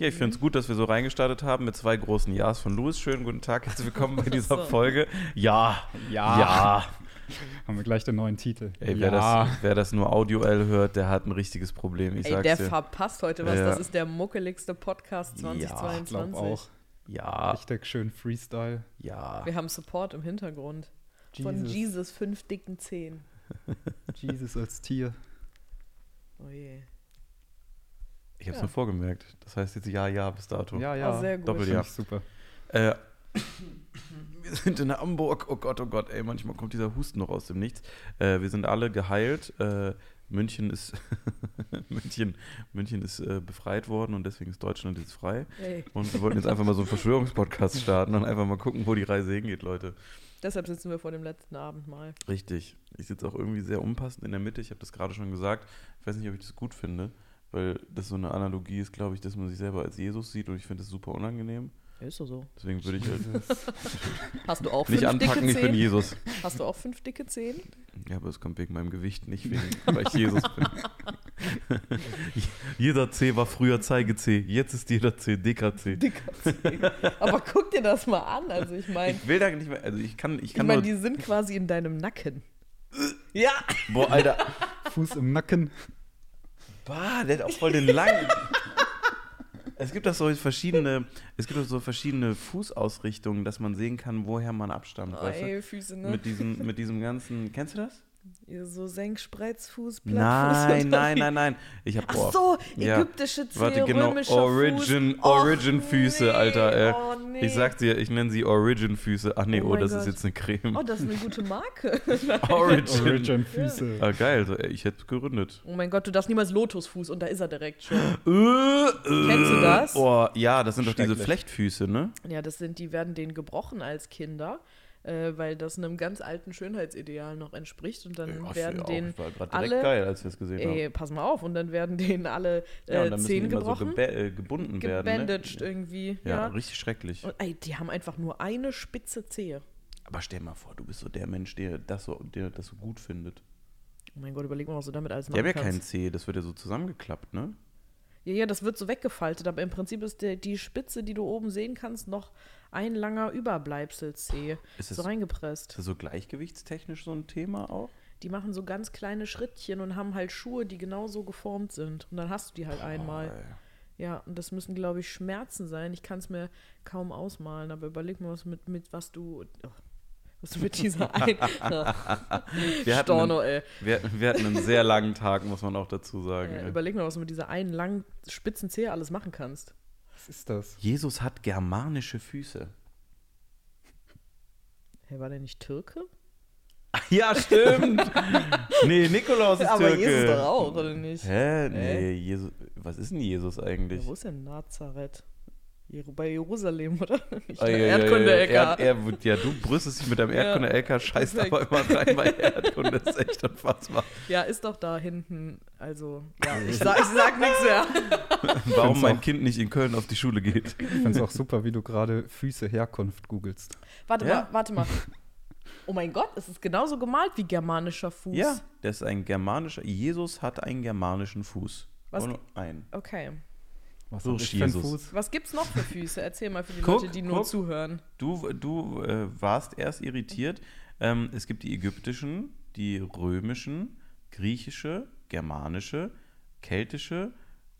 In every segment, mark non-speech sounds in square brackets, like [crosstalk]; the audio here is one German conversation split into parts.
Ja, ich finde es gut, dass wir so reingestartet haben mit zwei großen Ja's von Louis. Schönen guten Tag, herzlich willkommen bei [laughs] dieser So. Folge. Ja, Ja. ja. Haben wir gleich den neuen Titel. Ey, wer, das, wer das nur audioell hört, der hat ein richtiges Problem. Ich Ey, sag's der dir. verpasst heute was. Ja. Das ist der muckeligste Podcast Ja, ich 2022. auch. Ja, Richtig schön Freestyle. ja. Wir haben Support im Hintergrund. Von Jesus fünf dicken Zehen. [laughs] Jesus als Tier. Oh je. Ich hab's Ja. mir vorgemerkt. Das heißt jetzt ja, ja bis dato. Ja, ja. Oh, sehr gut. Doppel- Finde Ja. ich super. Äh, [coughs] wir sind in Hamburg. Oh Gott, oh Gott, ey, manchmal kommt dieser Husten noch aus dem Nichts. Äh, wir sind alle geheilt. Äh, München ist, [laughs] München, München ist äh, befreit worden und deswegen ist Deutschland jetzt frei. Ey. Und wir wollten jetzt einfach mal so einen Verschwörungspodcast [laughs] starten und einfach mal gucken, wo die Reise hingeht, Leute. Deshalb sitzen wir vor dem letzten Abendmahl. Richtig. Ich sitze auch irgendwie sehr unpassend in der Mitte. Ich habe das gerade schon gesagt. Ich weiß nicht, ob ich das gut finde, weil das so eine Analogie ist, glaube ich, dass man sich selber als Jesus sieht und ich finde das super unangenehm. Ist so so. Deswegen würde ich halt [laughs] Hast du auch nicht fünf anpacken, dicke ich bin Zehen? Jesus. Hast du auch fünf dicke Zehen? Ja, aber es kommt wegen meinem Gewicht, nicht wegen, weil ich Jesus bin. [laughs] jeder C war früher Zeige C, jetzt ist jeder C dicker C. Dicker Zehen. Aber guck dir das mal an. Also ich meine, Ich will da nicht mehr, also ich kann, ich ich kann meine, nur, die sind quasi in deinem Nacken. Ja. boah, Alter, Fuß im Nacken. Bah, der hat auch voll den langen. [laughs] Es gibt auch so verschiedene, es gibt auch so verschiedene Fußausrichtungen, dass man sehen kann, woher man abstammt, Oh, weißt ey, Füße, du? ne? Mit diesem, mit diesem ganzen, kennst du das? Ihr so Senkspreizfuß, Nein, Plattfuß nein, wie? nein, nein. Ich hab, Ach so, ägyptische Zehe, Warte, genau, römischer Origin, Fuß. Origin Füße, nee, Alter. Äh. Oh, nee. Ich sag dir, ich nenne sie Origin Füße. Ach nee, Oh oh, das Gott. ist jetzt eine Creme. Oh, das ist eine gute Marke. [laughs] Origin. Origin Füße. Ah, geil, so, ey, ich hätte es gegründet. oh mein Gott, du darfst niemals Lotusfuß und da ist er direkt schon. Äh, äh, Kennst du das? Oh, ja, das sind doch diese. Flechtfüße, ne? Ja, das sind, die werden denen gebrochen als Kinder, äh, weil das einem ganz alten Schönheitsideal noch entspricht und dann Oh, werden denen alle- geil, als wir es gesehen Ey, haben. pass mal auf, und dann werden denen alle Ja, äh, und dann müssen die Zehen so gebrochen, gebä- äh, gebunden werden. gebandaged Ne? irgendwie. Ja, Ja. richtig schrecklich. Und ey, die haben einfach nur eine spitze Zehe. Aber stell mal vor, du bist so der Mensch, der das so, der das so gut findet. Oh mein Gott, überleg mal, was du damit alles Die haben ja machen keinen kannst. C, das wird ja so zusammengeklappt, ne? Ja, ja, das wird so weggefaltet, aber im Prinzip ist der, die Spitze, die du oben sehen kannst, noch ein langer Überbleibsel-C. Ist So das, reingepresst. ist das so gleichgewichtstechnisch so ein Thema auch? Die machen so ganz kleine Schrittchen und haben halt Schuhe, die genauso geformt sind. Und dann hast du die halt einmal. Oh, ey. Ja, und das müssen, glaube ich, Schmerzen sein. Ich kann es mir kaum ausmalen, aber überleg mal, was mit, mit was du. Oh, was du mit dieser [laughs] ein. Wir hatten, Storno, einen, ey. wir, wir hatten einen sehr langen Tag, muss man auch dazu sagen. Ja, ey. überleg mal, was du mit dieser einen langen spitzen Zehe alles machen kannst. Was ist das? Jesus hat germanische Füße. [laughs] Hey, war der nicht Türke? [laughs] Ja, stimmt. [laughs] nee, Nikolaus ist aber Türke. Jesus doch auch, oder nicht? Hä? Nee, Jesus, was ist denn Jesus Ja, eigentlich? wo ist denn Nazareth? Bei Jerusalem, oder? Ich Ah, ja, ja, Erdkunde-LK. ja, ja, er, ja, du brüstest dich mit deinem Ja, Erdkunde-LK, [laughs] scheißt perfekt. aber immer rein bei Erdkunde. Das ist echt unfassbar. Ja, ist doch da hinten. Also, ja, [laughs] ich sag, ich sag nichts mehr. [laughs] Warum mein auch- Kind nicht in Köln auf die Schule geht. Ich finde es auch super, wie du gerade Füße Herkunft googelst. Warte Ja. mal, warte mal. Oh mein Gott, es ist genauso gemalt wie germanischer Fuß. Ja, das ist ein germanischer. Jesus hat einen germanischen Fuß. Was- Nur einen. Okay. Was So hab ist ich Jesus. Fuß? Was gibt's noch für Füße? Erzähl mal für die Guck, Leute, die nur guck. zuhören. Du, du äh, warst erst irritiert. Ähm, es gibt die ägyptischen, die römischen, griechische, germanische, keltische,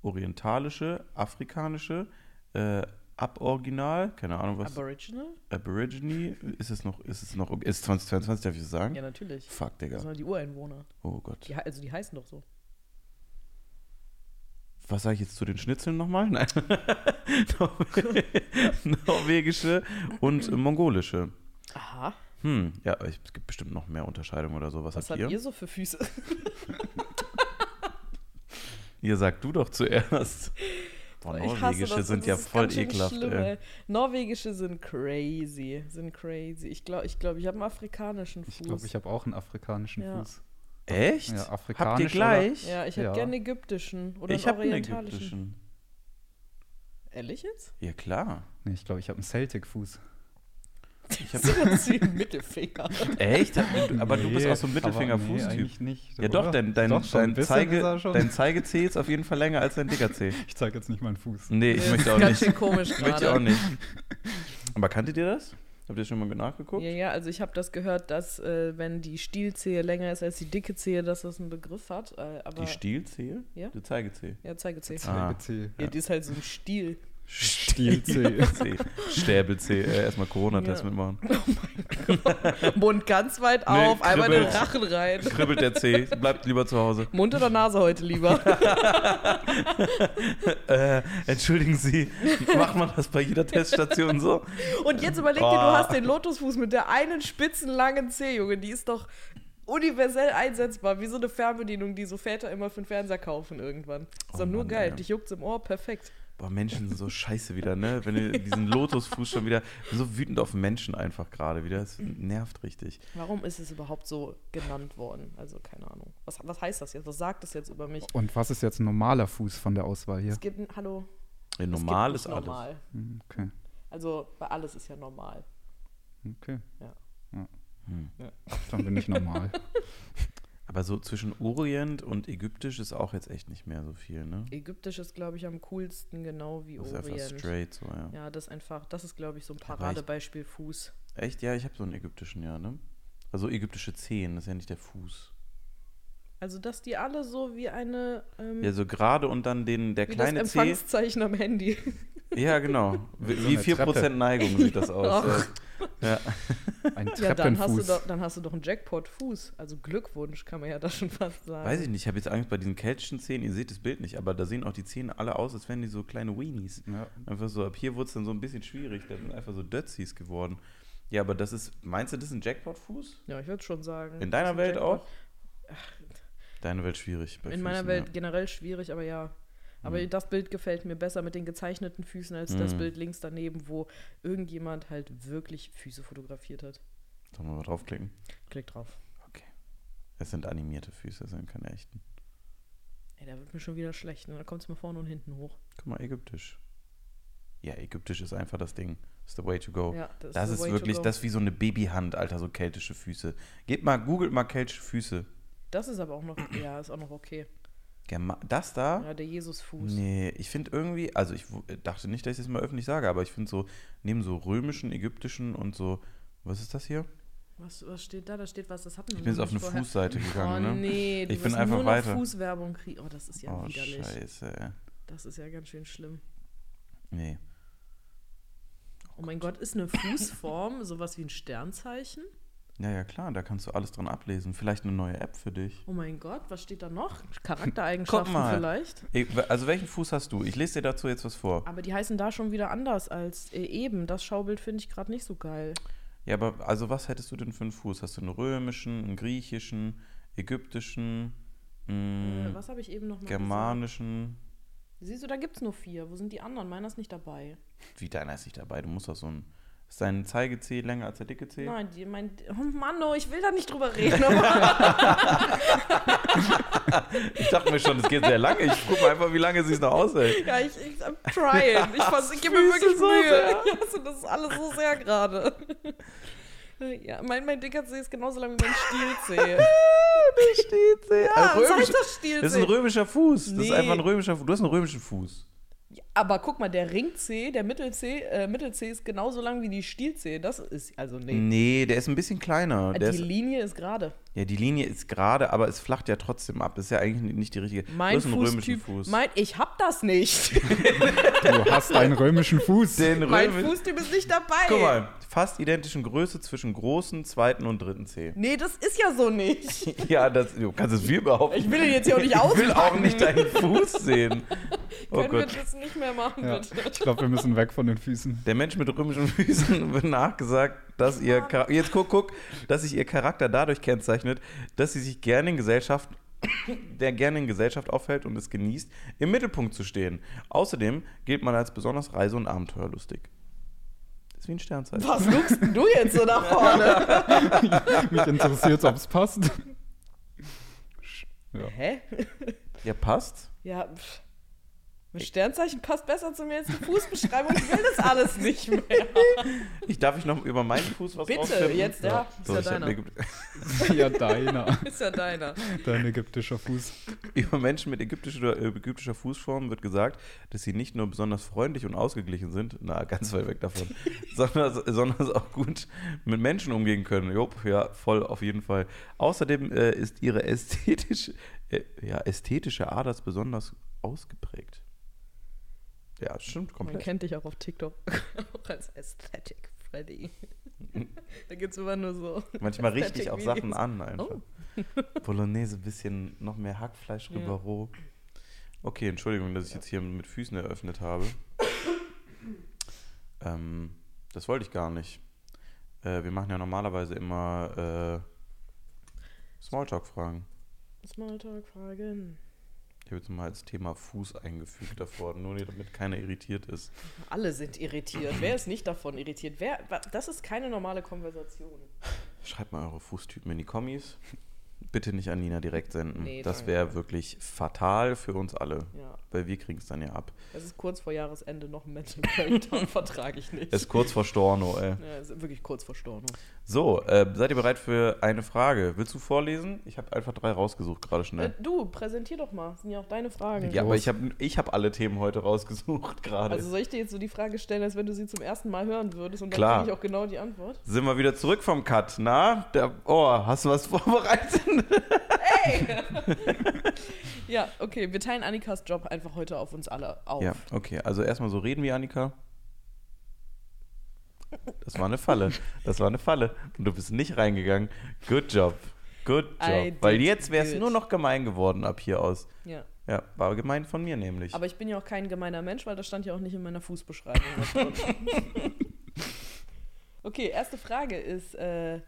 orientalische, afrikanische, äh, Aboriginal, keine Ahnung was. Aboriginal? Aborigine, ist es noch, ist es noch, ist 2022, darf ich das sagen? Ja, natürlich. Fuck, Das Digga. sind die Ureinwohner. Oh Gott. Die, also die heißen doch so. Was sage ich jetzt zu den Schnitzeln nochmal? [laughs] Nein. Norwe- [laughs] Norwegische und mongolische. Aha. Hm, ja, es gibt bestimmt noch mehr Unterscheidungen oder so. Was, Was habt habt ihr? ihr so für Füße? [laughs] Ihr sagt du doch zuerst. Boah, Ich hasse norwegische das, sind das ja voll ekelhaft. schlimm, ey. ey. Norwegische sind crazy. Sind crazy. Ich glaube, ich, glaub, ich habe einen afrikanischen Fuß. Ich glaube, ich habe auch einen afrikanischen Ja. Fuß. Echt? Ja, Habt ihr afrikanisch gleich? ja, ich hätte Ja. gerne ägyptischen oder ich einen habe einen orientalischen. ägyptischen. Ehrlich jetzt? Ja, klar. Nee, ich glaube, ich habe einen Celtic-Fuß. Ich hab, [laughs] Das ist wie ein Mittelfinger. echt? Aber du bist Nee, auch so ein Mittelfinger-Fußtyp. Nee, eigentlich nicht. ja, doch, oder? dein, dein, Doch, dein, Zeige, dein Zeigezeh ist auf jeden Fall länger als dein dicker Zeh. [laughs] Ich zeige jetzt nicht meinen Fuß. Nee, ich Das möchte ist auch ganz nicht. schön komisch Möchte ich gerade. auch nicht. Aber kanntet ihr das? Habt ihr schon mal nachgeguckt? Ja, ja, also ich habe das gehört, dass äh, wenn die Stielzehe länger ist als die dicke Zehe, dass das einen Begriff hat. Äh, aber Die Stielzehe? Ja. Die Zeigezehe. ja, Zeigezehe. Ah. Zeige Ja, die ist halt so ein Stiel. Stielzeh. Zeh. Stäbelzeh. Äh, erstmal Corona-Test Ja. mitmachen. Mund ganz weit Nee, auf, einmal in den. Rachen rein. Kribbelt der Zeh. Bleibt lieber zu Hause. Mund oder Nase heute lieber? [laughs] Äh, entschuldigen Sie, macht man das bei jeder Teststation so? Und jetzt überleg dir, du hast den Lotusfuß mit der einen spitzen langen Zehe, Junge. Die ist doch universell einsetzbar, wie so eine Fernbedienung, die so Väter immer für den Fernseher kaufen irgendwann. Ist Oh doch nur Mann, geil. ey. Dich juckt's im Ohr, perfekt. Boah, Menschen sind so scheiße wieder, ne? Wenn ihr diesen Lotusfuß schon wieder. So wütend auf Menschen einfach gerade wieder. Es nervt richtig. Warum ist es überhaupt so genannt worden? Also keine Ahnung. Was, was heißt das jetzt? Was sagt das jetzt über mich? Und was ist jetzt ein normaler Fuß von der Auswahl hier? Es gibt ein, hallo. Ja, es normal gibt ist alles. normal. Hm, Okay, Also bei alles ist ja normal. okay. Ja. Ja. Hm. Dann bin ich normal. [laughs] Aber so zwischen Orient und Ägyptisch ist auch jetzt echt nicht mehr so viel, ne? Ägyptisch ist, glaube ich, am coolsten, genau wie Das ist einfach Orient. straight so, ja. Ja, das einfach, das ist, glaube ich, so ein Paradebeispiel Fuß. Echt? Ja, ich habe so einen ägyptischen, ja, ne? Also ägyptische Zehen, das ist ja nicht der Fuß. Also, dass die alle so wie eine, ähm, Ja, so gerade und dann den, der wie kleine das. Empfangszeichen am Handy. [laughs] Ja, genau. Wie, so wie eine 4% Treppe. Neigung sieht das [laughs] aus. Ach. Ja. Ein Ja, dann hast, du Treppenfuß. doch, dann hast du doch einen Jackpot-Fuß. Also Glückwunsch, kann man ja da schon fast sagen. Weiß ich nicht, ich habe jetzt Angst bei diesen keltischen Zähnen, ihr seht das Bild nicht, aber da sehen auch die Zähne alle aus, als wären die so kleine Weenies. ja. Einfach so, ab hier wurde es dann so ein bisschen schwierig, da sind einfach so Dötzis geworden. Ja, aber das ist, meinst du, das ist ein Jackpot-Fuß? Ja, ich würde schon sagen. In deiner Welt Jackpot. auch? Deine Welt schwierig. In meiner Füßen, Welt ja. generell schwierig, aber ja. Aber Mhm. das Bild gefällt mir besser mit den gezeichneten Füßen als das Mhm. Bild links daneben, wo irgendjemand halt wirklich Füße fotografiert hat. Sollen wir mal draufklicken? Klick drauf. Okay. Es sind animierte Füße, es sind keine echten. Ey, da wird mir schon wieder schlecht. Ne? Da kommt es mir vorne und hinten hoch. Guck mal, ägyptisch. Ja, ägyptisch ist einfach das Ding. That's the way to go. Ja, das, das ist to wirklich, das ist wie so eine Babyhand, Alter, so keltische Füße. Geht mal, googelt mal keltische Füße. Das ist aber auch noch, [clears throat] ja, ist auch noch okay. Germa das da? Ja, der Jesusfuß. Nee, ich finde irgendwie, also ich dachte nicht, dass ich das mal öffentlich sage, aber ich finde so, neben so römischen, ägyptischen und so, was ist das hier? Was, was steht da? Da steht was, das hatten wir Ich bin jetzt auf eine vorher. Fußseite Oh gegangen, ne? nee, du Ich bin einfach nur noch weiter. Fußwerbung kriegen. Oh, das ist ja oh, widerlich. scheiße. ey. Das ist ja ganz schön schlimm. Nee. Oh mein Gott, ist eine Fußform [laughs] sowas wie ein Sternzeichen? Ja, ja, klar, da kannst du alles dran ablesen. Vielleicht eine neue App für dich. Oh mein Gott, was steht da noch? [laughs] Charaktereigenschaften vielleicht? Also welchen Fuß hast du? Ich lese dir dazu jetzt was vor. Aber die heißen da schon wieder anders als äh, eben. Das Schaubild finde ich gerade nicht so geil. Ja, aber also was hättest du denn für einen Fuß? Hast du einen römischen, einen griechischen, ägyptischen, Äh, mh, was habe ich eben noch mal germanischen? gesagt? Siehst du, da gibt es nur vier. Wo sind die anderen? Meiner ist nicht dabei. Wie deiner ist nicht dabei? Du musst doch so ein. Ist dein Zeigezeh länger als der dicke Zeh? Nein, die, mein, oh Mann, oh, ich will da nicht drüber reden. [laughs] Ich dachte mir schon, es geht sehr lange. Ich gucke mal einfach, wie lange sie es noch aushält. ja, ich, ich I'm trying. Ich, ich gebe mir wirklich so Mühe. Ich hasse [laughs] das alles so sehr gerade. Ja, mein, mein dicker Zeh ist genauso lang wie mein Stielzeh. [laughs] Der Stielzeh. Ja, Ein das heißt das Stielzeh. Das ist ein römischer Fuß. Das ist Nee. einfach ein römischer Fuß. Du hast einen römischen Fuß. Aber guck mal, der Ringzeh, der Mittelzeh, äh, Mittelzeh ist genauso lang wie die Stielzeh. Das ist, also nee. Nee, der ist ein bisschen kleiner. Der die ist, Linie ist gerade. Ja, die Linie ist gerade, aber es flacht ja trotzdem ab. Das ist ja eigentlich nicht die richtige. Mein du hast einen römischen Fußtyp, Fuß. mein, ich hab das nicht. [laughs] Du hast einen römischen Fuß. Den mein römischen. Fußtyp ist nicht dabei. Guck mal, fast identischen Größe zwischen großen, zweiten und dritten Zeh. Nee, das ist ja so nicht. [laughs] Ja, das, du kannst es wie behaupten. Ich will den jetzt hier auch nicht Ich will auch auspacken. nicht deinen Fuß sehen. [laughs] Oh Können wir Gott. das nicht mehr machen, Ja. bitte? Ich glaube, wir müssen weg von den Füßen. Der Mensch mit römischen Füßen wird nachgesagt, dass ihr jetzt guck, guck, dass sich ihr Charakter dadurch kennzeichnet, dass sie sich gerne in Gesellschaft, [coughs] der gerne in Gesellschaft aufhält und es genießt, im Mittelpunkt zu stehen. Außerdem gilt man als besonders reise- und abenteuerlustig. Das ist wie ein Sternzeichen. Was guckst denn du jetzt so nach vorne? [laughs] Mich interessiert, ob es passt. Ja. Hä? Ja, passt. Ja, pff. Ein Sternzeichen passt besser zu mir als die Fußbeschreibung. Ich will das alles nicht mehr. Ich darf ich noch über meinen Fuß was Bitte, rausfinden? jetzt, ja. Ist So, ja deiner. ge- [laughs] ja, deiner. Ist ja deiner. Dein ägyptischer Fuß. Über Menschen mit ägyptischer, ägyptischer Fußform wird gesagt, dass sie nicht nur besonders freundlich und ausgeglichen sind, na, ganz weit weg davon, [laughs] sondern, sondern auch gut mit Menschen umgehen können. Jupp, ja, voll auf jeden Fall. Außerdem äh, ist ihre ästhetische, äh, ja, ästhetische Ader besonders ausgeprägt. Ja, stimmt, Man komplett. kennt dich auch auf TikTok [laughs] auch als Aesthetic Freddy. [laughs] da gibt es immer nur so. Manchmal richte ich auch Sachen an einfach. Oh. [laughs] Bolognese, bisschen noch mehr Hackfleisch Ja. rüber roh. Okay, Entschuldigung, dass ich jetzt hier mit Füßen eröffnet habe. ähm, das wollte ich gar nicht. Äh, wir machen ja normalerweise immer äh, Smalltalk-Fragen. Smalltalk-Fragen. Ich habe jetzt mal als Thema Fuß eingefügt davor, nur damit keiner irritiert ist. Alle sind irritiert. Wer ist nicht davon irritiert? Wer, das ist keine normale Konversation. Schreibt mal eure Fußtypen in die Kommis. Bitte nicht an Nina direkt senden. Nee, das wäre wirklich fatal für uns alle, Ja. Weil wir kriegen es dann ja ab. Es ist kurz vor Jahresende noch ein Mental Breakdown, [laughs] vertrage ich nicht. Es ist kurz vor Storno, ey. ja, es ist wirklich kurz vor Storno. So, äh, seid ihr bereit für eine Frage? Willst du vorlesen? Ich habe einfach drei rausgesucht, gerade Äh, schnell. du, präsentier doch mal. Das sind ja auch deine Fragen. ja, aber ich habe ich hab alle Themen heute rausgesucht [laughs] gerade. Also soll ich dir jetzt so die Frage stellen, als wenn du sie zum ersten Mal hören würdest und dann Klar. kriege ich auch genau die Antwort? Sind wir wieder zurück vom Cut, na? Der, oh, hast du was [laughs] vorbereitet? Ja, okay, wir teilen Annikas Job einfach heute auf uns alle auf. Ja, okay. Also erstmal so reden wie Annika. Das war eine Falle. Das war eine Falle. Und du bist nicht reingegangen. Good job. Good job. Weil jetzt wäre es nur noch gemein geworden ab hier aus. ja. Ja, war gemein von mir nämlich. Aber ich bin ja auch kein gemeiner Mensch, weil das stand ja auch nicht in meiner Fußbeschreibung. [laughs] okay, erste Frage ist, äh,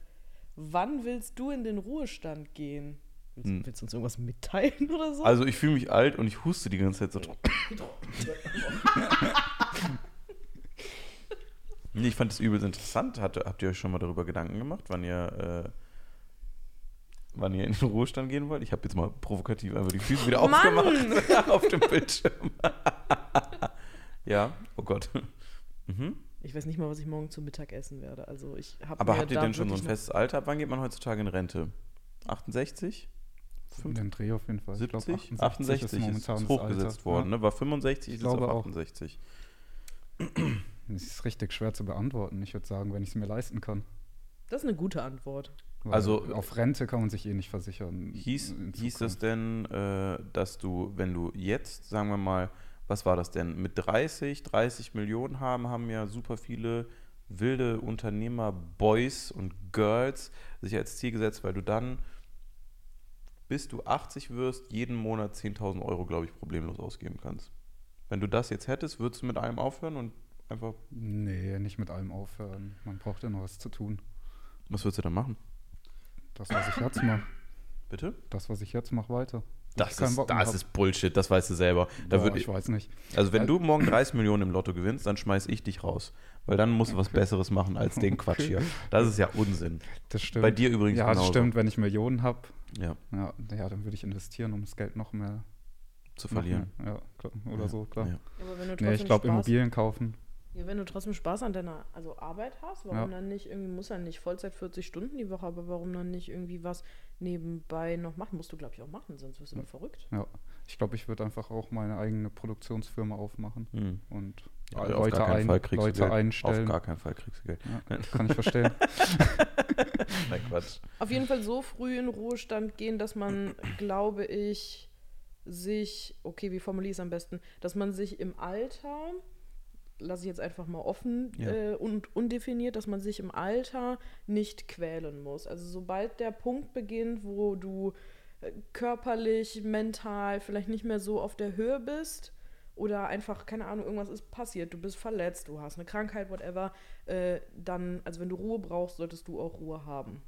wann willst du in den Ruhestand gehen? Willst, Hm. willst du uns irgendwas mitteilen oder so? Also ich fühle mich alt und ich huste die ganze Zeit so. [laughs] nee, ich fand es übelst interessant. Hat, habt ihr euch schon mal darüber Gedanken gemacht, wann ihr, äh, wann ihr in den Ruhestand gehen wollt? Ich habe jetzt mal provokativ einfach die Füße wieder Mann! aufgemacht [laughs] auf dem Bildschirm. [laughs] ja, oh Gott. Mhm. Ich weiß nicht mal, was ich morgen zum Mittag essen werde. Also ich habe Aber habt ihr denn schon so ein festes Alter? Ab Wann geht man heutzutage in Rente? 68? In den Dreh auf jeden Fall. Ich glaub, 70? 68, 68 ist momentan ist hochgesetzt Alter. worden, ne? War 65, ist es auf glaube auch. 68. Das ist richtig schwer zu beantworten. Ich würde sagen, wenn ich es mir leisten kann. Das ist eine gute Antwort. Weil Also- auf Rente kann man sich eh nicht versichern. Hieß, hieß das Zukunft. denn, äh, dass du, wenn du jetzt, sagen wir mal, was war das denn, mit 30, 30 Millionen haben, haben ja super viele wilde Unternehmer, Boys und Girls sich als Ziel gesetzt, weil du dann, bis du 80 wirst, jeden Monat 10.000 Euro, glaube ich, problemlos ausgeben kannst. Wenn du das jetzt hättest, würdest du mit allem aufhören und einfach, Nee, nicht mit allem aufhören. Man braucht ja noch was zu tun. was würdest du dann machen? Das, was ich jetzt mache. Bitte? Das, was ich jetzt mache, weiter. Das, ich ist, das ist Bullshit, das weißt du selber. Da Boah, würd ich weiß nicht. Also wenn Äh, du morgen 30 Millionen im Lotto gewinnst, dann schmeiß ich dich raus. Weil dann musst du was Besseres machen als den Quatsch Okay. hier. Das ist ja Unsinn. Das stimmt. Bei dir übrigens ja, das genauso. stimmt. Wenn ich Millionen habe, Ja, ja, ja, dann würde ich investieren, um das Geld noch mehr zu verlieren. Mehr, ja, klar, oder Ja, so, klar. ja. Aber wenn du Nee, trotzdem ich glaube, Immobilien kaufen. ja, wenn du trotzdem Spaß an deiner also Arbeit hast, warum Ja. dann nicht irgendwie muss dann nicht Vollzeit 40 Stunden die Woche, aber warum dann nicht irgendwie was nebenbei noch machen? Musst du glaube ich auch machen, sonst wirst du Ja. verrückt. Ja, ich glaube, ich würde einfach auch meine eigene Produktionsfirma aufmachen Hm. und Ja, Leute, auf gar keinen ein, Fall kriegst Leute du Geld. einstellen. Auf gar keinen Fall kriegst du Geld. Ja, kann ich verstehen. [laughs] Nein, Quatsch. Auf jeden Fall so früh in Ruhestand gehen, dass man, glaube ich, sich, okay, wie formuliere ich es am besten, dass man sich im Alter, lasse ich jetzt einfach mal offen Ja. äh, und undefiniert, dass man sich im Alter nicht quälen muss. Also sobald der Punkt beginnt, wo du äh, körperlich, mental vielleicht nicht mehr so auf der Höhe bist oder einfach, keine Ahnung, irgendwas ist passiert, du bist verletzt, du hast eine Krankheit, whatever, äh, dann, also wenn du Ruhe brauchst, solltest du auch Ruhe haben.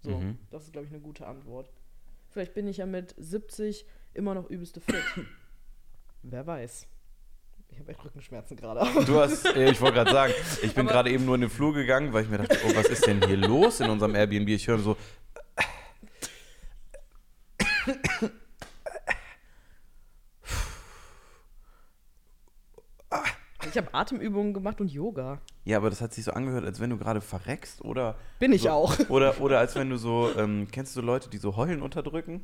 So, Mhm. das ist, glaube ich, eine gute Antwort. Vielleicht bin ich ja mit 70 immer noch übelste fit. [coughs] Wer weiß. Ich habe echt Rückenschmerzen gerade. Du hast, ich wollte gerade sagen, ich bin gerade eben nur in den Flur gegangen, weil ich mir dachte, oh, was ist denn hier los in unserem Airbnb? Ich höre so. Ich habe Atemübungen gemacht und Yoga. Ja, aber das hat sich so angehört, als wenn du gerade verreckst oder. Bin ich so, auch. [laughs] Oder, oder als wenn du so, ähm, kennst du Leute, die so Heulen unterdrücken?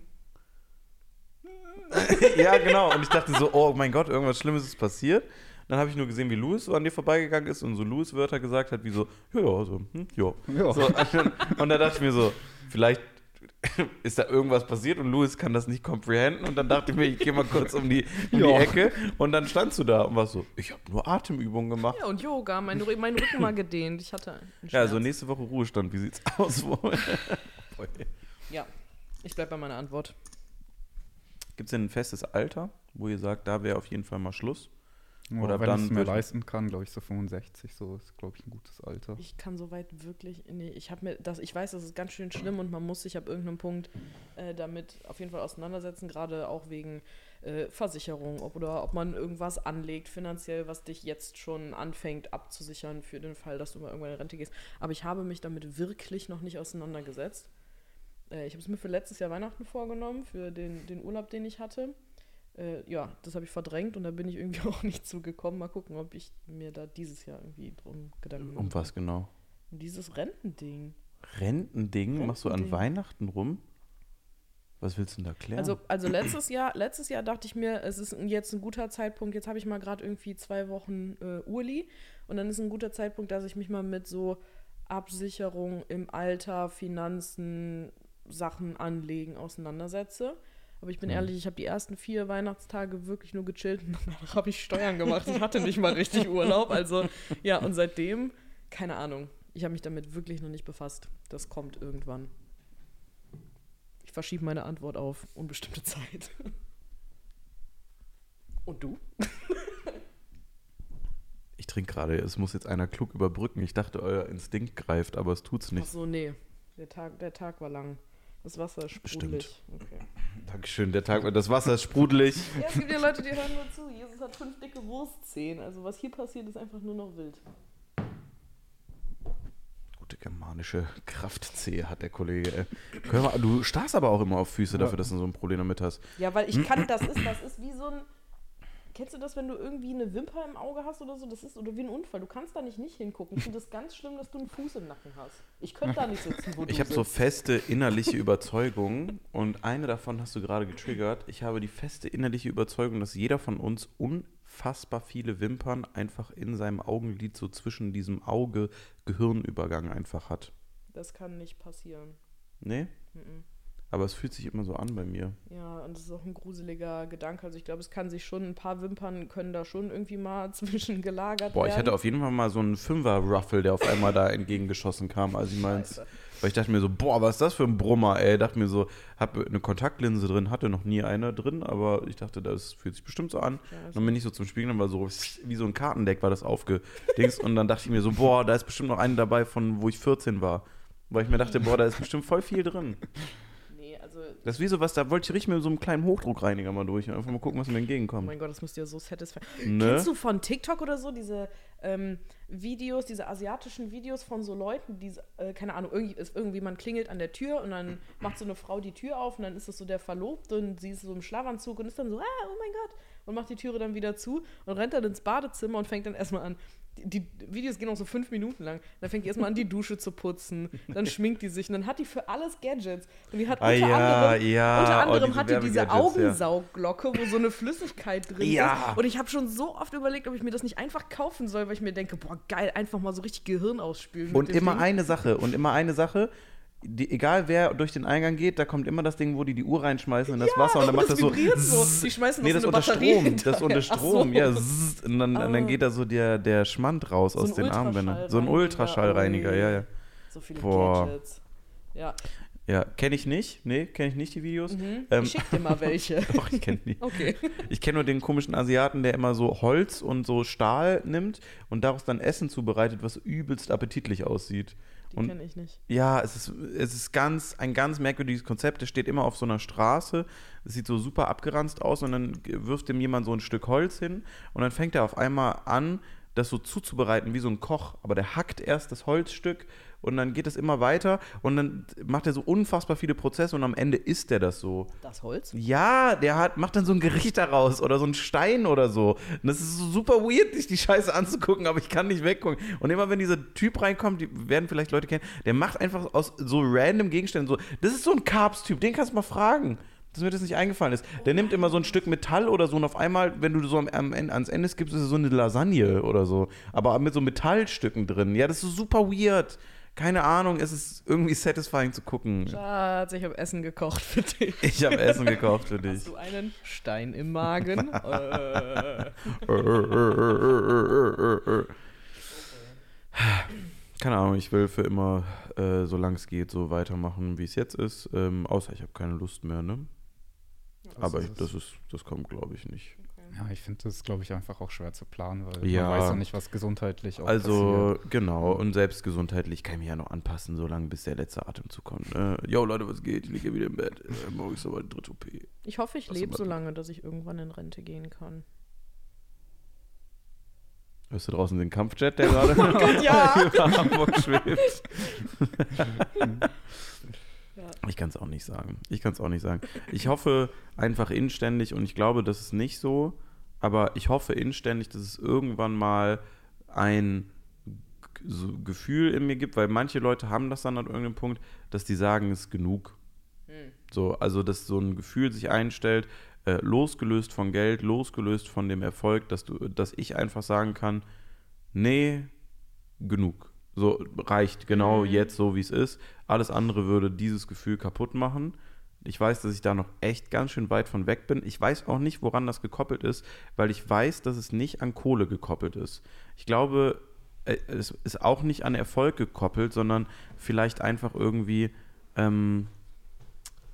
[laughs] ja, genau. Und ich dachte so, oh mein Gott, irgendwas Schlimmes ist passiert. Dann habe ich nur gesehen, wie Louis so an dir vorbeigegangen ist und so Louis-Wörter gesagt hat, wie so, ja, ja, so, hm, ja. So, und da dachte ich mir so, vielleicht [laughs] ist da irgendwas passiert und Louis kann das nicht comprehenden. Und dann dachte ich mir, ich gehe mal kurz um die, um die. Ecke. Und dann standst du da und warst so, ich habe nur Atemübungen gemacht. Ja, und Yoga, mein, mein Rücken mal gedehnt. Ich hatte einen Ja, also nächste Woche Ruhestand. Wie sieht's aus? [laughs] Ja, ich bleibe bei meiner Antwort. Gibt es denn ein festes Alter, wo ihr sagt, da wäre auf jeden Fall mal Schluss? Ja, Oder wenn dann ich es mir leisten kann, glaube ich, so 65, so ist, glaube ich, ein gutes Alter. Ich kann soweit wirklich, nee, ich habe mir das, ich weiß, das ist ganz schön schlimm und man muss sich ab irgendeinem Punkt äh, damit auf jeden Fall auseinandersetzen, gerade auch wegen äh, Versicherung ob, oder ob man irgendwas anlegt finanziell, was dich jetzt schon anfängt abzusichern für den Fall, dass du mal irgendwann in Rente gehst. Aber ich habe mich damit wirklich noch nicht auseinandergesetzt. Äh, ich habe es mir für letztes Jahr Weihnachten vorgenommen, für den, den Urlaub, den ich hatte. Äh, ja, das habe ich verdrängt und da bin ich irgendwie [laughs] auch nicht zugekommen. Mal gucken, ob ich mir da dieses Jahr irgendwie drum Gedanken Um was genau? um dieses Rentending. Rentending machst du an Rentending. Weihnachten rum? Was willst du denn da klären? Also, also letztes Jahr, letztes Jahr dachte ich mir, es ist jetzt ein guter Zeitpunkt. Jetzt habe ich mal gerade irgendwie zwei Wochen äh, Urli und dann ist ein guter Zeitpunkt, dass ich mich mal mit so Absicherung im Alter, Finanzen, Sachen anlegen auseinandersetze. Aber ich bin Mhm. ehrlich, ich habe die ersten vier Weihnachtstage wirklich nur gechillt und danach [laughs] habe ich Steuern gemacht. Ich hatte nicht mal richtig Urlaub. Also ja, und seitdem, keine Ahnung. Ich habe mich damit wirklich noch nicht befasst. Das kommt irgendwann. Ich verschiebe meine Antwort auf unbestimmte [laughs] Zeit. Und du? [laughs] ich trinke gerade, es muss jetzt einer klug überbrücken. Ich dachte, euer Instinkt greift, aber es tut's Ach nicht. so, nee. Der Tag, der Tag war lang. Das Wasser ist sprudelig. Okay. Dankeschön, der Tag, das Wasser ist sprudelig. [laughs] Ja, es gibt ja Leute, die hören nur zu. Jesus hat fünf dicke Wurstzehen. Also was hier passiert, ist einfach nur noch wild. Gute germanische Kraftzehe hat der Kollege. Hör mal, du starrst aber auch immer auf Füße dafür, dass du so ein Problem damit hast. Ja, weil ich kann, [clears throat] das ist, das ist wie so ein. Kennst du das, wenn du irgendwie eine Wimper im Auge hast oder so? Das ist oder wie ein Unfall. Du kannst da nicht nicht hingucken. Ich finde das ganz schlimm, dass du einen Fuß im Nacken hast. Ich könnte da nicht sitzen, wo du Ich habe so feste innerliche Überzeugungen und eine davon hast du gerade getriggert. Ich habe die feste innerliche Überzeugung, dass jeder von uns unfassbar viele Wimpern einfach in seinem Augenlid so zwischen diesem Auge-Gehirnübergang einfach hat. Das kann nicht passieren. Nee? Mhm. Aber es fühlt sich immer so an bei mir. Ja, und das ist auch ein gruseliger Gedanke. Also ich glaube, es kann sich schon, ein paar Wimpern können da schon irgendwie mal [laughs] zwischen gelagert Boah, werden. ich hatte auf jeden Fall mal so einen Fünfer-Ruffle, der auf einmal da entgegengeschossen kam, als ich. Scheiße. Weil ich dachte mir so, boah, was ist das für ein Brummer, ey. Dachte mir so, hab eine Kontaktlinse drin, hatte noch nie eine drin, aber ich dachte, das fühlt sich bestimmt so an. Scheiße. Dann bin ich so zum Spiegeln, war so wie so ein Kartendeck war das aufgedings und dann dachte ich mir so, boah, da ist bestimmt noch eine dabei von wo ich 14 war. Weil ich mir dachte, boah, da ist bestimmt voll viel drin. Das ist wie so was, da wollte ich richtig mit so einem kleinen Hochdruckreiniger mal durch einfach mal gucken, was mir oh entgegenkommt. mein Gott, das müsste ja so satisfying. Ne? Kennst du von TikTok oder so diese ähm, Videos, diese asiatischen Videos von so Leuten, die, äh, keine Ahnung, irgendwie, ist irgendwie man klingelt an der Tür und dann macht so eine Frau die Tür auf und dann ist das so der Verlobte und sie ist so im Schlafanzug und ist dann so, ah, oh mein Gott, und macht die Türe dann wieder zu und rennt dann ins Badezimmer und fängt dann erstmal an. Die, Videos gehen auch so fünf Minuten lang. Dann fängt die erstmal an, die Dusche zu putzen. Dann schminkt die sich und dann hat die für alles Gadgets. Und die hat Ah, unter ja, anderem, ja, unter oh, anderem diese hat die diese Werbegadgets, ja. Augensaugglocke, wo so eine Flüssigkeit drin Ja. ist. Und ich habe schon so oft überlegt, ob ich mir das nicht einfach kaufen soll, weil ich mir denke, boah, geil, einfach mal so richtig Gehirn ausspülen. Und immer Ding. eine Sache, und immer eine Sache, die, egal wer durch den Eingang geht, da kommt immer das Ding, wo die die Uhr reinschmeißen in das Wasser und dann macht das, so. vibriert so. zzz. Die schmeißen Nee, das so unter Batterie Strom. Das unter Strom, so. ja. zzz. Und dann, Ah. dann geht da so der, der Schmand raus So aus den Armbändern. So ein Ultraschallreiniger, ja, ja. So viele Boah. Gadgets. Ja, Ja, kenne ich nicht. Nee, kenne ich nicht die Videos. mhm. Ähm, ich schick dir mal [laughs] welche. Doch, ich kenne die. Okay. Ich kenne nur den komischen Asiaten, der immer so Holz und so Stahl nimmt und daraus dann Essen zubereitet, was übelst appetitlich aussieht. Die kenne ich nicht. Ja, es ist, es ist ganz, ein ganz merkwürdiges Konzept. Der steht immer auf so einer Straße. Es sieht so super abgeranzt aus und dann wirft ihm jemand so ein Stück Holz hin und dann fängt er auf einmal an, das so zuzubereiten wie so ein Koch. Aber der hackt erst das Holzstück und dann geht es immer weiter und dann macht er so unfassbar viele Prozesse und am Ende isst er das so. Das Holz? Ja, der hat, macht dann so ein Gericht daraus oder so einen Stein oder so. Und das ist so super weird, sich die Scheiße anzugucken, aber ich kann nicht weggucken. Und immer wenn dieser Typ reinkommt, die werden vielleicht Leute kennen, der macht einfach aus so random Gegenständen so. Das ist so ein Carbs-Typ, den kannst du mal fragen. Dass mir das nicht eingefallen ist. Der nimmt immer so ein Stück Metall oder so und auf einmal, wenn du so am, am Ende, ans Ende gibst, ist es so eine Lasagne oder so. Aber mit so Metallstücken drin. Ja, das ist so super weird. Keine Ahnung, es ist irgendwie satisfying zu gucken. Schatz, ich habe Essen gekocht für dich. Ich habe Essen gekauft für dich. Hast du einen Stein im Magen? [laughs] äh. Keine Ahnung, ich will für immer, äh, solange es geht, so weitermachen, wie es jetzt ist. Ähm, außer ich habe keine Lust mehr, ne? Aber ich, das ist, das kommt, glaube ich, nicht. Ja, ich finde das, glaube ich, einfach auch schwer zu planen, weil Ja. man weiß ja nicht, was gesundheitlich auch Also, passiert. genau, und selbst gesundheitlich kann ich mich ja noch anpassen, solange bis der letzte Atemzug kommt. Ne? Yo, Leute, was geht? Ich liege wieder im Bett. Äh, morgen ist aber die dritte OP. Ich hoffe, ich lebe so lange, dass ich irgendwann in Rente gehen kann. Hörst du draußen den Kampfjet, der gerade [laughs] ja. [laughs] über Hamburg schwebt? [laughs] Ja. Ich kann es auch nicht sagen. Ich kann es auch nicht sagen. Ich hoffe einfach inständig und ich glaube, das ist nicht so, aber ich hoffe inständig, dass es irgendwann mal ein so Gefühl in mir gibt, weil manche Leute haben das dann an irgendeinem Punkt, dass die sagen, es ist genug. So, also dass so ein Gefühl sich einstellt, äh, losgelöst von Geld, losgelöst von dem Erfolg, dass du, dass ich einfach sagen kann, nee, genug. So reicht genau Mhm. jetzt so wie es ist. Alles andere würde dieses Gefühl kaputt machen. Ich weiß, dass ich da noch echt ganz schön weit von weg bin. Ich weiß auch nicht, woran das gekoppelt ist, weil ich weiß, dass es nicht an Kohle gekoppelt ist. Ich glaube, äh, es ist auch nicht an Erfolg gekoppelt, sondern vielleicht einfach irgendwie ähm,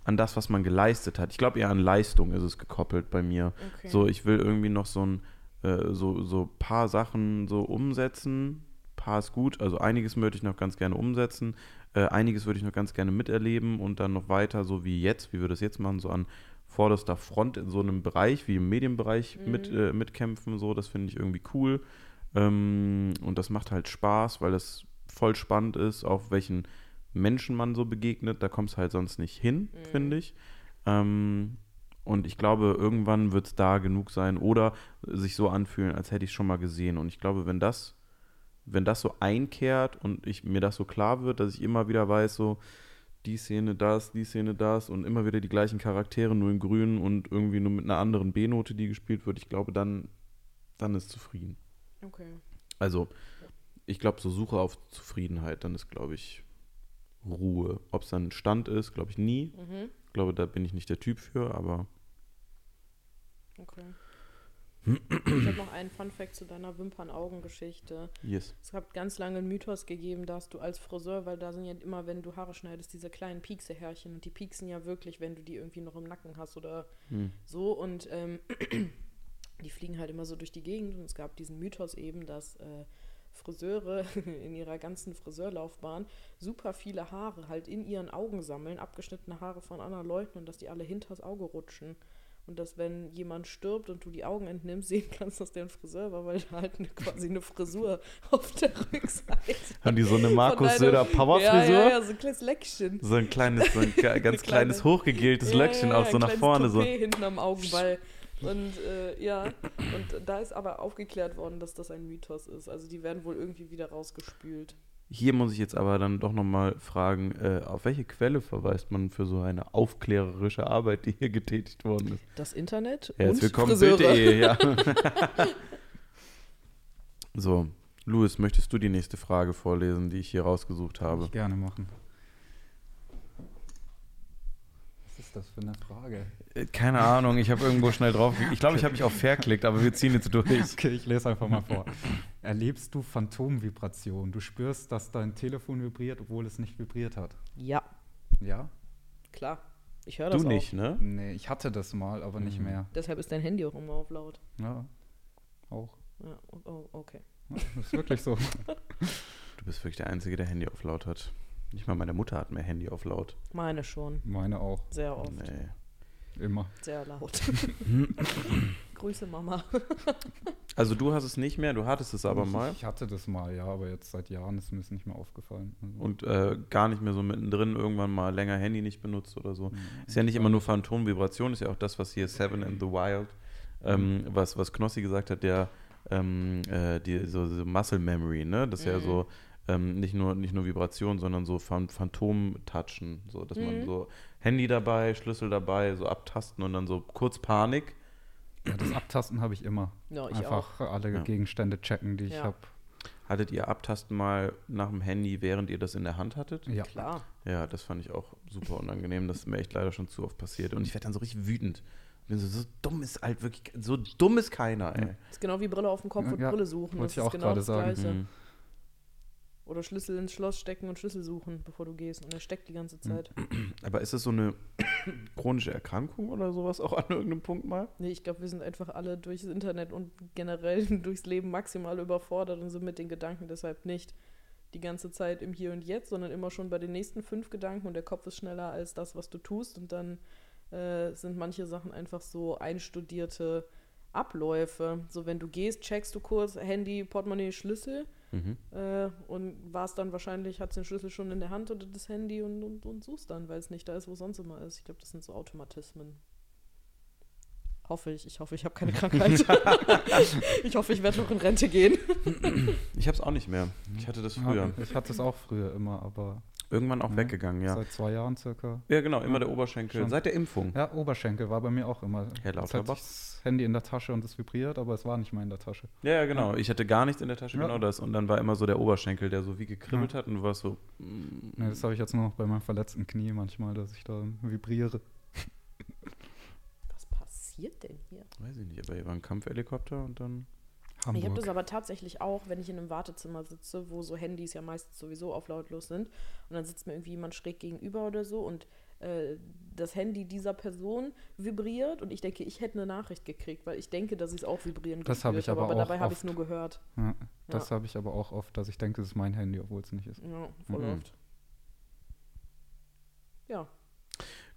an das, was man geleistet hat. Ich glaube eher an Leistung ist es gekoppelt bei mir. Okay. So, ich will irgendwie noch so ein äh, so, so paar Sachen so umsetzen. Paar ist gut, also einiges möchte ich noch ganz gerne umsetzen. Äh, einiges würde ich noch ganz gerne miterleben und dann noch weiter, so wie jetzt, wie wir das jetzt machen, so an vorderster Front in so einem Bereich wie im Medienbereich Mhm. mit, äh, mitkämpfen. So, das finde ich irgendwie cool. Ähm, und das macht halt Spaß, weil es voll spannend ist, auf welchen Menschen man so begegnet. Da kommst halt sonst nicht hin, Mhm. finde ich. Ähm, und ich glaube, irgendwann wird es da genug sein oder sich so anfühlen, als hätte ich es schon mal gesehen. Und ich glaube, wenn das, wenn das so einkehrt und ich, mir das so klar wird, dass ich immer wieder weiß, so die Szene das, die Szene das und immer wieder die gleichen Charaktere, nur in grün und irgendwie nur mit einer anderen B-Note, die gespielt wird, ich glaube, dann, dann ist zufrieden. Okay. Also, ich glaube, so Suche auf Zufriedenheit, dann ist, glaube ich, Ruhe. Ob es dann ein Stand ist, glaube ich nie. Mhm. Ich glaube, da bin ich nicht der Typ für, aber Okay. Ich habe noch einen Fun-Fact zu deiner Wimpern-Augen-Geschichte. yes. Es hat ganz lange einen Mythos gegeben, dass du als Friseur, weil da sind ja immer, wenn du Haare schneidest, diese kleinen Piekse-Härchen und die pieksen ja wirklich, wenn du die irgendwie noch im Nacken hast oder Hm. so und ähm, [clears throat] die fliegen halt immer so durch die Gegend und es gab diesen Mythos eben, dass äh, Friseure [laughs] in ihrer ganzen Friseurlaufbahn super viele Haare halt in ihren Augen sammeln, abgeschnittene Haare von anderen Leuten und dass die alle hinters Auge rutschen. Und dass, wenn jemand stirbt und du die Augen entnimmst, sehen kannst, dass der ein Friseur war, weil der halt eine, quasi eine Frisur [laughs] auf der Rückseite Haben die so eine Markus Söder Powerfrisur? Ja, ja, ja, so ein kleines Leckchen. So ein kleines, so ein [laughs] ga- ganz kleine- kleines hochgegeltes Ja, Löckchen ja, auch so nach vorne. So. Toupet hinten am Augenball. Und äh, ja, und da ist aber aufgeklärt worden, dass das ein Mythos ist. Also die werden wohl irgendwie wieder rausgespült. Hier muss ich jetzt aber dann doch nochmal fragen, äh, auf welche Quelle verweist man für so eine aufklärerische Arbeit, die hier getätigt worden ist? Das Internet Herzlich und willkommen, Friseure. Bild.de, [laughs] ja. so, Louis, möchtest du die nächste Frage vorlesen, die ich hier rausgesucht habe? ich gerne machen. Was ist das für eine Frage? Äh, Keine Ahnung, ich habe irgendwo schnell drauf. Ich glaube, ich habe mich auf verklickt, aber wir ziehen jetzt durch. Okay, ich lese einfach mal vor. Erlebst du Phantomvibration? Du spürst, dass dein Telefon vibriert, obwohl es nicht vibriert hat. Ja, Ja? klar. Ich höre das Du auch. nicht, ne? Nee, ich hatte das mal, aber nicht Mhm. mehr. Deshalb ist dein Handy auch immer auf laut. Ja, auch. Ja, okay. Ja, das ist wirklich so. [laughs] Du bist wirklich der Einzige, der Handy auf laut hat. Nicht mal meine Mutter hat mehr Handy auf laut. Meine schon. Meine auch. Sehr oft. Nee. Immer. Sehr laut. [laughs] Grüße Mama. Also du hast es nicht mehr, du hattest es aber ich, mal. Ich hatte das mal, ja, aber jetzt seit Jahren ist mir das nicht mehr aufgefallen. Also, Und äh, gar nicht mehr so mittendrin irgendwann mal länger Handy nicht benutzt oder so. Mhm. Ist ja nicht immer nur Phantomvibration, ist ja auch das, was hier Seven in the Wild, ähm, was, was Knossi gesagt hat, der ähm, äh, die, so, so Muscle Memory, ne? Das ist ja Mhm. so ähm, nicht, nur, nicht nur Vibration, sondern so Phan Phantom-Touchen. So, dass man Mhm. so Handy dabei, Schlüssel dabei, so abtasten und dann so kurz Panik. ja, das Abtasten habe ich immer. Ja, ich Einfach alle Ja. Gegenstände checken, die ich habe. Hattet ihr Abtasten mal nach dem Handy, während ihr das in der Hand hattet? Ja. auch. Klar. Ja, das fand ich auch super unangenehm. Das ist mir echt leider schon zu oft passiert. Und ich werde dann so richtig wütend. Bin so, so dumm ist halt wirklich, so dumm ist keiner, ey. Das ist genau wie Brille auf dem Kopf und Brille suchen. wollte Das ich ist auch genau gerade das sagen. Gleiche. Mhm. Oder Schlüssel ins Schloss stecken und Schlüssel suchen, bevor du gehst. Und er steckt die ganze Zeit. [clears throat] Aber ist das so eine [coughs] chronische Erkrankung oder sowas auch an irgendeinem Punkt mal? Nee, ich glaube, wir sind einfach alle durchs Internet und generell [laughs] durchs Leben maximal überfordert und sind mit den Gedanken deshalb nicht die ganze Zeit im Hier und Jetzt, sondern immer schon bei den nächsten fünf Gedanken und der Kopf ist schneller als das, was du tust und dann äh, sind manche Sachen einfach so einstudierte Abläufe. So, wenn du gehst, checkst du kurz Handy, Portemonnaie, Schlüssel Mhm. äh, und warst dann wahrscheinlich, hat den Schlüssel schon in der Hand oder das Handy und, und, und suchst dann, weil es nicht da ist, wo es sonst immer ist. Ich glaube, das sind so Automatismen. Hoffe ich. Ich hoffe, ich habe keine [laughs] Krankheit. [laughs] ich hoffe, ich werde noch in Rente gehen. Ich hab's auch nicht mehr. Ich hatte das früher. Ich hatte es auch früher immer, aber Irgendwann auch Ja. weggegangen, ja. seit zwei Jahren circa. Ja, genau, immer der Oberschenkel. Schon. Seit der Impfung. Ja, Oberschenkel war bei mir auch immer. Herr Lauterbach. das Handy in der Tasche und es vibriert, aber es war nicht mehr in der Tasche. Ja, ja, genau. Ich hatte gar nichts in der Tasche, Ja. genau das. Und dann war immer so der Oberschenkel, der so wie gekribbelt hat und du warst so. mm, das habe ich jetzt nur noch bei meinem verletzten Knie manchmal, dass ich da vibriere. Was passiert denn hier? Weiß ich nicht, aber hier war ein Kampfhelikopter und dann. Hamburg. Ich habe das aber tatsächlich auch, wenn ich in einem Wartezimmer sitze, wo so Handys ja meistens sowieso auf lautlos sind und dann sitzt mir irgendwie jemand schräg gegenüber oder so und äh, das Handy dieser Person vibriert und ich denke, ich hätte eine Nachricht gekriegt, weil ich denke, dass ich es auch vibrieren Das habe ich aber aber auch dabei habe ich es nur gehört. ja, das Ja. habe ich aber auch oft, dass ich denke, es ist mein Handy, obwohl es nicht ist. Ja, voll Mhm. oft. Ja,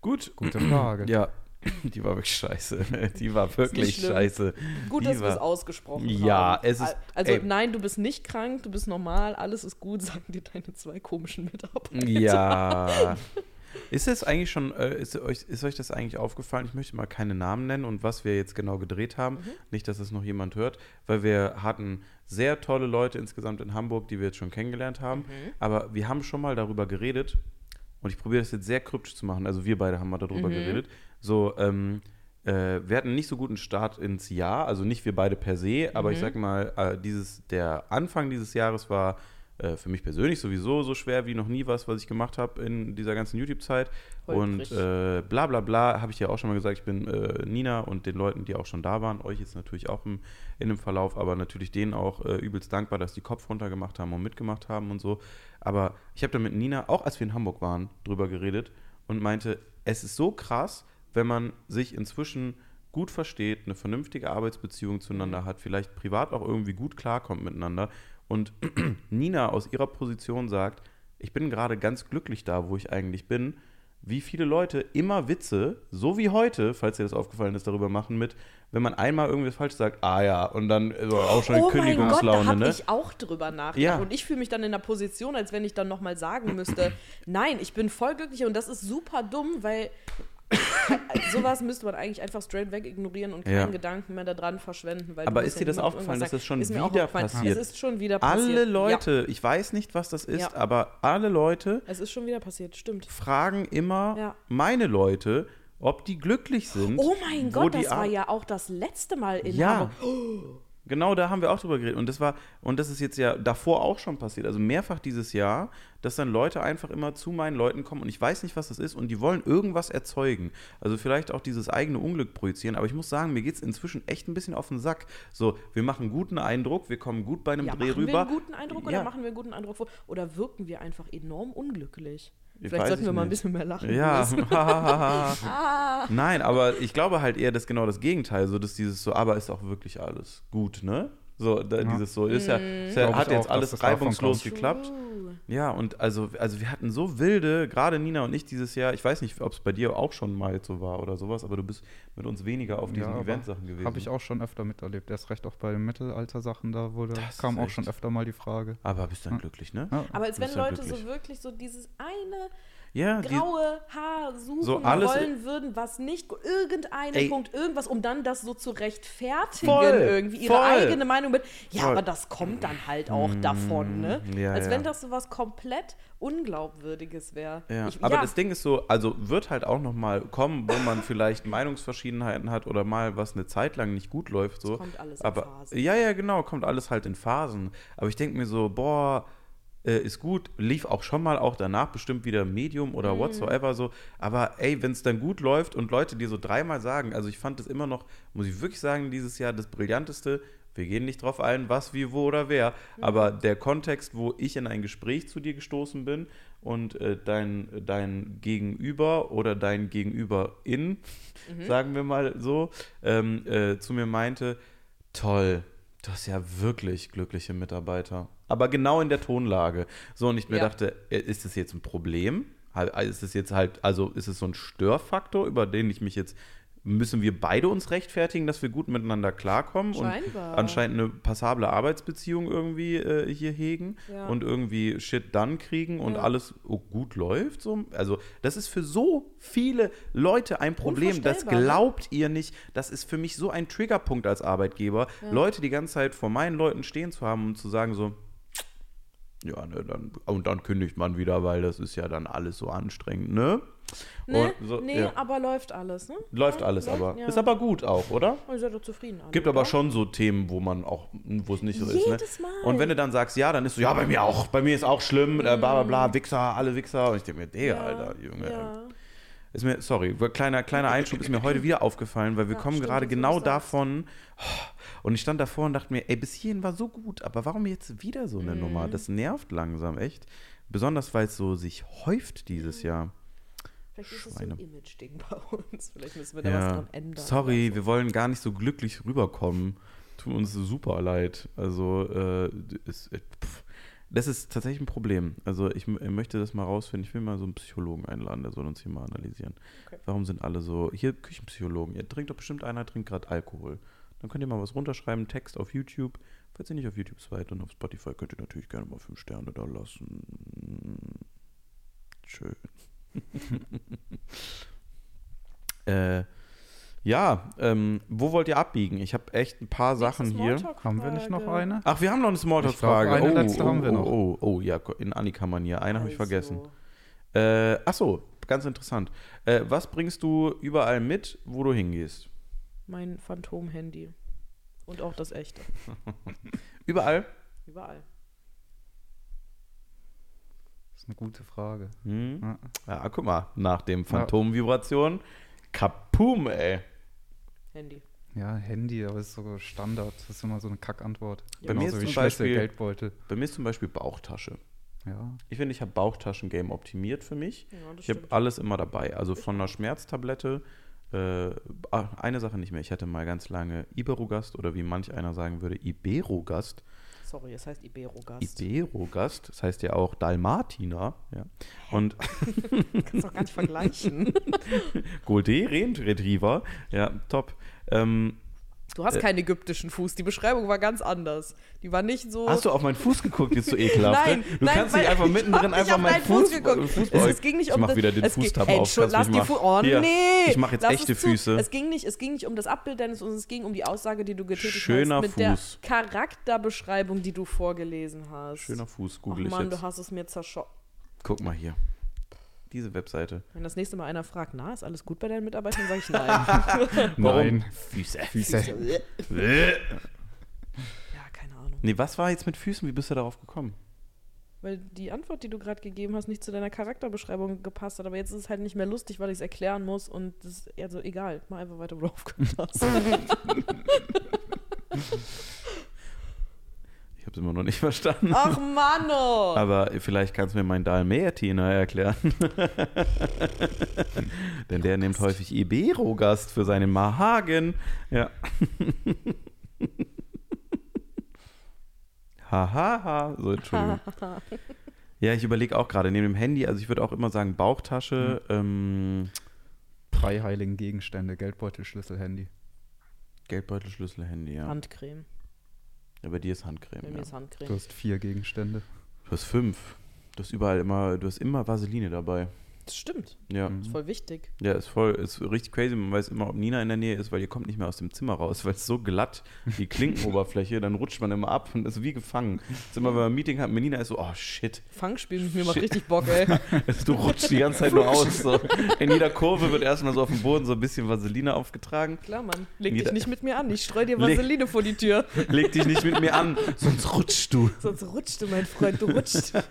Gut. Gute Frage. Ja, [laughs] die war wirklich scheiße. [laughs] Die war wirklich scheiße. gut, Die dass wir es ausgesprochen Ja, haben. es ist- Al- Also ey. nein, du bist nicht krank, du bist normal, alles ist gut, [laughs] sagen dir deine zwei komischen Mitarbeiter. Ja. Ist es eigentlich schon, äh, ist, euch, ist euch das eigentlich aufgefallen? Ich möchte mal keine Namen nennen und was wir jetzt genau gedreht haben. Mhm. Nicht, dass es noch jemand hört, weil wir hatten sehr tolle Leute insgesamt in Hamburg, die wir jetzt schon kennengelernt haben. Mhm. Aber wir haben schon mal darüber geredet und ich probiere das jetzt sehr kryptisch zu machen. Also wir beide haben mal darüber Mhm. geredet. So, ähm, äh, wir hatten einen nicht so guten Start ins Jahr, also nicht wir beide per se, aber ich Mhm. sag mal, äh, dieses, der Anfang dieses Jahres war äh, für mich persönlich sowieso so schwer wie noch nie was, was ich gemacht habe in dieser ganzen YouTube-Zeit. Und äh, bla bla bla, habe ich ja auch schon mal gesagt, ich bin äh, Nina und den Leuten, die auch schon da waren, euch jetzt natürlich auch im, in dem Verlauf, aber natürlich denen auch äh, übelst dankbar, dass die Kopf runter gemacht haben und mitgemacht haben und so. Aber ich habe da mit Nina, auch als wir in Hamburg waren, drüber geredet und meinte, es ist so krass, wenn man sich inzwischen gut versteht, eine vernünftige Arbeitsbeziehung zueinander hat, vielleicht privat auch irgendwie gut klarkommt miteinander und [clears throat] Nina aus ihrer Position sagt, ich bin gerade ganz glücklich da, wo ich eigentlich bin, wie viele Leute immer Witze, so wie heute, falls dir das aufgefallen ist, darüber machen mit, wenn man einmal irgendwas falsch sagt, ah ja, und dann so auch schon oh mein Gott, da Kündigungslaune, habe ne? ich auch drüber nachgedacht. Ja. Und ich fühle mich dann in der Position, als wenn ich dann nochmal sagen müsste, [clears throat] nein, ich bin voll glücklich und das ist super dumm, weil [coughs] sowas müsste man eigentlich einfach straight weg ignorieren und keinen Ja. Gedanken mehr daran verschwenden. Aber ist ja dir das aufgefallen, dass das schon wieder passiert? Es ist schon wieder passiert. Alle Ja, Leute, ich weiß nicht, was das ist, Ja. aber alle Leute es ist schon wieder passiert, stimmt. fragen immer Ja. meine Leute, ob die glücklich sind. Oh mein Gott, das war Ar- ja auch das letzte Mal in Ja. Hamburg. [gasps] Genau, da haben wir auch drüber geredet. Und das war, und das ist jetzt ja davor auch schon passiert, also mehrfach dieses Jahr, dass dann Leute einfach immer zu meinen Leuten kommen und ich weiß nicht, was das ist, und die wollen irgendwas erzeugen. Also vielleicht auch dieses eigene Unglück projizieren, aber ich muss sagen, mir geht es inzwischen echt ein bisschen auf den Sack. So, wir machen guten Eindruck, wir kommen gut bei einem Ja, Dreh machen wir rüber. einen guten Eindruck Ja. oder machen wir einen guten Eindruck vor? Oder wirken wir einfach enorm unglücklich? Ich Vielleicht sollten wir mal ein bisschen mehr lachen. Ja, hahaha. [laughs] [laughs] Nein, aber ich glaube halt eher, dass genau das Gegenteil, so dass dieses so, aber ist auch wirklich alles gut, ne? So, da, Ja. dieses so, ist ja, Mhm. ist ja hat jetzt auch, alles reibungslos geklappt. Ja, und also, also wir hatten so wilde, gerade Nina und ich dieses Jahr, ich weiß nicht, ob es bei dir auch schon mal so war oder sowas, aber du bist mit uns weniger auf diesen Ja, Eventsachen gewesen. Habe ich auch schon öfter miterlebt. Erst recht auch bei den Mittelalter-Sachen, da wurde, Das kam auch schon öfter mal die Frage. Aber bist dann Ja. glücklich, ne? Ja. Aber als wenn Leute glücklich. so wirklich so dieses eine Ja, graue Haar suchen So alles- wollen würden, was nicht irgendeinen Ey. Punkt, irgendwas, um dann das so zu rechtfertigen, Voll, irgendwie ihre voll. eigene Meinung mit. Ja, Voll. aber das kommt dann halt auch davon, ne? Mm, ja, Als ja. wenn das so was komplett Unglaubwürdiges wäre. Ja, aber das Ding ist so, also wird halt auch noch mal kommen, wo man vielleicht Meinungsverschiedenheiten hat oder mal was eine Zeit lang nicht gut läuft. So. Es kommt alles in aber, Phasen. Ja, ja, genau, kommt alles halt in Phasen. Aber ich denke mir so, boah, äh, ist gut, lief auch schon mal, auch danach bestimmt wieder Medium oder Mhm. whatsoever so. Aber ey, wenn es dann gut läuft und Leute dir so dreimal sagen, also ich fand es immer noch, muss ich wirklich sagen, dieses Jahr das Brillanteste. Wir gehen nicht drauf ein, was, wie, wo oder wer. Mhm. Aber der Kontext, wo ich in ein Gespräch zu dir gestoßen bin und äh, dein, dein Gegenüber oder dein Gegenüber in, Mhm. [laughs] sagen wir mal so, ähm, äh, zu mir meinte, toll, du hast ja wirklich glückliche Mitarbeiter. Aber genau in der Tonlage. So, und ich mir Ja. dachte, äh, ist das jetzt ein Problem? Ist es jetzt halt, also ist es so ein Störfaktor, über den ich mich jetzt, müssen wir beide uns rechtfertigen, dass wir gut miteinander klarkommen Scheinbar. und anscheinend eine passable Arbeitsbeziehung irgendwie äh, hier hegen Ja. und irgendwie Shit dann kriegen und Ja. alles oh, gut läuft? So? Also, das ist für so viele Leute ein Problem. Das ne? glaubt ihr nicht. Das ist für mich so ein Triggerpunkt als Arbeitgeber, Leute die ganze Zeit vor meinen Leuten stehen zu haben und zu sagen so, ja, ne, dann, und dann kündigt man wieder, weil das ist ja dann alles so anstrengend, ne? Ne? So, nee, ja. aber läuft alles, ne? Läuft Ja, alles läuft, aber. ja. Ist aber gut auch, oder? Und seid doch zufrieden. alle, Gibt aber oder? schon so Themen, wo man auch, wo es nicht so ist. Jedes Ne? Mal. Und wenn du dann sagst, ja, dann ist so, ja, bei mir auch, bei mir ist auch schlimm, äh, bla bla bla, Wichser, alle Wichser. Und ich denke mir, Digga, Alter, Junge. Ist mir, sorry, kleiner, kleiner Einschub ist mir heute wieder aufgefallen, weil wir Ja, kommen stimmt, gerade genau davon. Und ich stand davor und dachte mir, ey, bis hierhin war so gut, aber warum jetzt wieder so eine Nummer? Mhm. Das nervt langsam echt. Besonders weil es so sich häuft dieses Jahr. Vielleicht ist es so ein Image-Ding bei uns. Vielleicht müssen wir da was Ja, dran ändern. sorry, so. wir wollen gar nicht so glücklich rüberkommen. Tut uns super leid. Also, äh, es, äh, pff, das ist tatsächlich ein Problem. Also, ich möchte das mal rausfinden. Ich will mal so einen Psychologen einladen, der soll uns hier mal analysieren. Okay. Warum sind alle so. Hier, Küchenpsychologen. Ihr trinkt doch bestimmt einer, trinkt gerade Alkohol. Dann könnt ihr mal was runterschreiben, Text auf YouTube. Falls ihr nicht auf YouTube seid und auf Spotify, könnt ihr natürlich gerne mal fünf Sterne da lassen. Schön. [laughs] äh, ja, ähm, wo wollt ihr abbiegen? Ich habe echt ein paar Sachen hier. Haben wir nicht noch eine? Ach, wir haben noch eine Smalltalk-Frage. Eine oh, letzte oh, haben wir oh, noch. Oh, oh, ja, in Annika-Manier. Eine habe ich vergessen. Also, Äh, ach so, ganz interessant. Äh, was bringst du überall mit, wo du hingehst? Mein Phantom-Handy. Und auch das echte. [laughs] Überall? Überall. Das ist eine gute Frage. Hm? Ja. Ja, guck mal, nach dem Phantomvibration. Kapum, ey. Handy. Ja, Handy, aber ist so Standard. Das ist immer so eine Kackantwort. Bei mir ist wie Beispiel- Geldbeutel. Bei mir ist zum Beispiel Bauchtasche. Ja. Ich finde, ich habe Bauchtaschen-Game optimiert für mich. Ja, Ich habe alles immer dabei. Also von einer Schmerztablette. Äh, ah, eine Sache nicht mehr. Ich hatte mal ganz lange Iberogast oder wie manch einer sagen würde, Iberogast. Sorry, es heißt Iberogast. Iberogast, das heißt ja auch Dalmatiner. Ja. Und [laughs] Kannst doch gar nicht vergleichen. [laughs] Golden Retriever. Ja, top. Ähm, Du hast keinen ägyptischen Fuß. Die Beschreibung war ganz anders. Die war nicht so. hast du auf meinen Fuß geguckt, jetzt so ekelhaft? Nein, ne? Du nein, kannst nicht einfach ich mittendrin einfach auf meinen Fuß Fuß, geguckt. Fuß Es, es ging nicht ich um mach das- wieder den Ey, auf. Entschuldigung, Lass die. Fu oh, Hier, nee. Ich mache jetzt Lass echte es. Füße. Es ging, nicht, es ging nicht um das Abbild deines Fußes, es ging um die Aussage, die du getätigt Schöner hast. Mit der Fuß. Charakterbeschreibung, die du vorgelesen hast. Schöner Fuß, google ich Mann, jetzt. du hast es mir zerschossen. Guck mal hier. Diese Webseite. Wenn das nächste Mal einer fragt, na, ist alles gut bei deinen Mitarbeitern, sage ich nein. [laughs] Nein. Füße. Füße. ja, keine Ahnung. Nee, was war jetzt mit Füßen? Wie bist du darauf gekommen? Weil die Antwort, die du gerade gegeben hast, nicht zu deiner Charakterbeschreibung gepasst hat. Aber jetzt ist es halt nicht mehr lustig, weil ich es erklären muss. Und das ist also egal. Mach einfach weiter, wo du aufgehört hast. [laughs] [laughs] Habe es immer noch nicht [laughs] verstanden. Ach, Manno! Aber vielleicht kannst du mir meinen Dalmatiner erklären. [laughs] Denn der nimmt häufig Ibero-Gast für seinen Mahagen. Ja. [laughs] Hahaha. so, Entschuldigung. Ja, ich überlege auch gerade, neben dem Handy, also ich würde auch immer sagen Bauchtasche, ähm, Drei heiligen Gegenstände, Geldbeutel, Schlüssel, Handy. Geldbeutel, Schlüssel, Handy, ja. Handcreme. Ja bei dir ist Handcreme. Bei Ja. mir ist Du Handcreme. hast vier Gegenstände. Du hast fünf. Du hast überall immer, du hast immer Vaseline dabei. Das stimmt. Ja. Mhm. Ist voll wichtig. Ja, ist voll, ist richtig crazy. Man weiß immer, ob Nina in der Nähe ist, weil ihr kommt nicht mehr aus dem Zimmer raus, weil es so glatt, die Klinkenoberfläche, dann rutscht man immer ab und ist wie gefangen. ist immer, wenn man ein Meeting hat mit Nina, ist so, oh shit. Fangspiel mit mir macht richtig Bock, ey. [laughs] Du rutschst die ganze Zeit nur aus. So. In jeder Kurve wird erstmal so auf dem Boden so ein bisschen Vaseline aufgetragen. Klar, Mann. Leg Jeder- dich nicht mit mir an. Ich streu dir Leg- Vaseline vor die Tür. Leg dich nicht mit mir an, sonst rutschst du. Sonst rutscht du, mein Freund. Du rutscht. [laughs]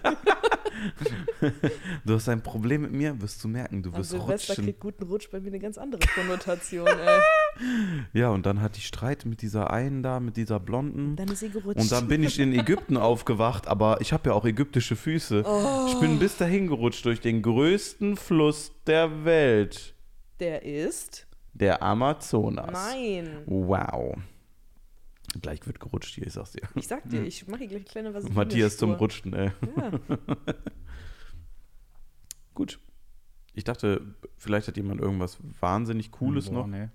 [laughs] Du hast ein Problem mit mir, wirst du merken, du Am wirst Silvester rutschen. kriegt guten Rutsch bei mir eine ganz andere Konnotation, ey. [laughs] Ja, und dann hat die Streit mit dieser einen da, mit dieser Blonden. Dann ist sie gerutscht. Und dann bin ich in Ägypten [laughs] aufgewacht, aber ich habe ja auch ägyptische Füße. Ich bin bis dahin gerutscht durch den größten Fluss der Welt, Der ist. der Amazonas. Nein. Wow. Gleich wird gerutscht hier, ich sag's dir. Ich sag dir, ich mache hier gleich eine kleine Vaseline. Matthias zum Rutschen, ey. Ja. [laughs] Gut. Ich dachte, vielleicht hat jemand irgendwas wahnsinnig Cooles Boah, noch. Nee.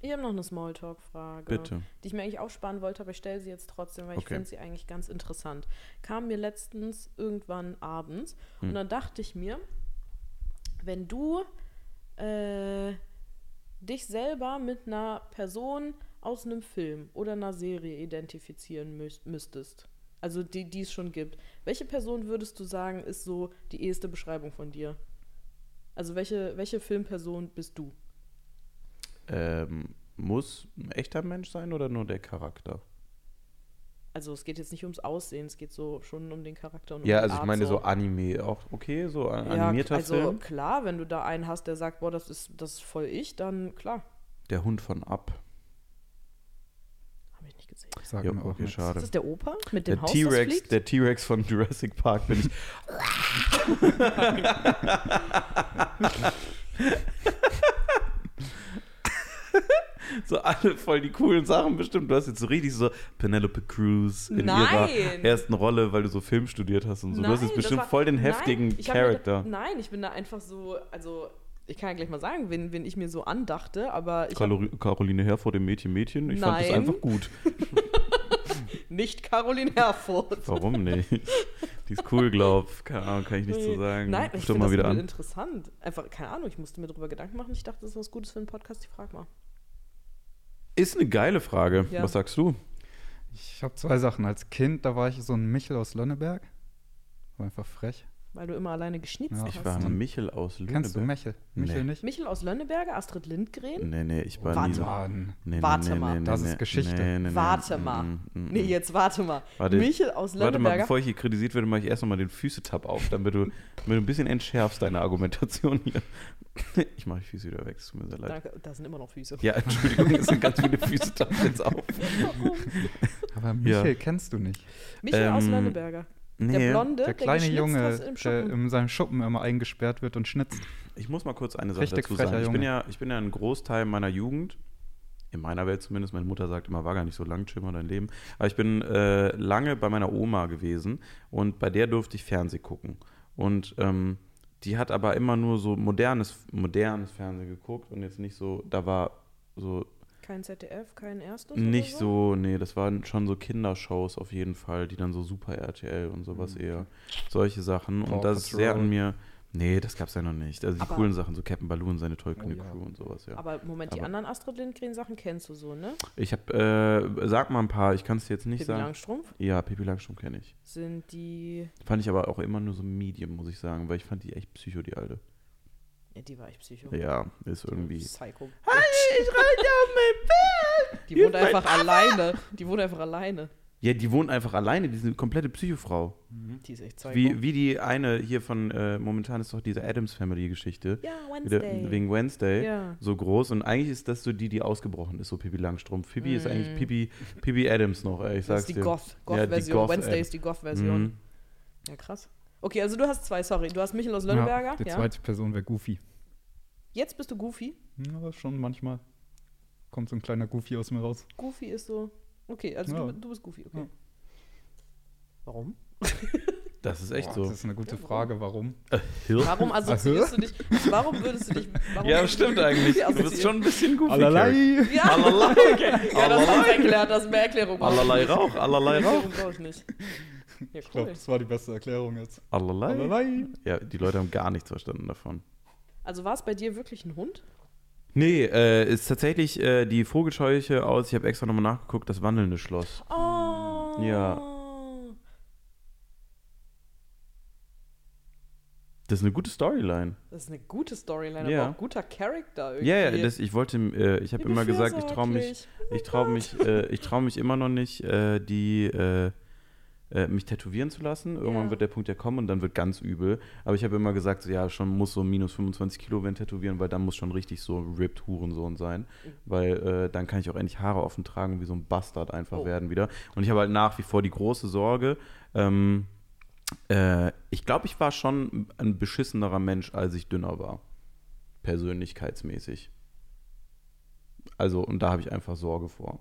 Ich habe noch eine Smalltalk-Frage. Bitte. Die ich mir eigentlich aufsparen wollte, aber ich stelle sie jetzt trotzdem, weil ich Okay. finde sie eigentlich ganz interessant. Kam mir letztens irgendwann abends Hm. und dann dachte ich mir, wenn du äh, dich selber mit einer Person aus einem Film oder einer Serie identifizieren müs müsstest, also die, die es schon gibt, welche Person würdest du sagen, ist so die eheste Beschreibung von dir? Also welche, welche Filmperson bist du? Ähm, muss ein echter Mensch sein oder nur der Charakter? Also es geht jetzt nicht ums Aussehen, es geht so schon um den Charakter und um Ja, also ich meine so Anime auch okay, so ein Ja, animierter also Film. klar, wenn du da einen hast, der sagt, boah, das ist, das ist voll ich, dann klar. Der Hund von Ab. Nicht gesehen. Sag mir auch okay, nichts. schade. Ist das der Opa mit dem Der Haus, das T-Rex, fliegt? der T-Rex von Jurassic Park bin ich. so alle voll die coolen Sachen bestimmt. Du hast jetzt so richtig so Penelope Cruz in Nein! ihrer ersten Rolle, weil du so Film studiert hast und so. du hast jetzt bestimmt war- voll den nein, heftigen mir Charakter. Da, nein, ich bin da einfach so, also ich kann ja gleich mal sagen, wen, wen ich mir so andachte, aber ich hab Caroli- Caroline Herford im Mädchen Mädchen. Ich fand das Nein. einfach gut. [laughs] nicht Caroline Herfurth. Warum nicht? Die ist cool, glaub. Keine Ahnung, kann ich nicht so sagen. Nein, ich finde mal das wieder an. interessant. Einfach, keine Ahnung, ich musste mir darüber Gedanken machen. Ich dachte, das ist was Gutes für einen Podcast. Ich frag mal. Ist eine geile Frage. Ja. Was sagst du? Ich habe zwei Sachen. Als Kind, da war ich so ein Michel aus Lönneberg. War einfach frech. Weil du immer alleine geschnitzt Ja. hast. Ich war ein Michel aus Lüneburg. Kennst du Michel? Michel Nee. nicht? Michel aus Lönneberger, Astrid Lindgren? Nee, nee, ich war Warte nie so. mal. Nee, Warte mal. Das ist Geschichte. Nee, nee, nee. Warte Mm, mal. mm, mm, Nee, jetzt warte mal. Warte. Michel aus Warte mal, Lönneberger. bevor ich hier kritisiert werde, mache ich erst nochmal den Füßetab auf, damit du, damit du ein bisschen entschärfst deine Argumentation hier. [laughs] Ich mache die Füße wieder weg, es tut mir sehr leid. Danke, da sind immer noch Füße. Ja, Entschuldigung, es sind ganz viele Füßetab jetzt auf. [laughs] Aber Michel kennst du nicht. Michel aus Ähm, Lönneberger. Nee, Der Blonde, Der kleine geschnitzt Junge, im der in seinem Schuppen immer eingesperrt wird und schnitzt. Ich muss mal kurz eine Sache Richtig dazu sagen. Ich bin, Junge. ja, ich bin ja ein Großteil meiner Jugend, in meiner Welt zumindest, meine Mutter sagt immer, war gar nicht so lang, chill mal dein Leben. Aber ich bin äh, lange bei meiner Oma gewesen und bei der durfte ich Fernseh gucken. Und ähm, die hat aber immer nur so modernes, modernes Fernsehen geguckt und jetzt nicht so, da war so Kein ZDF, kein erstes nicht oder so, nee, das waren schon so Kindershows auf jeden Fall, die dann so Super RTL und sowas eher. Solche Sachen. Paw und das ist sehr an mir. Nee, das gab's ja noch nicht. Also die Aber- coolen Sachen, so Captain Baloo und seine tollkühne Oh ja. Crew und sowas, ja. Aber Moment, die Aber- anderen Astrid Lindgren-Sachen kennst du so, ne? Ich hab, äh, sag mal ein paar, ich kann es jetzt nicht Pippi sagen. Langstrumpf Ja, Pippi Langstrumpf kenne ich. sind die. Fand ich aber auch immer nur so Medium, muss ich sagen, weil ich fand die echt psycho, die alte. Ja, die war echt psycho. Ja, ist irgendwie. Psycho. Ich reite auf mein Bett! Die wohnt einfach alleine. Die wohnt einfach alleine. Ja, die wohnt einfach alleine, die ist eine komplette Psychofrau. Die ist echt Psycho. Wie, wie die eine hier von, äh, momentan ist doch diese Adams Family Geschichte. ja, Wednesday. wegen Wednesday. Ja. So groß. Und eigentlich ist das so die, die ausgebrochen ist, so Pippi Langstrumpf. Pippi ist Mm. eigentlich Pippi, Pippi Adams noch, ich Das sag's ist die dir. Goth- Ja, Goth-Version. Goth, Wednesday ist die Goth-Version. Mhm. Ja, krass. Okay, also du hast zwei, sorry. Du hast Michel aus Lönneberger. Ja, die Ja, zweite Person wäre Goofy. Jetzt bist du Goofy. Aber schon manchmal kommt so ein kleiner Goofy aus mir raus. Goofy ist so. Okay, also Ja. du, du bist Goofy, okay. Ja. Warum? [laughs] Das ist echt Boah, so. Das ist eine gute Frage, warum? Warum assoziierst du dich, warum würdest du dich, warum Ja, stimmt eigentlich. Du bist schon ein bisschen goofy. Allerlei. Ja, Allerlei. okay. [laughs] ja das ist erklärt, das ist mehr Erklärung. Allerlei Rauch, allerlei Rauch. Ich nicht. [laughs] Ja, Ich glaube, cool. das war die beste Erklärung jetzt. Allerlei. Allerlei. Ja, die Leute haben gar nichts verstanden davon. Also war es bei dir wirklich ein Hund? Nee, äh, ist tatsächlich äh, die Vogelscheuche aus, ich habe extra nochmal nachgeguckt, das wandelnde Schloss. Oh. Ja. Das ist eine gute Storyline. Das ist eine gute Storyline, Ja. aber auch ein guter Charakter irgendwie. Ja, ja, das, ich wollte, äh, ich habe immer gesagt, ich traue mich, ich traue mich, äh, ich traue mich immer noch nicht, äh, die, äh, mich tätowieren zu lassen. Irgendwann Ja. wird der Punkt ja kommen und dann wird ganz übel. Aber ich habe immer gesagt, so, ja, schon muss so minus 25 Kilo werden tätowieren, weil dann muss schon richtig so ripped Hurensohn sein. Mhm. Weil äh, dann kann ich auch endlich Haare offen tragen und wie so ein Bastard einfach Oh. werden wieder. Und ich habe halt nach wie vor die große Sorge, ähm, äh, ich glaube, ich war schon ein beschissenerer Mensch, als ich dünner war. Persönlichkeitsmäßig. Also, und da habe ich einfach Sorge vor.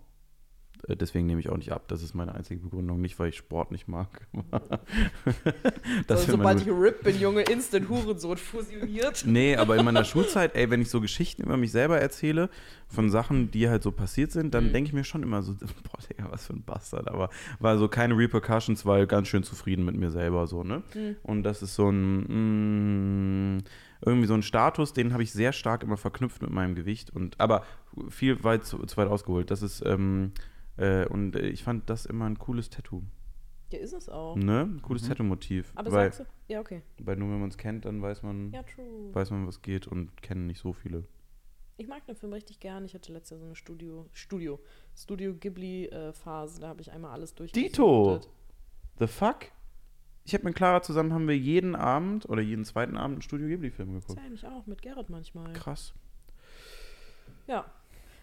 Äh, Deswegen nehme ich auch nicht ab. Das ist meine einzige Begründung. Nicht, weil ich Sport nicht mag. [laughs] so, [laughs] sobald ich gerippt bin, Junge, instant Hurensohn fusioniert. Nee, aber in meiner [laughs] Schulzeit, ey, wenn ich so Geschichten über mich selber erzähle, von Sachen, die halt so passiert sind, dann Mhm. denke ich mir schon immer so, boah, Digga, was für ein Bastard. Aber war so keine Repercussions, weil ganz schön zufrieden mit mir selber so, ne? Mhm. Und das ist so ein, mm, irgendwie so ein Status, den habe ich sehr stark immer verknüpft mit meinem Gewicht. Und, aber viel weit zu, zu weit ausgeholt. Das ist, ähm, äh, und äh, ich fand das immer ein cooles Tattoo. Ja, ist es auch. Ne? Ein cooles Tattoo-Motiv. Aber weil, sagst du? Ja, okay. weil nur wenn man es kennt, dann weiß man, Ja, weiß man, was geht und kennen nicht so viele. Ich mag den Film richtig gern. Ich hatte letztes Jahr so eine Studio, Studio, Studio Ghibli-Phase. Da habe ich einmal alles durchgesuchtet. Dito! The fuck? Ich habe mit Clara zusammen haben wir jeden Abend oder jeden zweiten Abend einen Studio Ghibli-Film Das geguckt. ja mich auch, mit Gerrit manchmal. Krass. Ja.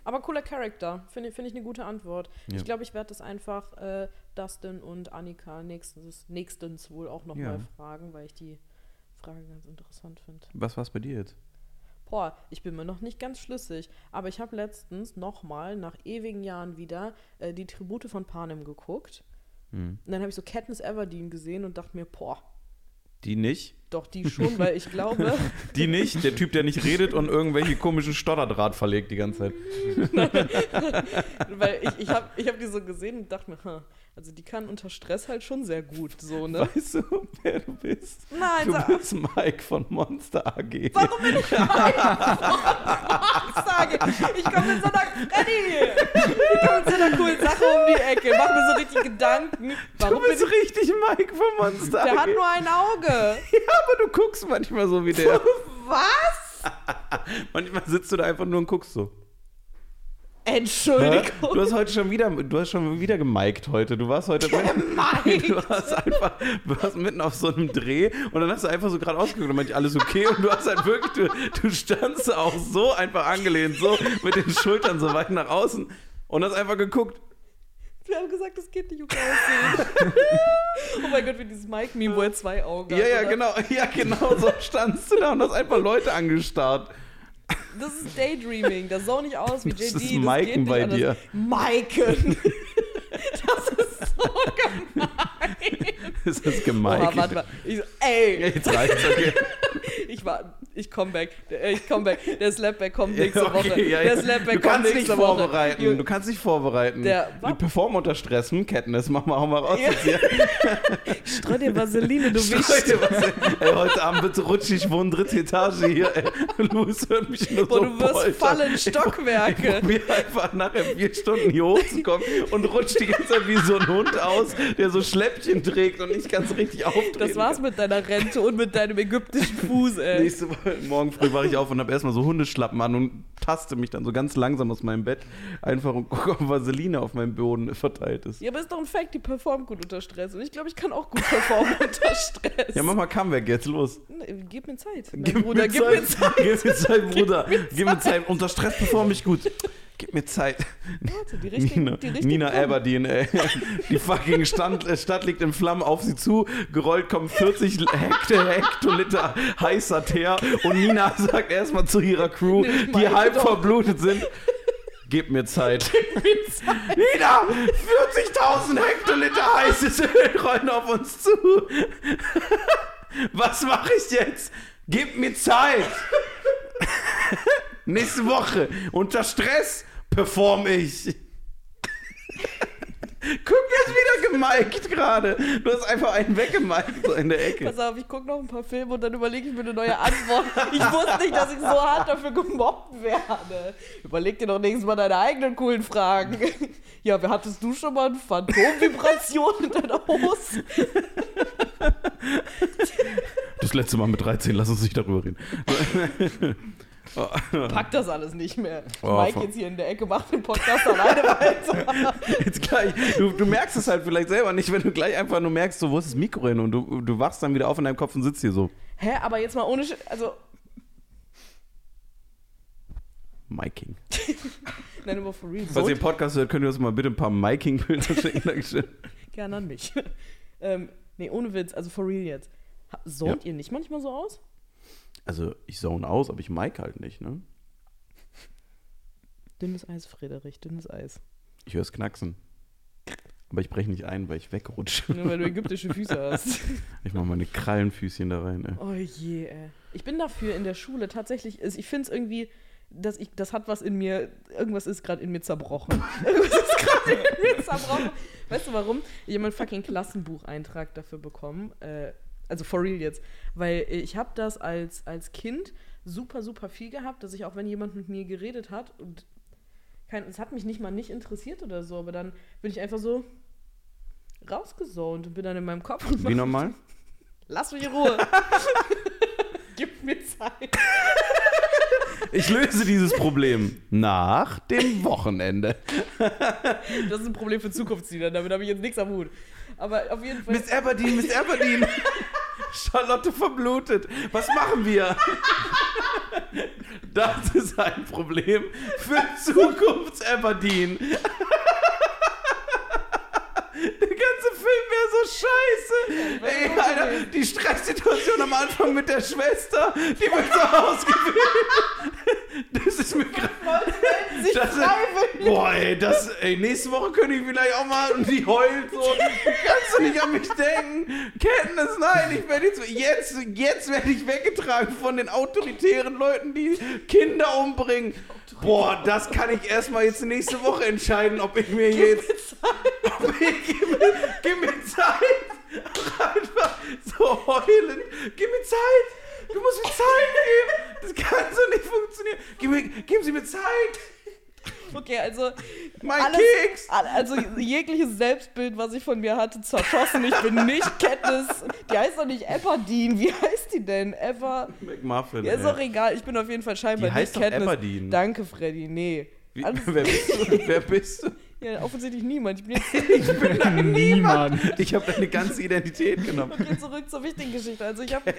Aber cooler Charakter. Finde find ich eine gute Antwort. Ja. Ich glaube, ich werde das einfach äh, Dustin und Annika nächstens, nächstens wohl auch nochmal Ja. fragen, weil ich die Frage ganz interessant finde. Was war's bei dir jetzt? Boah, ich bin mir noch nicht ganz schlüssig, aber ich habe letztens nochmal nach ewigen Jahren wieder äh, die Tribute von Panem geguckt. Hm. Und dann habe ich so Katniss Everdeen gesehen und dachte mir, boah, Die nicht? doch die schon, weil ich glaube, [laughs] Die nicht? Der Typ, der nicht redet und irgendwelche komischen Stotterdraht verlegt die ganze Zeit. [laughs] weil ich, ich habe ich hab die so gesehen und dachte mir, also die kann unter Stress halt schon sehr gut, so, ne? Weißt du, wer du bist? Nein, Du sag, bist Mike von Monster AG. warum bin ich sage, ich komme mit so einer Freddy, ich komme mit so einer coolen Sache um die Ecke, mach mir so richtig Gedanken, Du warum bin bist ich, richtig Mike von Monster der AG. hat nur ein Auge. ja, aber du guckst manchmal so wie der. Was? [laughs] manchmal sitzt du da einfach nur und guckst so. Entschuldigung. Du hast heute schon wieder, du hast schon wieder gemiked heute. Du warst heute, [laughs] [laughs] du hast einfach, du warst mitten auf so einem Dreh und dann hast du einfach so gerade ausgeguckt und meinte alles okay und du hast halt wirklich, du, du standst auch so einfach angelehnt, so mit den Schultern so weit nach außen und hast einfach geguckt. Wir haben gesagt, das geht nicht um aussehen. [laughs] oh mein Gott, wie dieses Mike-Meme, wo er zwei Augen Ja, hat. ja, oder? genau, ja, genau so standst du da und hast einfach Leute angestarrt. Das ist Daydreaming. Das sah nicht aus wie Das JD. ist Miken geht nicht bei anders. dir. Miken. [laughs] das ist so gemein. [laughs] Das ist gemein. warte mal. Ich so, ey, Jetzt reicht's, okay. [laughs] ich war, ich komm back. Der- Ich komm back. Der Slapback kommt [laughs] nächste Woche. okay, ja, Der. Slapback Du kommt kannst nächste nicht Woche. vorbereiten. Ju- Du kannst nicht vorbereiten. Der- du perform unter Stress. Hm, Katniss, mach mal, hau mal raus Ja. hier. [laughs] Streu dir Vaseline, du [laughs] Wicht. Ey, heute Abend bitte rutsch ich wohne dritte Etage hier. Ey. Louis hört mich nur Boah, so du wirst poltern. fallen, Ich Stockwerke. probiere einfach nachher vier Stunden hier hochzukommen und rutscht die ganze Zeit wie so ein Hund aus, der so Schläppchen trägt und nicht ganz richtig auftreten Das war's mit deiner Rente und mit deinem ägyptischen Fuß, ey. Nächste Woche, [laughs] morgen früh wache ich auf und habe erstmal so Hundeschlappen an und taste mich dann so ganz langsam aus meinem Bett einfach und gucke, ob Vaseline auf meinem Boden verteilt ist. Ja, aber ist doch ein Fact, die performt gut unter Stress. Und ich glaube, ich kann auch gut performen [laughs] unter Stress. Ja, mach mal Comeback jetzt, los. Nee, Gib mir Zeit. Gib Bruder, mir gib Zeit. mir Zeit. Gib mir Zeit, Bruder. Gib mir Zeit. Unter Stress performe ich gut. Gib mir Zeit. Warte, die [laughs] richtigen, Nina, die richtigen Nina. Aberdeen, ey. [laughs] Die fucking Stand, äh, Stadt liegt in Flammen auf sie zu. Gerollt kommen 40 Hektar, Hektoliter heißer Teer. Und Nina [laughs] sagt erstmal zu ihrer Crew, die halb doch. verblutet sind. Gib mir Zeit. Nina, 40.000 Hektoliter heißes Öl rollen auf uns zu. Was mache ich jetzt? Gib mir Zeit. Nächste Woche unter Stress perform ich. Guck, er ist wieder gemiked gerade. Du hast einfach einen weggemiked so in der Ecke. Pass auf, ich gucke noch ein paar Filme und dann überlege ich mir eine neue Antwort. Ich wusste nicht, dass ich so hart dafür gemobbt werde. Überleg dir doch nächstes Mal deine eigenen coolen Fragen. Ja, wer hattest du schon mal eine Phantomvibration in deiner Hose? Das letzte Mal mit 13, lass uns nicht darüber reden. [laughs] Pack das alles nicht mehr. Oh, Mike jetzt hier in der Ecke macht den Podcast [laughs] alleine weiter. Jetzt gleich. Du, du merkst es halt vielleicht selber nicht, wenn du gleich einfach nur merkst, so, wo ist das Mikro hin? Und du, du wachst dann wieder auf in deinem Kopf und sitzt hier so. Hä, aber jetzt mal ohne Sch Also, Miking. [laughs] nein, aber for real. Falls ihr Podcast hört, könnt ihr uns mal bitte ein paar Miking-Bilder schicken. Dankeschön. gerne an mich. ähm, nee, ohne Witz, also for real jetzt. Sohnt Ja. ihr nicht manchmal so aus? Also, ich zone aus, aber ich mic halt nicht, ne? Dünnes Eis, Friedrich, dünnes Eis. Ich höre es knacksen. Aber ich breche nicht ein, weil ich wegrutsche. Nur weil du ägyptische Füße hast. [laughs] Ich mache meine Krallenfüßchen da rein. Ey. Oh je, ey. Ich bin dafür in der Schule tatsächlich, ist- ich finde es irgendwie, dass ich, das hat was in mir, irgendwas ist gerade in mir zerbrochen. [laughs] irgendwas ist gerade in mir zerbrochen. Weißt du warum? Ich habe einen fucking Klassenbucheintrag dafür bekommen. Äh, also for real jetzt. Weil ich habe das als, als Kind super, super viel gehabt, dass ich auch, wenn jemand mit mir geredet hat und kein, es hat mich nicht mal nicht interessiert oder so, aber dann bin ich einfach so rausgesont und bin dann in meinem Kopf und Wie normal? [laughs] Lass mich in Ruhe. [laughs] Gib mir Zeit. Ich löse dieses Problem nach dem Wochenende. [laughs] Das ist ein Problem für Zukunftslieder, damit habe ich jetzt nichts am Hut. Aber auf jeden Fall. Miss Aberdeen, Miss Aberdeen. Charlotte verblutet. Was machen wir? [laughs] Das ist ein Problem für Zukunfts-Aberdeen. [laughs] Der ganze Film wäre so scheiße. Ey, Alter, die Stresssituation am Anfang mit der Schwester, die wird so [laughs] ausgewählt. Das ist mir gerade. Sich Das freiwillig. boah, ey, das, ey, nächste Woche könnte ich vielleicht auch mal und die heult so. Kannst du nicht an mich denken? Kenntnis, nein, ich werde jetzt, jetzt, jetzt werde ich weggetragen von den autoritären Leuten, die Kinder umbringen. Boah, das kann ich erstmal jetzt nächste Woche entscheiden, ob ich mir jetzt, [laughs] ob ich, gib mir, gib mir Zeit. Einfach so heulend. Gib mir Zeit. Du musst mir Zeit geben. Das kann so nicht funktionieren. Gib mir, geben Sie mir Zeit. Okay, also. Mein alles, Keks. Also jegliches Selbstbild, was ich von mir hatte, zerschossen. Ich bin nicht [laughs] Katniss. Die heißt doch nicht Aberdeen. Wie heißt die denn? Ever. McMuffin. Ja, ist auch egal. Ich bin auf jeden Fall scheinbar Die heißt nicht doch Katniss. Danke, Freddy. Nee. Wie, [laughs] wer bist du? Wer bist du? Ja, offensichtlich niemand. Ich bin jetzt [laughs] Ich bin Niemand. Ich habe deine ganze Identität genommen. okay, zurück zur wichtigen Geschichte. Also ich habe.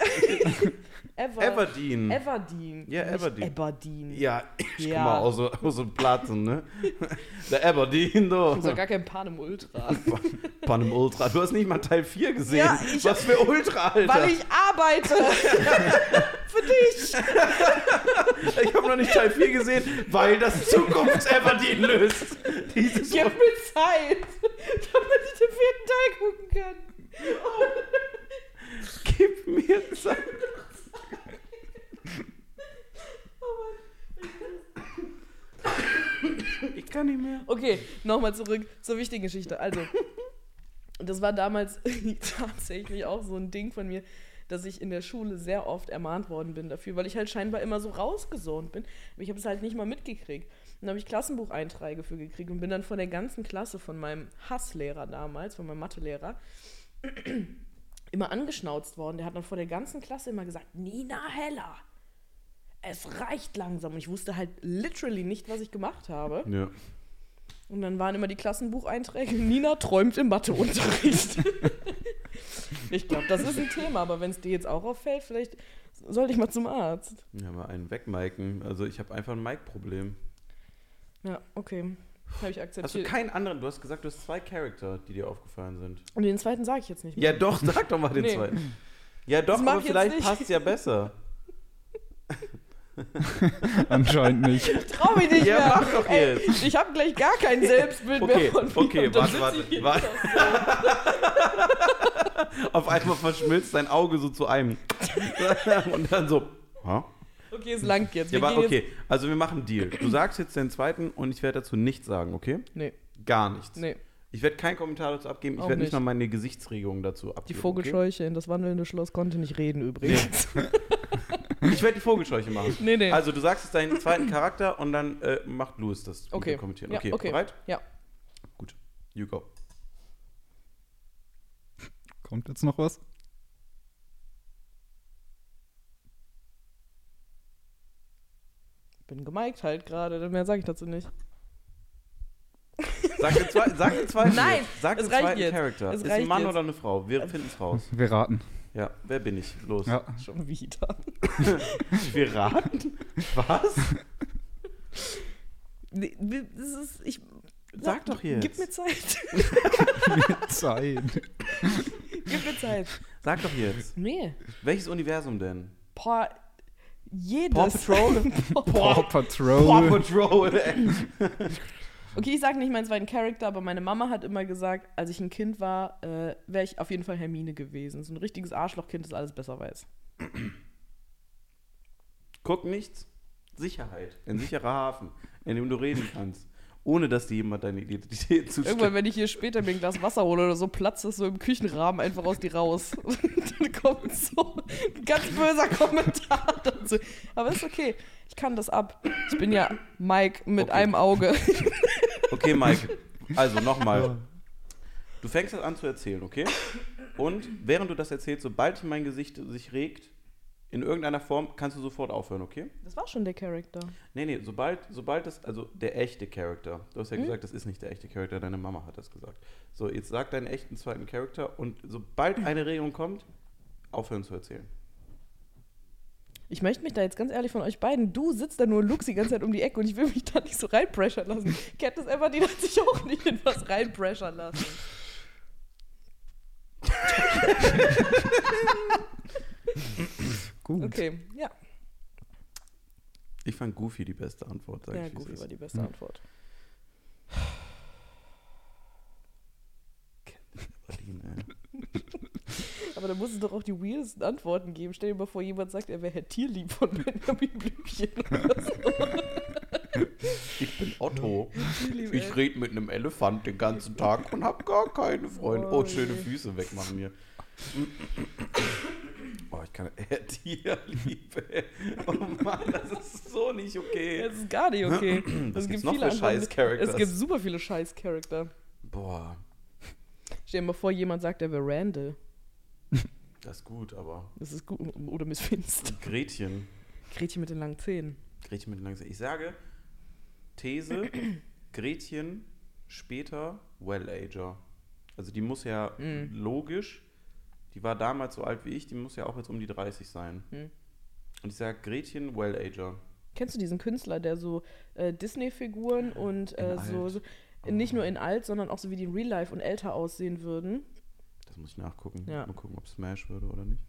Ever. Aberdeen. Aberdeen. Ja, Nicht Aberdeen. Aberdeen. Ja, ich Ja. komm mal aus so, aus so Platzen, ne? [laughs] Der Aberdeen, Das ist do. doch gar kein Panem Ultra. [laughs] Panem Ultra. Du hast nicht mal Teil 4 gesehen. Ja, ich Was für Ultra, Alter. Weil ich arbeite. [laughs] Für dich. Ich habe noch nicht Teil 4 gesehen, weil das Zukunfts-Aberdeen löst. Dieses Gib mir Zeit, damit ich den vierten Teil gucken kann. Gib mir Zeit. [laughs] Ich kann nicht mehr. Okay, nochmal zurück zur wichtigen Geschichte. Also, das war damals [laughs] tatsächlich auch so ein Ding von mir, dass ich in der Schule sehr oft ermahnt worden bin dafür, weil ich halt scheinbar immer so rausgesohnt bin. Ich habe es halt nicht mal mitgekriegt. Dann habe ich Klassenbucheinträge für gekriegt und bin dann von der ganzen Klasse, von meinem Hasslehrer damals, von meinem Mathelehrer, [clears throat] immer angeschnauzt worden. Der hat dann vor der ganzen Klasse immer gesagt, Nina Heller, es reicht langsam. Und ich wusste halt literally nicht, was ich gemacht habe. Ja. Und dann waren immer die Klassenbucheinträge, Nina träumt im Matheunterricht. [laughs] ich glaube, das ist ein Thema, aber wenn es dir jetzt auch auffällt, vielleicht sollte ich mal zum Arzt. Ja, mal einen wegmiken. Also ich habe einfach ein Mic-Problem. Ja, okay. Habe ich Hast du akzeptiert. keinen anderen? Du hast gesagt, du hast zwei Charakter, die dir aufgefallen sind. Und den zweiten sage ich jetzt nicht mehr. Ja, doch, sag doch mal den Nee. zweiten. Ja, doch, aber vielleicht passt ja besser. [laughs] [laughs] Anscheinend nicht. Trau mich nicht Ja, mehr. mach doch Ey, jetzt. Ich habe gleich gar kein Selbstbild Okay, mehr von mir. okay, warte, ich warte, warte. [laughs] Auf einmal verschmilzt dein Auge so zu einem. [laughs] Und dann so. Hä? Okay, es langt jetzt. Ja, Wir aber okay, also wir machen einen Deal. Du sagst jetzt den zweiten und ich werde dazu nichts sagen, okay? Jetzt, nee, Gar nichts. nee. Ich werde keinen Kommentar dazu abgeben. Ich werde nicht nicht. mal meine Gesichtsregungen dazu Die abgeben. Vogelscheuche in das wandelnde Schloss konnte nicht reden übrigens. Okay? Ich werde die Vogelscheuche machen. nee, nee. Also du sagst jetzt deinen zweiten Charakter und dann äh, macht Louis das mit Okay. dem Kommentieren. Ja, Okay, okay. bereit? Ja. Gut. You go. Kommt jetzt noch was? Bin gemiked halt gerade, mehr sage ich dazu nicht. Sag den, zwei, sag den zweiten. [laughs] Nein, jetzt. Sag es den reicht zweiten jetzt. Charakter. Es Ist ein Mann jetzt. oder eine Frau? Wir finden es raus. Wir raten. Ja, wer bin ich? Los. Ja. Schon wieder. [laughs] Wir raten? Was? Nee, das ist, ich, Sag doch jetzt. Gib mir Zeit. Zeit. [laughs] Gib mir Zeit. Sag doch jetzt. Nee. Welches Universum denn? Boah, jedes. Paw Patrol? [laughs] Paw Paw Patrol. Patrol. Okay, ich sage nicht meinen zweiten Charakter, aber meine Mama hat immer gesagt, als ich ein Kind war, äh, wäre ich auf jeden Fall Hermine gewesen. So ein richtiges Arschlochkind, das alles besser weiß. Guck nichts. Sicherheit. Ein sicherer Hafen, in dem du reden kannst. Ohne dass dir jemand deine Identität [laughs] zustimmt. Irgendwann, wenn ich hier später mir ein Glas Wasser hole oder so, platzt das so im Küchenrahmen einfach aus dir raus. [laughs] Dann kommt so ein ganz böser Kommentar [laughs] dazu. Aber ist okay. Ich kann das ab. Ich bin ja Mike mit Okay. einem Auge. Okay, Mike. Also nochmal. Du fängst jetzt an zu erzählen, okay? Und während du das erzählst, sobald mein Gesicht sich regt, in irgendeiner Form, kannst du sofort aufhören, okay? Das war schon der Charakter. Nee, nee, sobald, sobald das, also der echte Charakter, du hast ja Hm? gesagt, das ist nicht der echte Charakter, deine Mama hat das gesagt. So, jetzt sag deinen echten zweiten Charakter und sobald eine Regung kommt, aufhören zu erzählen. Ich möchte mich da jetzt ganz ehrlich von euch beiden, du sitzt da nur Lux die ganze Zeit um die Ecke und ich will mich da nicht so reinpressure lassen. Katniss Everdeen hat sich auch nicht in was reinpressure lassen. [laughs] Gut. Okay, ja. Ich fand Goofy die beste Antwort, sag Ja, ich, Goofy war die beste Antwort. Berlin, ey. [laughs] Aber da muss es doch auch die weirdesten Antworten geben. Stell dir mal vor, jemand sagt, er wäre Herr Tierlieb von Benjamin Blümchen oder so. Ich bin Otto. Tierlieb, Ich ey. rede mit einem Elefant den ganzen Tag und hab gar keine Freunde. Oh, Oh, schöne. Füße wegmachen hier. Oh, ich kann. Er [laughs] Tierliebe. Oh Mann, das ist so nicht okay. Das ist gar nicht okay. [clears throat] Was es gibt noch viele für. Scheiß-Characters? Es gibt super viele Scheiß-Charakter. Boah, Stell dir mal vor, jemand sagt, er wäre Randall. das ist gut, aber. Das ist gut. Oder Miss Finster. Gretchen. Gretchen mit den langen Zähnen. Gretchen mit langsam. Ich sage, These, [clears throat] Gretchen, später Well-Ager. Also die muss ja Mhm. logisch, die war damals so alt wie ich, die muss ja auch jetzt um die 30 sein. Mhm. Und ich sage Gretchen Well-Ager. Kennst du diesen Künstler, der so äh, Disney-Figuren und äh, so, so nicht nur in alt, sondern auch so wie die in Real Life und älter aussehen würden? Das muss ich nachgucken. Ja. Mal gucken, ob Smash würde oder nicht.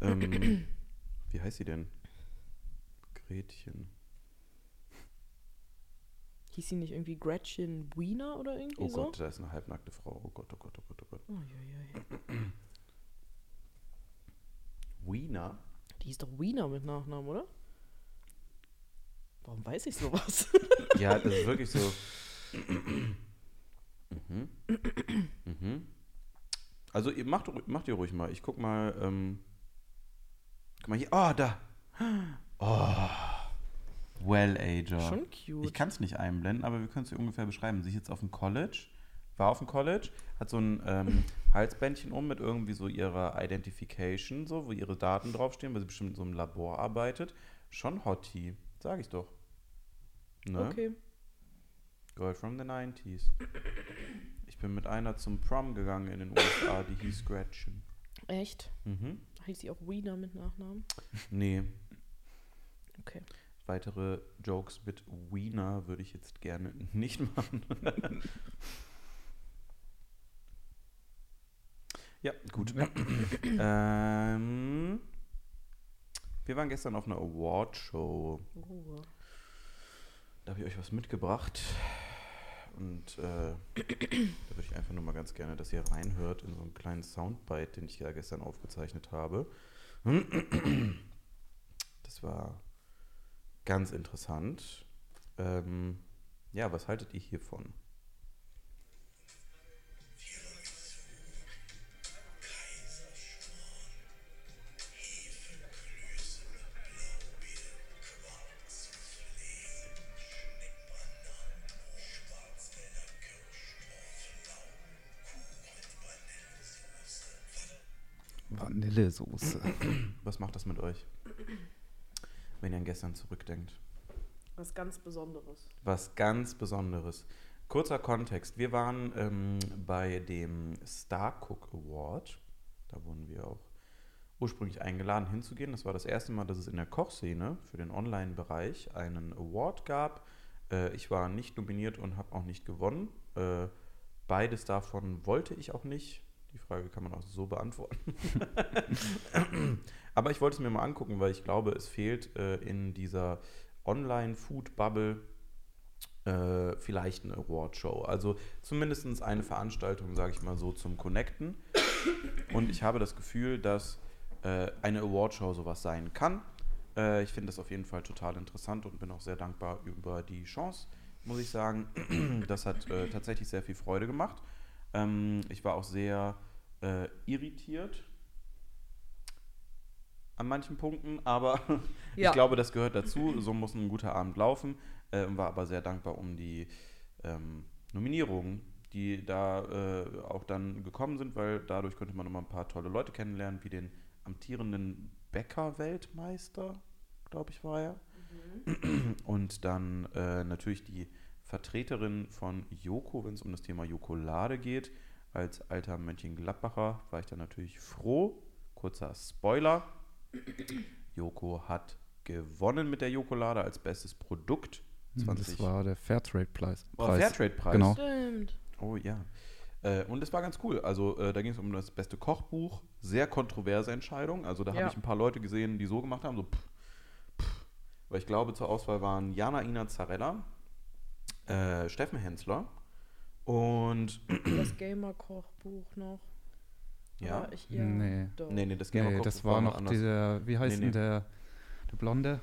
Ähm, [clears throat] wie heißt sie denn? Gretchen. Hieß sie nicht irgendwie Gretchen Wiener oder irgendwie Oh so? Gott, da ist eine halbnackte Frau. Oh Gott, oh Gott, oh Gott, oh Gott. Oh, je, je. Wiener? Die hieß doch Wiener mit Nachnamen, oder? Warum weiß ich sowas? [laughs] Ja, das ist wirklich so. mhm. Mhm. Also ihr macht, macht ihr ruhig mal. Ich guck mal. Ähm, guck mal hier. Oh, da. Oh. Well-Ager. Schon Ich cute. kann es nicht einblenden, aber wir können es ungefähr beschreiben. Sie ist jetzt auf dem College, war auf dem College, hat so ein ähm, Halsbändchen um mit irgendwie so ihrer Identification, so, wo ihre Daten draufstehen, weil sie bestimmt in so einem Labor arbeitet. Schon Hottie, sag ich doch. Ne? Okay. Girl from the 90s. Ich bin mit einer zum Prom gegangen in den USA, die hieß Gretchen. Echt? Mhm. Hieß sie auch Wiener mit Nachnamen? Nee, Okay. weitere Jokes mit Wiener würde ich jetzt gerne nicht machen. [laughs] ja, gut. [clears throat] ähm, Wir waren gestern auf einer Award-Show. Oh. Da habe ich euch was mitgebracht. Und äh, da würde ich einfach nur mal ganz gerne, dass ihr reinhört in so einen kleinen Soundbite, den ich ja gestern aufgezeichnet habe. Das war ganz interessant. Ähm, ja, was haltet ihr hiervon? Vanillesoße. [clears throat] Was macht das mit euch, wenn ihr an gestern zurückdenkt? Was ganz Besonderes. Was ganz Besonderes. Kurzer Kontext. Wir waren ähm, bei dem Star Cook Award. Da wurden wir auch ursprünglich eingeladen hinzugehen. Das war das erste Mal, dass es in der Kochszene für den Online-Bereich einen Award gab. Äh, ich war nicht nominiert und habe auch nicht gewonnen. Äh, beides davon wollte ich auch nicht. Die Frage kann man auch so beantworten. [laughs] Aber ich wollte es mir mal angucken, weil ich glaube, es fehlt äh, in dieser Online-Food-Bubble äh, vielleicht eine Award-Show. Also zumindest eine Veranstaltung, sage ich mal so, zum Connecten. Und ich habe das Gefühl, dass äh, eine Award-Show sowas sein kann. Äh, ich finde das auf jeden Fall total interessant und bin auch sehr dankbar über die Chance, muss ich sagen. Das hat äh, tatsächlich sehr viel Freude gemacht. Ähm, ich war auch sehr äh, irritiert an manchen Punkten, aber [laughs] Ja. ich glaube, das gehört dazu. So muss ein guter Abend laufen. Äh, war aber sehr dankbar um die ähm, Nominierungen, die da äh, auch dann gekommen sind, weil dadurch konnte man nochmal ein paar tolle Leute kennenlernen, wie den amtierenden Bäcker-Weltmeister, glaube ich, war er. Und dann äh, natürlich die Vertreterin von Joko, wenn es um das Thema Jokolade geht. Als alter Mönchengladbacher war ich dann natürlich froh. Kurzer Spoiler. Joko hat gewonnen mit der Jokolade als bestes Produkt. 20. Das war der Fairtrade-Preis. Oh, Fairtrade-Preis. Genau. Stimmt. Oh ja. Äh, und es war ganz cool. Also äh, da ging es um das beste Kochbuch. Sehr kontroverse Entscheidung. Also da Ja. habe ich ein paar Leute gesehen, die so gemacht haben, so pff, pff. Weil ich glaube, zur Auswahl waren Jana Ina Zarella, äh, Steffen Hensler und Das Gamer-Kochbuch noch. ja. Aber Ich, ja Nee. Doch. Nee, nee, das Nee, Gamer-Kochbuch das war noch anders. dieser, wie heißt Nee, denn nee. der, der Blonde?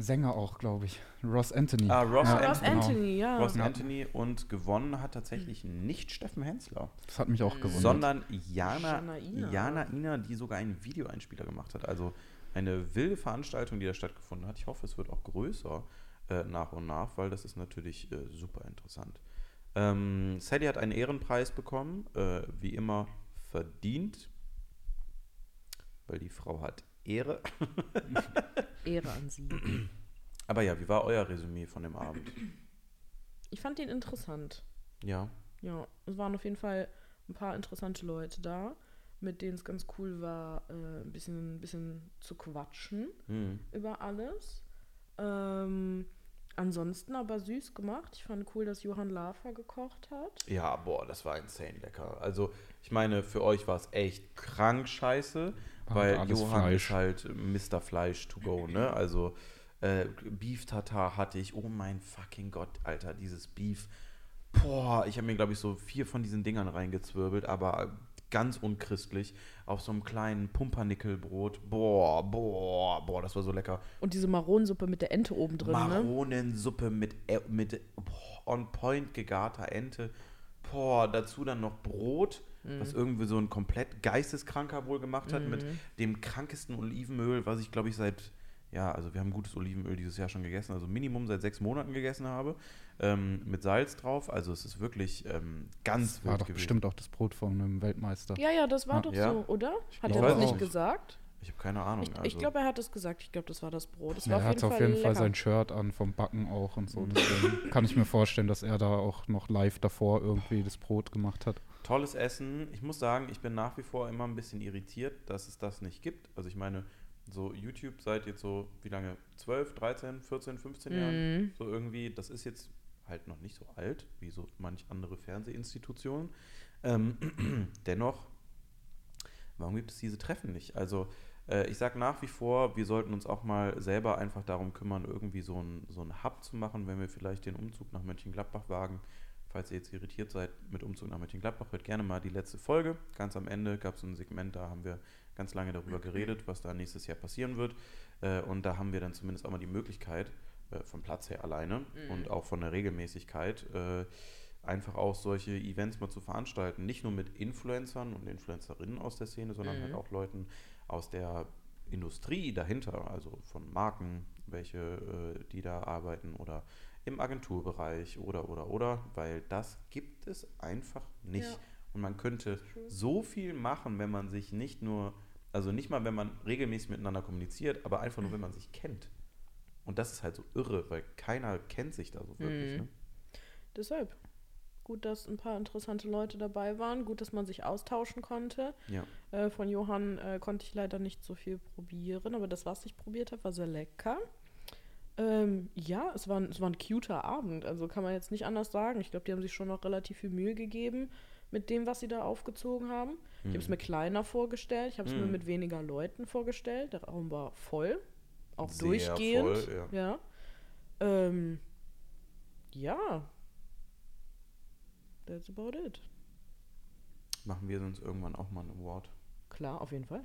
Sänger auch, glaube ich. Ross Anthony. Ah, Ross Ah, Ross Anthony. Anthony, ja. Ross Ja. Anthony und gewonnen hat tatsächlich nicht Steffen Hensler, Das hat mich auch gewundert. sondern Jana, Jana Ina. Jana Ina, die sogar einen Videoeinspieler gemacht hat. Also eine wilde Veranstaltung, die da stattgefunden hat. Ich hoffe, es wird auch größer äh, nach und nach, weil das ist natürlich äh, super interessant. Ähm, Sally hat einen Ehrenpreis bekommen, äh, wie immer verdient, weil die Frau hat Ehre. [laughs] Ehre an sie. Aber ja, wie war euer Resümee von dem Abend? Ich fand ihn interessant. Ja. Ja, es waren auf jeden Fall ein paar interessante Leute da, mit denen es ganz cool war, äh, ein bisschen, ein bisschen zu quatschen Hm. über alles. Ähm, ansonsten aber süß gemacht. Ich fand cool, dass Johann Lafer gekocht hat. Ja, boah, das war insane lecker. Also, ich meine, für euch war es echt krank scheiße, War weil Johann Fleisch. ist halt Mr. Fleisch to go, ne? Also, äh, Beef Tartar hatte ich, oh mein fucking Gott, Alter, dieses Beef. Boah, ich habe mir, glaube ich, so vier von diesen Dingern reingezwirbelt, aber ganz unchristlich auf so einem kleinen Pumpernickelbrot. Boah, boah, boah, das war so lecker. Und diese Maronensuppe mit der Ente oben drin, ne? Maronensuppe mit, Ä- mit boah, on point gegarter Ente. Boah, dazu dann noch Brot, Mhm. was irgendwie so ein komplett geisteskranker wohl gemacht hat, mit dem krankesten Olivenöl, was ich glaube ich seit, ja, also wir haben gutes Olivenöl dieses Jahr schon gegessen, also Minimum seit sechs Monaten gegessen habe, ähm, mit Salz drauf. Also es ist wirklich ähm, ganz Das war doch gewesen. bestimmt auch das Brot von einem Weltmeister. Ja, ja, das war Ja. doch Ja. so, oder? Hat er das nicht auch. gesagt? Ich habe keine Ahnung. Ich, also. ich glaube, er hat es gesagt. Ich glaube, das war das Brot. Es Ja, war er hat auf Fall jeden Fall lecker. sein Shirt an, vom Backen auch und so. Deswegen kann ich mir vorstellen, dass er da auch noch live davor irgendwie das Brot gemacht hat. Tolles Essen. Ich muss sagen, ich bin nach wie vor immer ein bisschen irritiert, dass es das nicht gibt. Also ich meine, so YouTube seit jetzt so, wie lange? 12, 13, 14, 15 Jahren? Mhm. So irgendwie, das ist jetzt halt noch nicht so alt, wie so manch andere Fernsehinstitutionen. Ähm, [clears throat] dennoch, warum gibt es diese Treffen nicht? Also Äh, ich sage nach wie vor, wir sollten uns auch mal selber einfach darum kümmern, irgendwie so ein, so ein Hub zu machen, wenn wir vielleicht den Umzug nach Mönchengladbach wagen. Falls ihr jetzt irritiert seid mit Umzug nach Mönchengladbach, hört gerne mal die letzte Folge. Ganz am Ende gab es ein Segment, da haben wir ganz lange darüber geredet, was da nächstes Jahr passieren wird. Äh, und da haben wir dann zumindest auch mal die Möglichkeit, äh, vom Platz her alleine Mhm. und auch von der Regelmäßigkeit, äh, einfach auch solche Events mal zu veranstalten. Nicht nur mit Influencern und Influencerinnen aus der Szene, sondern Mhm. halt auch Leuten aus der Industrie dahinter, also von Marken, welche, äh, die da arbeiten oder im Agenturbereich oder, oder, oder, weil das gibt es einfach nicht. Ja. Und man könnte so viel machen, wenn man sich nicht nur, also nicht mal, wenn man regelmäßig miteinander kommuniziert, aber einfach nur, wenn man sich kennt. Und das ist halt so irre, weil keiner kennt sich da so wirklich. Mhm. Ne? Deshalb. Gut, dass ein paar interessante Leute dabei waren. Gut, dass man sich austauschen konnte. Ja. Äh, von Johann äh, konnte ich leider nicht so viel probieren, aber das, was ich probiert habe, war sehr lecker. Ähm, ja, es war, ein- es war ein cuter Abend, also kann man jetzt nicht anders sagen. Ich glaube, die haben sich schon noch relativ viel Mühe gegeben mit dem, was sie da aufgezogen haben. Ich habe es mir kleiner vorgestellt, ich habe es mir Mhm. mit weniger Leuten vorgestellt. Der Raum war voll, auch Sehr durchgehend. voll, ja. ja. Ähm, ja. That's about it. Machen wir sonst irgendwann auch mal einen Award. Klar, auf jeden Fall.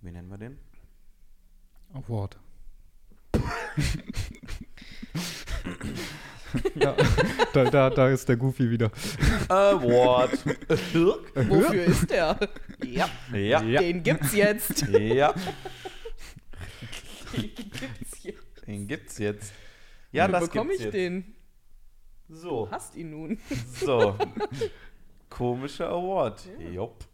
Wie nennen wir den? Award. [laughs] ja, da, da, da ist der Goofy wieder. Award. [laughs] Wofür ist der? ja, ja. Ja. den gibt's jetzt. Ja, Den gibt's jetzt. den gibt's jetzt. Ja, Wie das bekomme gibt's ich jetzt. den? So, Hast ihn nun. so. [laughs] Komischer Award. Ja. Jopp.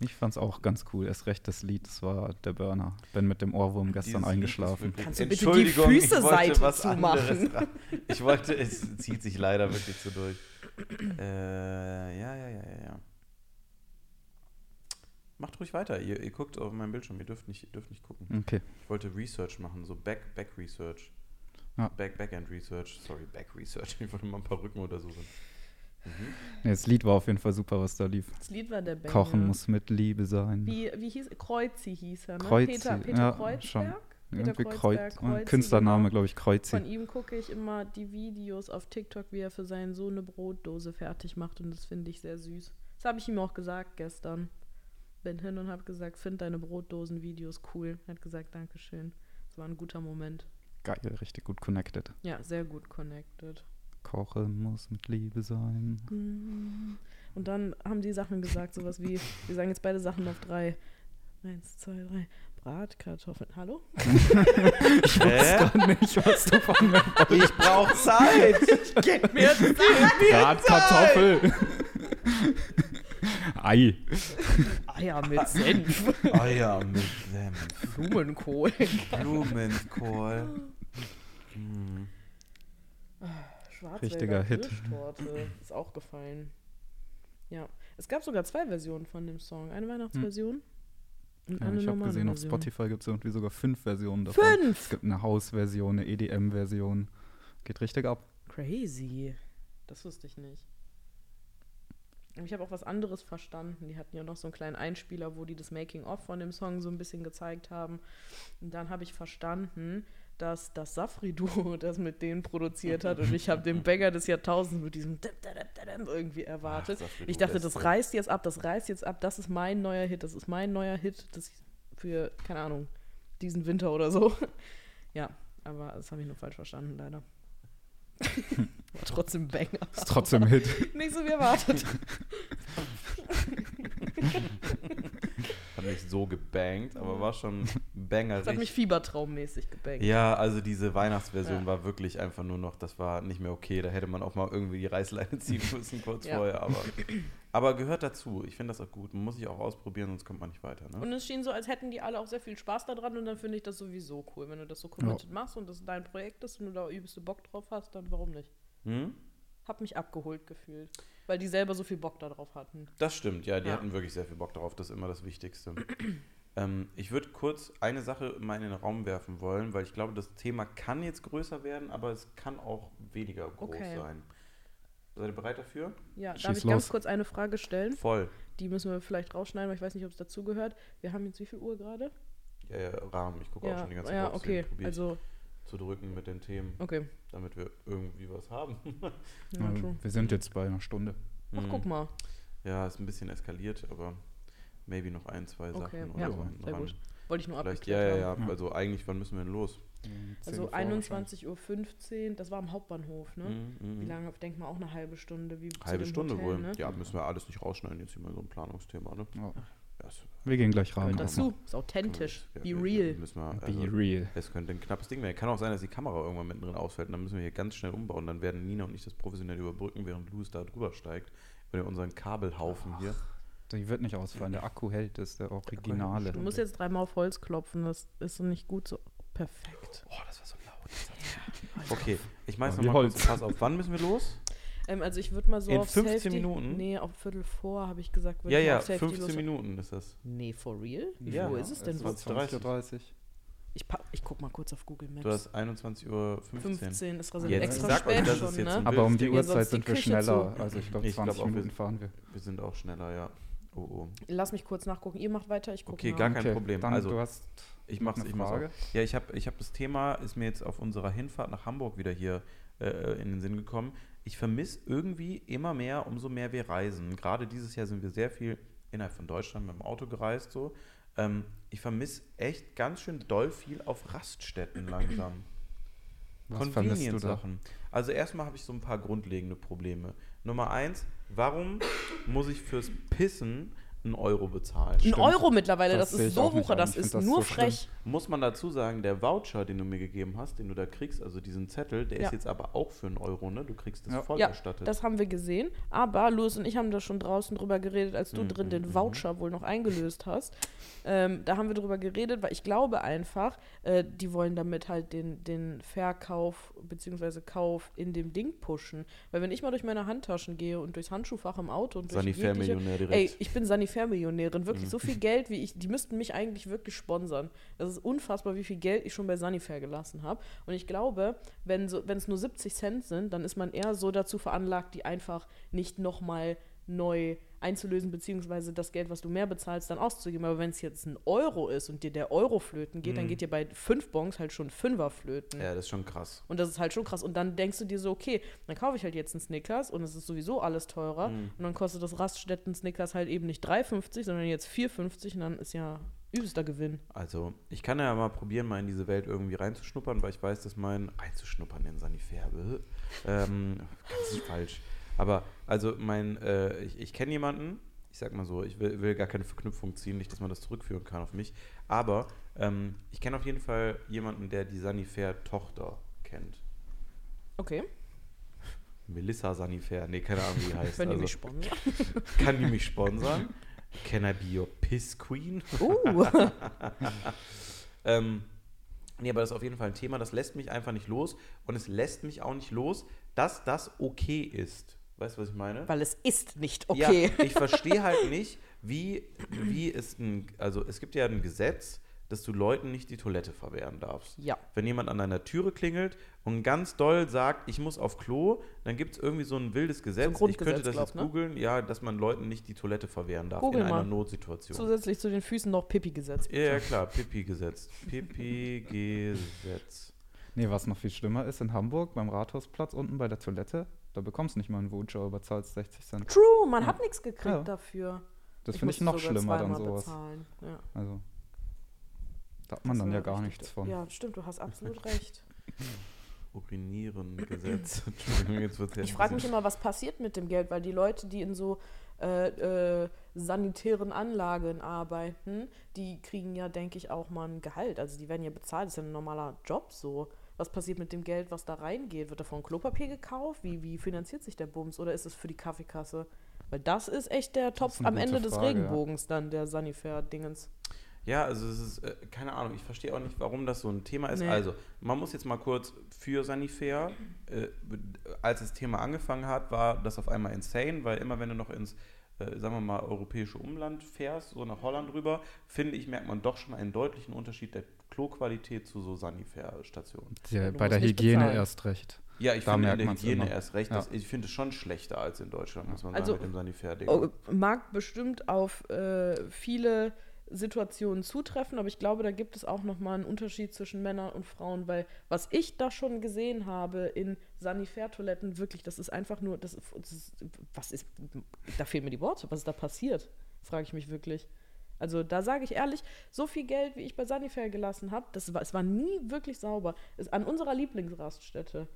Ich fand's auch ganz cool. Erst recht das Lied, das war der Burner. Bin mit dem Ohrwurm gestern Dieses eingeschlafen. Kannst du bitte die Entschuldigung, ich Füße wollte Seite was zumachen? Ich wollte, es zieht sich leider wirklich so durch. Äh, ja, ja, ja, ja, ja. Macht ruhig weiter. Ihr, ihr guckt auf meinem Bildschirm. Ihr dürft nicht, ihr dürft nicht gucken. Okay. Ich wollte Research machen, so Back, Back Research. Ja. Back, Backend Research. Sorry, Back Research. [laughs] Ich wollte mal ein paar Rücken untersuchen. Mhm. Nee, das Lied war auf jeden Fall super, was da lief. Das Lied war der Banger. Kochen muss mit Liebe sein. Wie, wie hieß Kreuzi hieß er, ne? Kreuzi, Peter, Peter ja, Kreuzberg? schon. Peter Irgendwie Kreuzberg, Kreuz, Kreuzi, Künstlername, genau. glaube ich, Kreuzi. Von ihm gucke ich immer die Videos auf TikTok, wie er für seinen Sohn eine Brotdose fertig macht und das finde ich sehr süß. Das habe ich ihm auch gesagt gestern. Bin hin und habe gesagt, find deine Brotdosen-Videos cool. Er hat gesagt, Dankeschön. Das war ein guter Moment. Geil, richtig gut connected. Ja, sehr gut connected. Kochen muss mit Liebe sein. Und dann haben die Sachen gesagt, sowas wie, [laughs] wir sagen jetzt beide Sachen auf drei. Eins, zwei, drei. Bratkartoffeln. Hallo? [laughs] Hä? nicht, was du von mir Ich brauche Zeit. [laughs] Gib mir Zeit! Bratkartoffel. Ei. Eier mit Senf. Eier mit Senf. Blumenkohl. Blumenkohl. Hm. Richtiger Hit. Ist auch gefallen. Ja. Es gab sogar zwei Versionen von dem Song. Eine Weihnachtsversion und Ja, eine ich habe gesehen, auf. Spotify gibt es irgendwie sogar fünf Versionen davon. Es Fünf! gibt eine Hausversion, eine EDM-Version. Geht richtig ab. Crazy. Das wusste ich nicht. Ich habe auch was anderes verstanden. Die hatten ja noch so einen kleinen Einspieler, wo die das Making-of von dem Song so ein bisschen gezeigt haben. Und dann habe ich verstanden, dass das Safri-Duo [laughs] das mit denen produziert hat. Und ich habe den Banger des Jahrtausends mit diesem irgendwie erwartet. Ach, ich dachte, das reißt jetzt ab, das reißt jetzt ab. Das ist mein neuer Hit, das ist mein neuer Hit. Das für, keine Ahnung, diesen Winter oder so. [laughs] Ja, aber das habe ich nur falsch verstanden, leider. Trotzdem Banger. Ist trotzdem Hit. Nicht so wie erwartet. [laughs] Hat nicht so gebankt, aber war schon [laughs] Das hat mich fiebertraummäßig gebankt. Ja, also diese Weihnachtsversion Ja. war wirklich einfach nur noch, das war nicht mehr okay. Da hätte man auch mal irgendwie die Reißleine [laughs] ziehen müssen kurz Ja. vorher. Aber, aber gehört dazu. Ich finde das auch gut. Man muss sich auch ausprobieren, sonst kommt man nicht weiter. Ne? Und es schien so, als hätten die alle auch sehr viel Spaß daran und dann finde ich das sowieso cool. Wenn du das so committed machst und das dein Projekt ist und du da übelste Bock drauf hast, dann warum nicht? Hm? Hab mich abgeholt gefühlt. Weil die selber so viel Bock darauf hatten. Das stimmt, ja, die Ja. hatten wirklich sehr viel Bock darauf. Das ist immer das Wichtigste. [clears throat] ähm, ich würde kurz eine Sache mal in den Raum werfen wollen, weil ich glaube, das Thema kann jetzt größer werden, aber es kann auch weniger groß Okay. sein. Seid ihr bereit dafür? Ja, Schieß darf ich los. ganz kurz eine Frage stellen? Voll. Die müssen wir vielleicht rausschneiden, weil ich weiß nicht, ob es dazugehört. Wir haben jetzt wie viel Uhr gerade? Ja, ja, Rahmen. Ich gucke auch Ja, schon die ganze Zeit ja okay. Also, zu drücken mit den Themen, okay. damit wir irgendwie was haben. [laughs] Ja, Ja, true. wir sind jetzt bei einer Stunde. Ach, Hm. guck mal. Ja, ist ein bisschen eskaliert, aber maybe noch ein, zwei Sachen Okay, oder ja, so sehr dran. gut. Wollte ich nur Vielleicht, ja, ja, haben. ja. Also eigentlich, wann müssen wir denn los? 10 Also vor wahrscheinlich. 21.15 Uhr, das war am Hauptbahnhof, ne? Mhm, Wie mhm. lange? Ich denke mal auch eine halbe Stunde. Wie Halbe Stunde Hotel, wohl. Ne? Ja, müssen wir alles nicht rausschneiden, jetzt hier mal so ein Planungsthema, ne? Ja. Ist- Wir gehen gleich rein. Dazu. Ist authentisch. Be real. Wir, Be also, real. es könnte ein knappes Ding werden. Kann auch sein, dass die Kamera irgendwann mittendrin ausfällt und dann müssen wir hier ganz schnell umbauen. Dann werden Nina und ich das professionell überbrücken, während Louis da drüber steigt. Über unseren Kabelhaufen hier. Die wird nicht ausfallen. Der Akku hält, das ist der Originale. Du musst jetzt dreimal auf Holz klopfen, das ist so nicht gut so perfekt. Oh, das war so laut. [laughs] Okay, ich mein's nochmal kurz. Pass auf, wann müssen wir los? Ähm, also ich würde mal so In auf 15 Safety, Minuten? Nee, auf Viertel vor, habe ich gesagt. Ja, ja, auf Safety 15 los- Minuten ist das. Nee, for real? Ja. Wo ist es denn? Ist 20.30 Ich, pa- ich guck mal kurz auf Google Maps. Du hast 21.15 Uhr. 15 ist also Jetzt extra sag euch, spät schon, jetzt ne? Aber um die Uhrzeit sonst die sind wir schneller. zu. Also ich glaube, Ich glaub 20 auch, wir- Minuten fahren wir. Wir sind auch schneller, ja. Oh, oh. Lass mich kurz nachgucken. Ihr macht weiter, ich gucke Okay, nach. gar kein Problem. Dann, Also, du hast Ich mach's, eine ich mach's Frage. auch. Ja, ich habe ich hab das Thema, ist mir jetzt auf unserer Hinfahrt nach Hamburg wieder hier äh, in den Sinn gekommen. Ich vermisse irgendwie immer mehr, umso mehr wir reisen. Gerade dieses Jahr sind wir sehr viel innerhalb von Deutschland mit dem Auto gereist. So. Ähm, ich vermisse echt ganz schön doll viel auf Raststätten langsam. Was vermisst du da? Convenience-Sachen. Also erstmal habe ich so ein paar grundlegende Probleme. Nummer eins, warum muss ich fürs Pissen einen Euro bezahlen? Ein Stimmt. Euro mittlerweile, Das das, ist so wucher, das ist das nur so schlimm. frech. Muss man dazu sagen, der Voucher, den du mir gegeben hast, den du da kriegst, also diesen Zettel, der Ja. ist jetzt aber auch für einen Euro, ne? Du kriegst das Ja. voll Ja, erstattet. das haben wir gesehen. Aber Louis und ich haben da schon draußen drüber geredet, als du Mhm, drin mhm, den Voucher wohl noch eingelöst hast. Ähm, da haben wir drüber geredet, weil ich glaube einfach, äh, die wollen damit halt den, den Verkauf bzw. Kauf in dem Ding pushen. Weil wenn ich mal durch meine Handtaschen gehe und durchs Handschuhfach im Auto und durch jegliche... Sanifair-Millionär direkt. Ey, ich bin Sanifair-Millionärin. Wirklich Mhm. so viel Geld, wie ich. Die müssten mich eigentlich wirklich sponsern. Das ist unfassbar, wie viel Geld ich schon bei Sanifair gelassen habe. Und ich glaube, wenn so, wenn es nur 70 Cent sind, dann ist man eher so dazu veranlagt, die einfach nicht nochmal neu einzulösen, beziehungsweise das Geld, was du mehr bezahlst, dann auszugeben. Aber wenn es jetzt ein Euro ist und dir der Euro flöten geht, dann Mhm. geht dir bei fünf Bons halt schon Fünfer flöten. ja, das ist schon krass. Und das ist halt schon krass. Und dann denkst du dir so, okay, dann kaufe ich halt jetzt einen Snickers und es ist sowieso alles teurer. Mhm. Und dann kostet das Raststätten-Snickers halt eben nicht 3,50, sondern jetzt 4,50 und dann ist ja übelster Gewinn. Also, ich kann ja mal probieren, mal in diese Welt irgendwie reinzuschnuppern, weil ich weiß, dass mein. reinzuschnuppern in Sanifair. bäh. Ähm, [laughs] ganz falsch. Aber, also, mein. Äh, ich ich kenne jemanden, ich sag mal so, ich will, will gar keine Verknüpfung ziehen, nicht, dass man das zurückführen kann auf mich. Aber ähm, ich kenne auf jeden Fall jemanden, der die Sanifair-Tochter kennt. Okay, Melissa Sanifair, nee, keine Ahnung, wie die [laughs] heißt. die Also, mich sponsern. [laughs] kann die mich sponsern? Can I be your Piss Queen? Uh, [laughs] Ähm, nee, aber das ist auf jeden Fall ein Thema, das lässt mich einfach nicht los. Und es lässt mich auch nicht los, dass das okay ist. Weißt du, was ich meine? weil es ist nicht okay. Ja, ich verstehe halt [laughs] nicht, wie, wie es ein, also es gibt ja ein Gesetz, dass du Leuten nicht die Toilette verwehren darfst. Ja. Wenn jemand an deiner Türe klingelt und ganz doll sagt, ich muss auf Klo, dann gibt es irgendwie so ein wildes Gesetz. ich Grundgesetz, könnte das glaub, jetzt ne? googeln, ja, dass man Leuten nicht die Toilette verwehren darf Google in einer mal. Notsituation. Zusätzlich zu den Füßen noch Pipi-Gesetz. Ja, ja, klar, Pipi-Gesetz. Pipi-Gesetz. Nee, was noch viel schlimmer ist, in Hamburg beim Rathausplatz unten bei der Toilette, da bekommst du nicht mal einen Voucher, aber zahlst 60 Cent. True, man Ja. hat nichts gekriegt Ja. dafür. Das finde ich noch schlimmer dann sowas. bezahlen. Ja. Also, da hat man Das dann ja gar richtig nichts von. Ja, stimmt, du hast absolut recht. [laughs] Urinieren, Gesetz. [laughs] Ich frage mich immer, was passiert mit dem Geld, weil die Leute, die in so äh, äh, sanitären Anlagen arbeiten, die kriegen ja, denke ich, auch mal ein Gehalt. Also die werden ja bezahlt, das ist ja ein normaler Job so. Was passiert mit dem Geld, was da reingeht? Wird davon Klopapier gekauft? Wie, wie finanziert sich der Bums? Oder ist es für die Kaffeekasse? Weil das ist echt der Topf am Ende des Frage, ja. Regenbogens dann, der Sanifair-Dingens. Ja, also es ist, äh, keine Ahnung, ich verstehe auch nicht, warum das so ein Thema ist. Nee. Also, man muss jetzt mal kurz für Sanifair, äh, als das Thema angefangen hat, war das auf einmal insane, weil immer wenn du noch ins, äh, sagen wir mal, europäische Umland fährst, so nach Holland rüber, finde ich, merkt man doch schon einen deutlichen Unterschied der Kloqualität zu so Sanifair-Stationen. Ja, bei der Hygiene bezahlen. erst recht. Ja, ich Da finde in der Hygiene immer. erst recht. Ja. Das, ich finde es schon schlechter als in Deutschland, muss man Also, sagen, mit dem Sanifair-Ding. Oh, mag bestimmt auf äh, viele Situationen zutreffen, aber ich glaube, da gibt es auch nochmal einen Unterschied zwischen Männern und Frauen, weil was ich da schon gesehen habe in Sanifair-Toiletten, wirklich, das ist einfach nur, das, ist- das ist, was ist, da fehlen mir die Worte, was ist da passiert, frage ich mich wirklich. Also da sage ich ehrlich, so viel Geld, wie ich bei Sanifair gelassen habe, das war, es war nie wirklich sauber. Es, an unserer Lieblingsraststätte,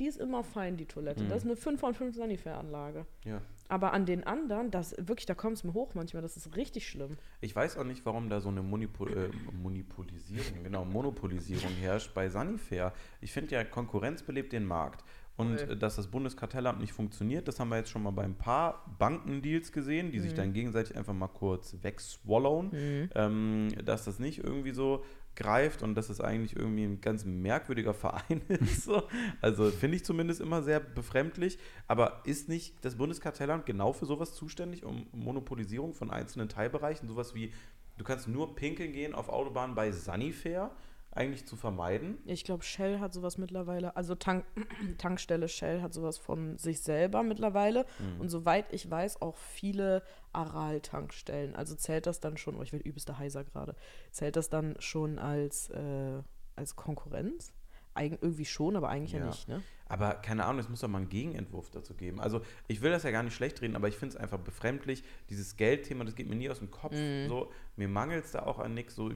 die ist immer fein, die Toilette. Das ist eine 5 von 5 Sanifair-Anlage. ja. Aber an den anderen, das wirklich, da kommt es mir hoch manchmal, das ist richtig schlimm. Ich weiß auch nicht, warum da so eine Monopol äh, Monopolisierung, genau, Monopolisierung herrscht bei Sanifair. Ich finde ja, Konkurrenz belebt den Markt. Und Voll. äh, dass das Bundeskartellamt nicht funktioniert, das haben wir jetzt schon mal bei ein paar Bankendeals gesehen, die sich dann gegenseitig einfach mal kurz wegswallowen. Ähm, dass das nicht irgendwie so greift und dass es eigentlich irgendwie ein ganz merkwürdiger [laughs] Verein ist. So. Also finde ich zumindest immer sehr befremdlich. Aber ist nicht das Bundeskartellamt genau für sowas zuständig, um Monopolisierung von einzelnen Teilbereichen, sowas wie, du kannst nur pinkeln gehen auf Autobahnen bei Sanifair, eigentlich zu vermeiden? Ich glaube, Shell hat sowas mittlerweile, also Tank, [clears throat] Tankstelle Shell hat sowas von sich selber mittlerweile. Und soweit ich weiß, auch viele Aral-Tankstellen. Also zählt das dann schon, oh, ich werde übelster heiser gerade, zählt das dann schon als, äh, als Konkurrenz? Eig irgendwie schon, aber eigentlich ja, Ja. nicht, ne? Aber keine Ahnung, es muss doch mal einen Gegenentwurf dazu geben. Also ich will das ja gar nicht schlecht reden, aber ich finde es einfach befremdlich. Dieses Geldthema, das geht mir nie aus dem Kopf. So, mir mangelt es da auch an nichts, so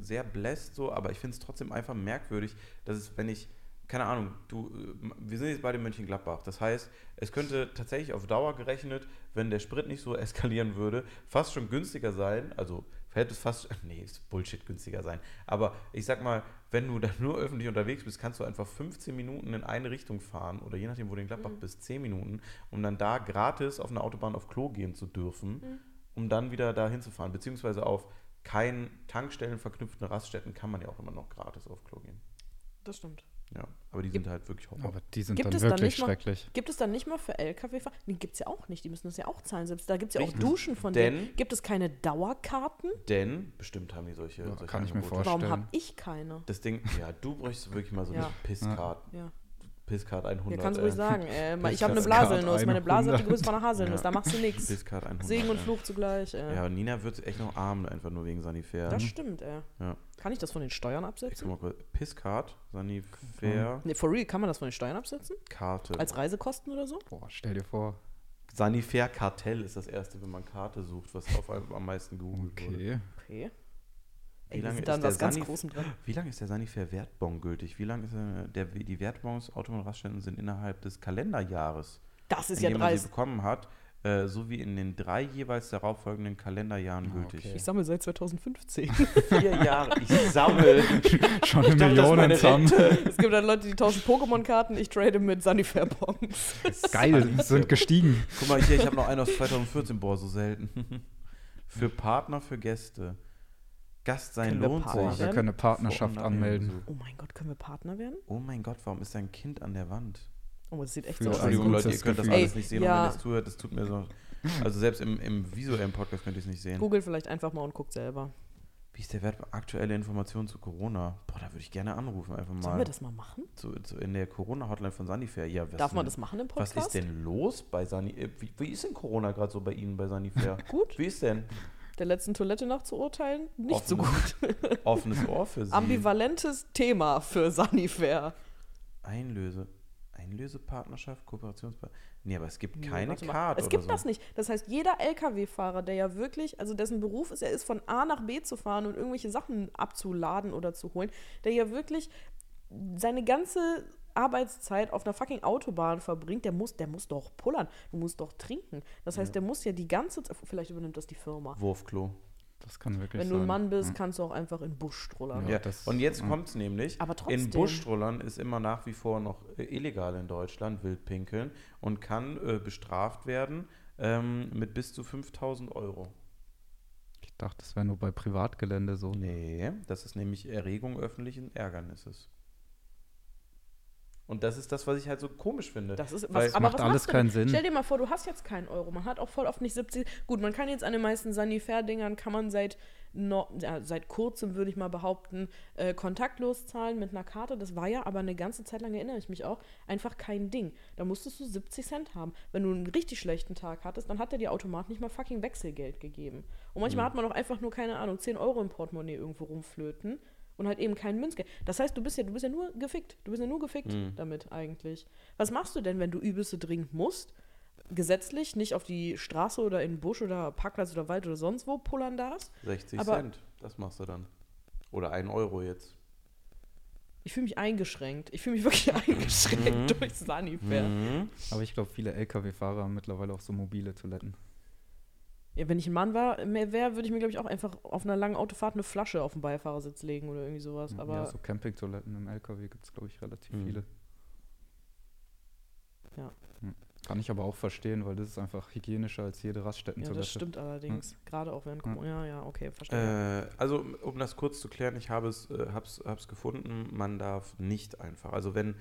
sehr bläst so, aber ich finde es trotzdem einfach merkwürdig, dass es, wenn ich, keine Ahnung, du, äh, wir sind jetzt bei dem Mönchengladbach. Das heißt, es könnte tatsächlich auf Dauer gerechnet, wenn der Sprit nicht so eskalieren würde, fast schon günstiger sein. Also hätte es fast, [laughs] nee, ist Bullshit günstiger sein. Aber ich sag mal, wenn du dann nur [laughs] öffentlich unterwegs bist, kannst du einfach 15 Minuten in eine Richtung fahren oder je nachdem, wo du in Gladbach bist, 10 Minuten, um dann da gratis auf einer Autobahn auf Klo gehen zu dürfen, um dann wieder da hinzufahren. Beziehungsweise auf keinen Tankstellen verknüpften Raststätten kann man ja auch immer noch gratis auf Klo gehen. Das stimmt. Ja, aber die sind halt wirklich Horror. Aber die sind Gibt dann es dann wirklich nicht mal- schrecklich. Gibt es dann nicht mal für Lkw-Fahrer? Die gibt es ja auch nicht, die müssen das ja auch zahlen. Selbst da gibt es ja auch Richtig. Duschen von Denn- denen. Gibt es keine Dauerkarten? Denn bestimmt haben die solche, Ja, solche kann ich mir vorstellen. Warum habe ich keine? Das Ding, ja, du bräuchst wirklich mal so eine Ja. Pisscard. Ja. Pisscard 100. Ja, kannst du ruhig sagen. Äh, ich habe eine Blaselnuss. Meine Blase hat die 100. Größe von einer Haselnuss. Ja. Da machst du nichts. Pisscard 100. Segen und. Fluch zugleich. Äh. Ja, Nina wird echt noch arm, einfach nur wegen Sanifair. Das stimmt, ey. Ja. Kann ich das von den Steuern absetzen? guck mal kurz. Pisscard, Sanifair, Nee, for real, kann man das von den Steuern absetzen? Karte. Als Reisekosten oder so? Boah, stell dir vor. Sanifair Kartell ist das erste, wenn man Karte sucht, was auf am am meisten gegoogelt wurde. Okay. Wie Ey, lange ist der dran. Wie lange ist der Sanifair Wertbon gültig? Wie lange ist er, der, die Wertbons Autobahn und Raststätten sind innerhalb des Kalenderjahres, Das ist in ja dem man sie bekommen hat, äh, sowie in den drei jeweils darauffolgenden Kalenderjahren Ah, gültig. okay. Ich sammle seit 2015. [laughs] Vier Jahre, ich sammle. [laughs] Schon eine Million zusammen. es gibt dann Leute, die tauschen Pokémon-Karten. Ich trade mit Sanifair-Bons. Geil, die sind gestiegen. Guck mal hier, ich habe noch einen aus 2014, boah, so selten. [laughs] für Partner, für Gäste. Gast sein Können lohnt sich. wir können eine Partnerschaft anmelden. Oh mein Gott, können wir Partner werden? Oh mein Gott, warum ist da ein Kind an der Wand? Oh, das sieht echt Für so aus. Entschuldigung, Leute, ihr könnt das alles Ey, nicht sehen, ja. und wenn ihr es zuhört, das tut mir so. [laughs] Also selbst im, im visuellen Podcast könnt ihr es nicht sehen. Google vielleicht einfach mal und guckt selber. Wie ist der Wert aktuelle Informationen zu Corona? Boah, da würde ich gerne anrufen, einfach Sollen mal. wir das mal machen? Zu, zu, in der Corona-Hotline von Sanifair. Ja, was Darf man denn- das machen im Was Podcast? ist denn los bei Sani? äh, Wie, wie ist denn Corona gerade so bei Ihnen bei Sanifair? [laughs] Gut. Wie ist denn? Der letzten Toilette nach zu urteilen? Nicht so Offenes- gut. [laughs] Offenes Ohr für Sie. Ambivalentes Thema für Sanifair. Einlöse. Einlösepartnerschaft, Kooperationspartner. Nee, aber es gibt Nee, keine mal. Card Es gibt so. das nicht. Das heißt, jeder LKW-Fahrer, der ja wirklich, also dessen Beruf ist, er ist von A nach B zu fahren und irgendwelche Sachen abzuladen oder zu holen, der ja wirklich seine ganze Arbeitszeit auf einer fucking Autobahn verbringt, der muss, der muss doch pullern. Du musst doch trinken. Das heißt, der muss ja die ganze Zeit, vielleicht übernimmt das die Firma. Wurfklo. Das kann wirklich Wenn du ein sein. Mann bist, Ja. kannst du auch einfach in den Busch strullern. Ja, das- und jetzt ja. kommt es nämlich. Aber trotzdem. In Buschtrollern ist immer nach wie vor noch äh, illegal in Deutschland, Wildpinkeln, und kann äh, bestraft werden ähm, mit bis zu 5000 Euro. Ich dachte, das wäre nur bei Privatgelände so. Nee, das ist nämlich Erregung öffentlichen Ärgernisses. Und das ist das, was ich halt so komisch finde. Das ist, was, aber macht was alles keinen? Sinn. Stell dir mal vor, du hast jetzt keinen Euro. Man hat auch voll oft nicht 70. Gut, man kann jetzt an den meisten Sanifair-Dingern, kann man seit, no, ja, seit kurzem, würde ich mal behaupten, äh, kontaktlos zahlen mit einer Karte. Das war ja aber eine ganze Zeit lang, erinnere ich mich auch, einfach kein Ding. Da musstest du 70 Cent haben. Wenn du einen richtig schlechten Tag hattest, dann hat der dir Automat nicht mal fucking Wechselgeld gegeben. Und manchmal hat man auch einfach nur, keine Ahnung, 10 Euro im Portemonnaie irgendwo rumflöten. Und halt eben kein Münzgeld. Das heißt, du bist ja, du bist ja nur gefickt. Du bist ja nur gefickt damit eigentlich. Was machst du denn, wenn du übelste dringend musst? Gesetzlich nicht auf die Straße oder in den Busch oder Parkplatz oder Wald oder sonst wo pullern darfst. 60 aber- Cent, das machst du dann. Oder 1 Euro jetzt. Ich fühle mich eingeschränkt. Ich fühle mich wirklich [laughs] eingeschränkt durch Sanifair. Mhm. Aber ich glaube, viele Lkw-Fahrer haben mittlerweile auch so mobile Toiletten. Ja, wenn ich ein Mann war, mehr wäre, würde ich mir, glaube ich, auch einfach auf einer langen Autofahrt eine Flasche auf den Beifahrersitz legen oder irgendwie sowas. Aber ja, so Campingtoiletten im Lkw gibt es, glaube ich, relativ Mhm. viele. Ja. Hm. Kann ich aber auch verstehen, weil das ist einfach hygienischer als jede ja, Raststättentoilette. das stimmt allerdings. Gerade auch während Corona. Ja, ja, okay, verstehe. Äh, also, um das kurz zu klären, ich habe es, äh, hab's, hab's gefunden, man darf nicht einfach. Also, wenn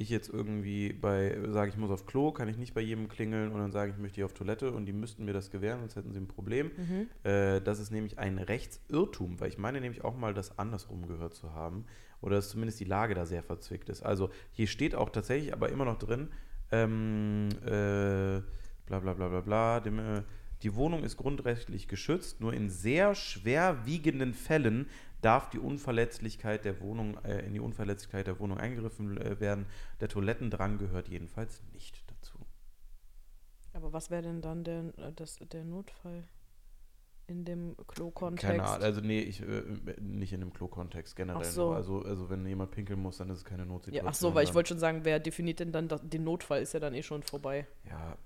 ich jetzt irgendwie bei, sage ich muss auf Klo, kann ich nicht bei jedem klingeln und dann sage ich möchte hier auf Toilette und die müssten mir das gewähren, sonst hätten sie ein Problem. Mhm. Äh, das ist nämlich ein Rechtsirrtum, weil ich meine nämlich auch mal, das andersrum gehört zu haben oder dass zumindest die Lage da sehr verzwickt ist. Also hier steht auch tatsächlich aber immer noch drin, ähm, äh, bla bla bla bla bla, dem, äh, die Wohnung ist grundrechtlich geschützt, nur in sehr schwerwiegenden Fällen darf die Unverletzlichkeit der Wohnung, äh, in die Unverletzlichkeit der Wohnung eingegriffen äh, werden. Der Toilettendrang gehört jedenfalls nicht dazu. Aber was wäre denn dann der, äh, das, der Notfall in dem Klo-Kontext? Keine Ahnung, also nee, ich, äh, nicht in dem Klo-Kontext generell. So. Also, also wenn jemand pinkeln muss, dann ist es keine Notsituation. Ja, ach so, weil ich wollte schon sagen, wer definiert denn dann das, den Notfall? Ist ja dann eh schon vorbei. Ja,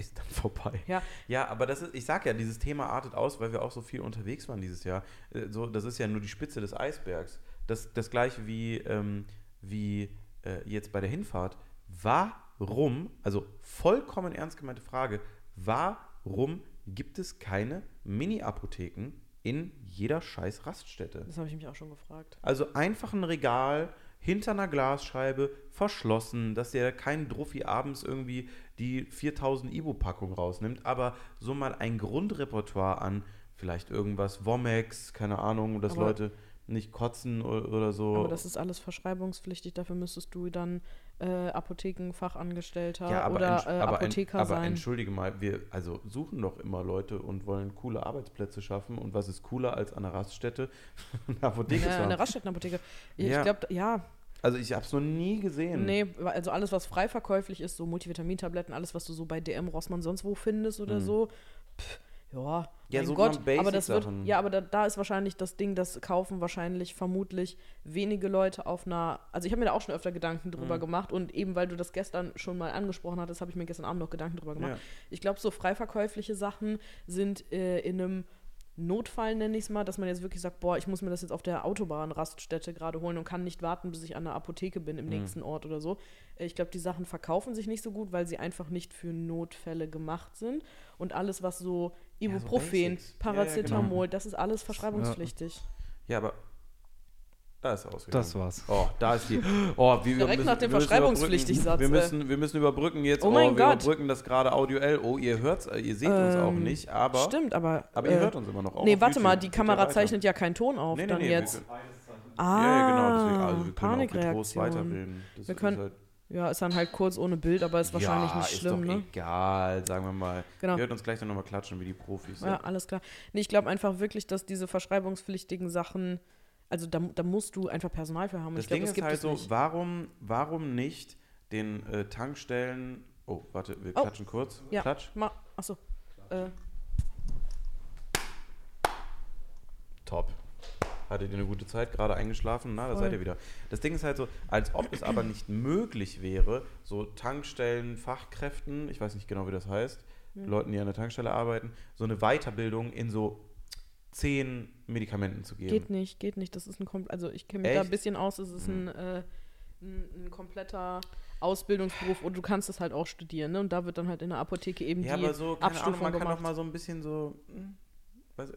ist dann vorbei. Ja. Ja, aber das ist, ich sag ja, dieses Thema artet aus, weil wir auch so viel unterwegs waren dieses Jahr. Äh, So, das ist ja nur die Spitze des Eisbergs. Das, das gleiche wie, ähm, wie äh, jetzt bei der Hinfahrt. Warum, also vollkommen ernst gemeinte Frage, warum gibt es keine Mini-Apotheken in jeder scheiß Raststätte? Das habe ich mich auch schon gefragt. Also einfach ein Regal hinter einer Glasscheibe verschlossen, dass der kein Druffi abends irgendwie die 4000 Ibo-Packung rausnimmt, aber so mal ein Grundrepertoire an, vielleicht irgendwas Womex, keine Ahnung, dass Aber- Leute nicht kotzen oder, oder so. Aber das ist alles verschreibungspflichtig. Dafür müsstest du dann äh, Apothekenfachangestellter ja, aber, oder äh, aber, en- Apotheker aber sein. entschuldige mal, wir also suchen doch immer Leute und wollen coole Arbeitsplätze schaffen. Und was ist cooler als an einer Raststätte [laughs] eine Apotheke Eine, zu haben? eine Raststättenapotheke. Ich Ja. glaube, ja, Also ich habe es noch nie gesehen. nee, also alles, was frei verkäuflich ist, so Multivitamintabletten, alles, was du so bei DM, Rossmann, sonst wo findest oder Mhm. so, pff, ja, Ja, mein so Gott, aber das wird, ja, aber da, da ist wahrscheinlich das Ding, das kaufen wahrscheinlich vermutlich wenige Leute auf einer, also ich habe mir da auch schon öfter Gedanken drüber Mhm. gemacht und eben, weil du das gestern schon mal angesprochen hattest, habe ich mir gestern Abend noch Gedanken drüber gemacht. Ja. Ich glaube, so frei verkäufliche Sachen sind äh, in einem Notfall, nenne ich es mal, dass man jetzt wirklich sagt, boah, ich muss mir das jetzt auf der Autobahnraststätte gerade holen und kann nicht warten, bis ich an der Apotheke bin im Mhm. nächsten Ort oder so. Äh, Ich glaube, die Sachen verkaufen sich nicht so gut, weil sie einfach nicht für Notfälle gemacht sind. Und alles, was so Ja, so Ibuprofen, Basics. Ja, ja, Paracetamol, das ist alles verschreibungspflichtig. Ja, aber da ist er ausgegangen. Das war's. Oh, da ist die. Oh, wir Direkt müssen, nach dem wir müssen verschreibungspflichtig überbrücken. Satz, Wir äh. müssen, wir müssen überbrücken jetzt. Oh mein wir Gott. überbrücken das gerade audioell. Oh, ihr hört's, äh, ihr seht uns auch Ähm, nicht, aber. Stimmt, aber. Aber äh, ihr hört uns immer noch. auch Nee, warte mal, YouTube. die Geht Kamera zeichnet ja keinen Ton auf Nee, nee, dann nee, jetzt. Wir können, ah, ja, ja, genau. Deswegen, also wir können auch weiterreden. Das Wir ist können- halt, Ja, ist dann halt kurz ohne Bild, aber ist wahrscheinlich ja, nicht ist schlimm, doch ne? egal, sagen wir mal. Genau. Ihr hört uns gleich dann nochmal klatschen wie die Profis. Ja, alles klar. Nee, ich glaube einfach wirklich, dass diese verschreibungspflichtigen Sachen, also da, da musst du einfach Personal für haben. Das ich glaube, Ding das ist gibt halt so, nicht. warum, warum nicht den äh, Tankstellen. Oh, warte, wir Oh. klatschen kurz. Ja. Klatsch. Ma Achso. Äh, Top. Hattet ihr eine gute Zeit, gerade eingeschlafen? Na, da Voll. seid ihr wieder. Das Ding ist halt so, als ob es aber nicht möglich wäre, so Tankstellen, Fachkräften, ich weiß nicht genau, wie das heißt, Hm. Leuten, die an der Tankstelle arbeiten, so eine Weiterbildung in so zehn Medikamenten zu geben. geht nicht, geht nicht. Das ist ein Kom Also ich kenne mich da ein Echt? bisschen aus. Es ist ein, Mhm. äh, ein, ein kompletter Ausbildungsberuf und du kannst es halt auch studieren, ne? Und da wird dann halt in der Apotheke eben ja, die aber so, keine Ahnung, Abstufung man kann gemacht. doch mal so ein bisschen so. hm, weiß,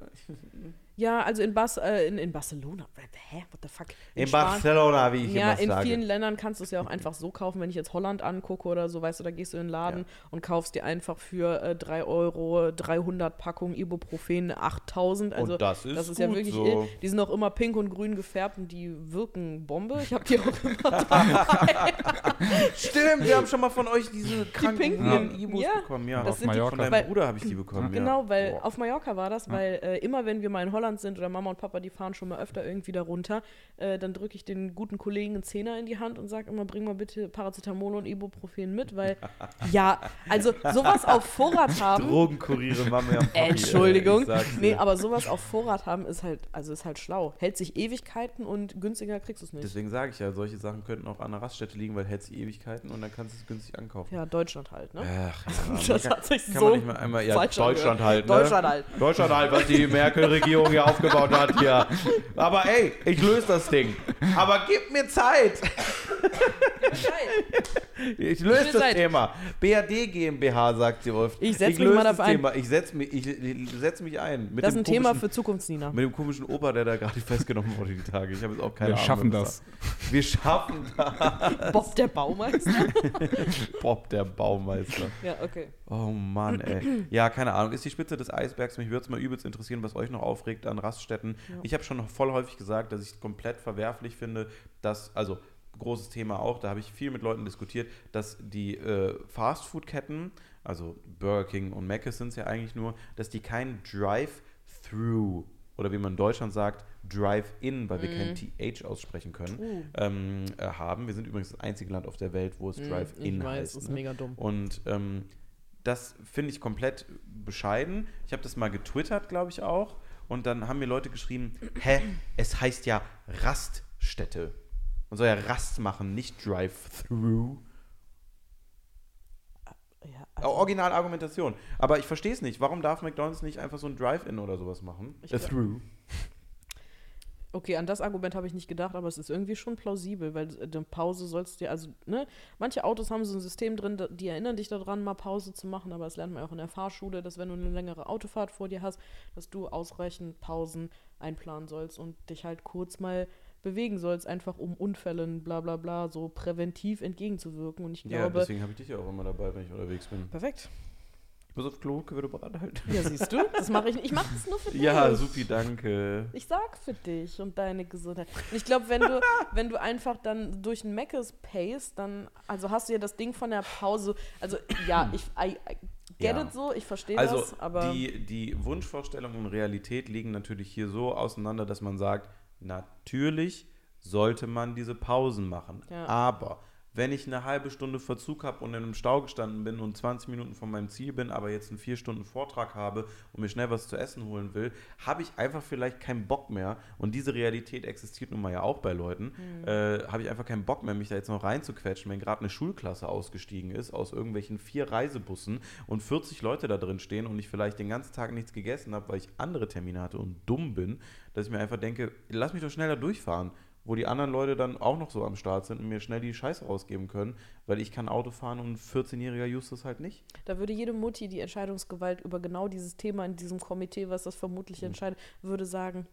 Ja, also in, Bas äh, in, in Barcelona. Hä? What the fuck? In, Span- Barcelona, wie ich Ja, immer in sage. vielen Ländern kannst du es ja auch einfach so kaufen, wenn ich jetzt Holland angucke oder so, weißt du, da gehst du in den Laden Ja. und kaufst dir einfach für äh, 3 Euro 300 Packungen Ibuprofen 8000. Also Und das ist das ist ja wirklich, so. ill. die sind auch immer pink und grün gefärbt und die wirken Bombe. Ich habe die auch immer [laughs] Stimmt, wir haben schon mal von euch diese kranken pinken. grünen Ibus Ja, bekommen. Ja, das auf die- von deinem weil- Bruder habe ich die bekommen. Genau, ja. weil Boah. auf Mallorca war das, weil äh, immer wenn wir mal in Holland sind oder Mama und Papa, die fahren schon mal öfter irgendwie da runter, äh, dann drücke ich den guten Kollegen einen Zehner in die Hand und sage immer, bring mal bitte Paracetamol und Ibuprofen mit, weil [laughs] ja, also sowas auf Vorrat [laughs] haben. Drogenkuriere Mama ja Papi, ey, Entschuldigung. dir. Nee, aber sowas auf Vorrat haben ist halt, also ist halt schlau. Hält sich Ewigkeiten und günstiger kriegst du es nicht. Deswegen sage ich ja, solche Sachen könnten auch an der Raststätte liegen, weil hält sie Ewigkeiten und dann kannst du es günstig ankaufen. Ja, Deutschland halt, ne? Ach, ja, [laughs] Das kann, hat sich kann so man nicht mal einmal, ja, Deutschland halt, ne? Deutschland halt. Deutschland halt, was die Merkel-Regierung hier aufgebaut hat hier. Aber ey, ich löse das Ding. Aber gib mir Zeit. Ich löse das Zeit. Thema. BRD GmbH, sagt sie oft. Ich setz mich löse mal das dafür ein. Thema. Ich setze mich, ich, ich setz mich ein. Mit Das ist ein Thema für Zukunftsnina. Mit dem komischen Opa, der da gerade [laughs] festgenommen wurde die Tage. Ich habe jetzt auch keine Wir Ahnung. schaffen was das. Wir schaffen das. Bob der Baumeister. [laughs] Bob, der Baumeister. ja, okay. Oh Mann, ey. Ja, keine Ahnung. Ist die Spitze des Eisbergs. Mich würde es mal übelst interessieren, was euch noch aufregt an Raststätten. Ich habe schon voll häufig gesagt, dass ich es komplett verwerflich finde, dass, also großes Thema auch, da habe ich viel mit Leuten diskutiert, dass die äh, Fastfood-Ketten, also Burger King und Mc's sind es ja eigentlich nur, dass die kein Drive-Through oder wie man in Deutschland sagt, Drive-In, weil wir kein TH aussprechen können, Uh. ähm, äh, haben. Wir sind übrigens das einzige Land auf der Welt, wo es Mm, Drive-In ich weiß, heißt. ist ne? mega dumm. Und ähm, das finde ich komplett bescheiden. Ich habe das mal getwittert, glaube ich auch. Und dann haben mir Leute geschrieben, hä, es heißt ja Raststätte. Man soll ja Rast machen, nicht Drive-Through. Ja, Also, Original-Argumentation. Aber ich verstehe es nicht. Warum darf McDonalds nicht einfach so ein Drive-In oder sowas machen? Ich Äh, through. Okay, an das Argument habe ich nicht gedacht, aber es ist irgendwie schon plausibel, weil äh, eine Pause sollst du dir, also, ne, manche Autos haben so ein System drin, die erinnern dich daran, mal Pause zu machen, aber das lernt man auch in der Fahrschule, dass wenn du eine längere Autofahrt vor dir hast, dass du ausreichend Pausen einplanen sollst und dich halt kurz mal bewegen sollst, einfach um Unfällen, bla bla bla, so präventiv entgegenzuwirken. Und ich Ja, glaube. deswegen habe ich dich ja auch immer dabei, wenn ich unterwegs bin. perfekt. Ich muss auf Klo, können wir bereit halten. Ja, siehst du? Das mache ich nicht. Ich mache das nur für dich. Ja, supi, danke. Ich sag für dich und deine Gesundheit. Und ich glaube, wenn du, [laughs] wenn du einfach dann durch ein Meckes paced, dann, also hast du ja das Ding von der Pause. Also ja, [clears throat] ich I, I get Ja. it so, ich verstehe Also das, aber die, die Wunschvorstellung und Realität liegen natürlich hier so auseinander, dass man sagt, natürlich sollte man diese Pausen machen. Ja. Aber wenn ich eine halbe Stunde Verzug habe und in einem Stau gestanden bin und 20 Minuten von meinem Ziel bin, aber jetzt einen vier Stunden Vortrag habe und mir schnell was zu essen holen will, habe ich einfach vielleicht keinen Bock mehr. Und diese Realität existiert nun mal ja auch bei Leuten. Äh, habe ich einfach keinen Bock mehr, mich da jetzt noch reinzuquetschen, wenn gerade eine Schulklasse ausgestiegen ist aus irgendwelchen vier Reisebussen und 40 Leute da drin stehen und ich vielleicht den ganzen Tag nichts gegessen habe, weil ich andere Termine hatte und dumm bin, dass ich mir einfach denke, lass mich doch schneller durchfahren wo die anderen Leute dann auch noch so am Start sind und mir schnell die Scheiße rausgeben können, weil ich kann Auto fahren und ein 14-jähriger Justus halt nicht. da würde jede Mutti die Entscheidungsgewalt über genau dieses Thema in diesem Komitee, was das vermutlich Mhm. entscheidet, würde sagen,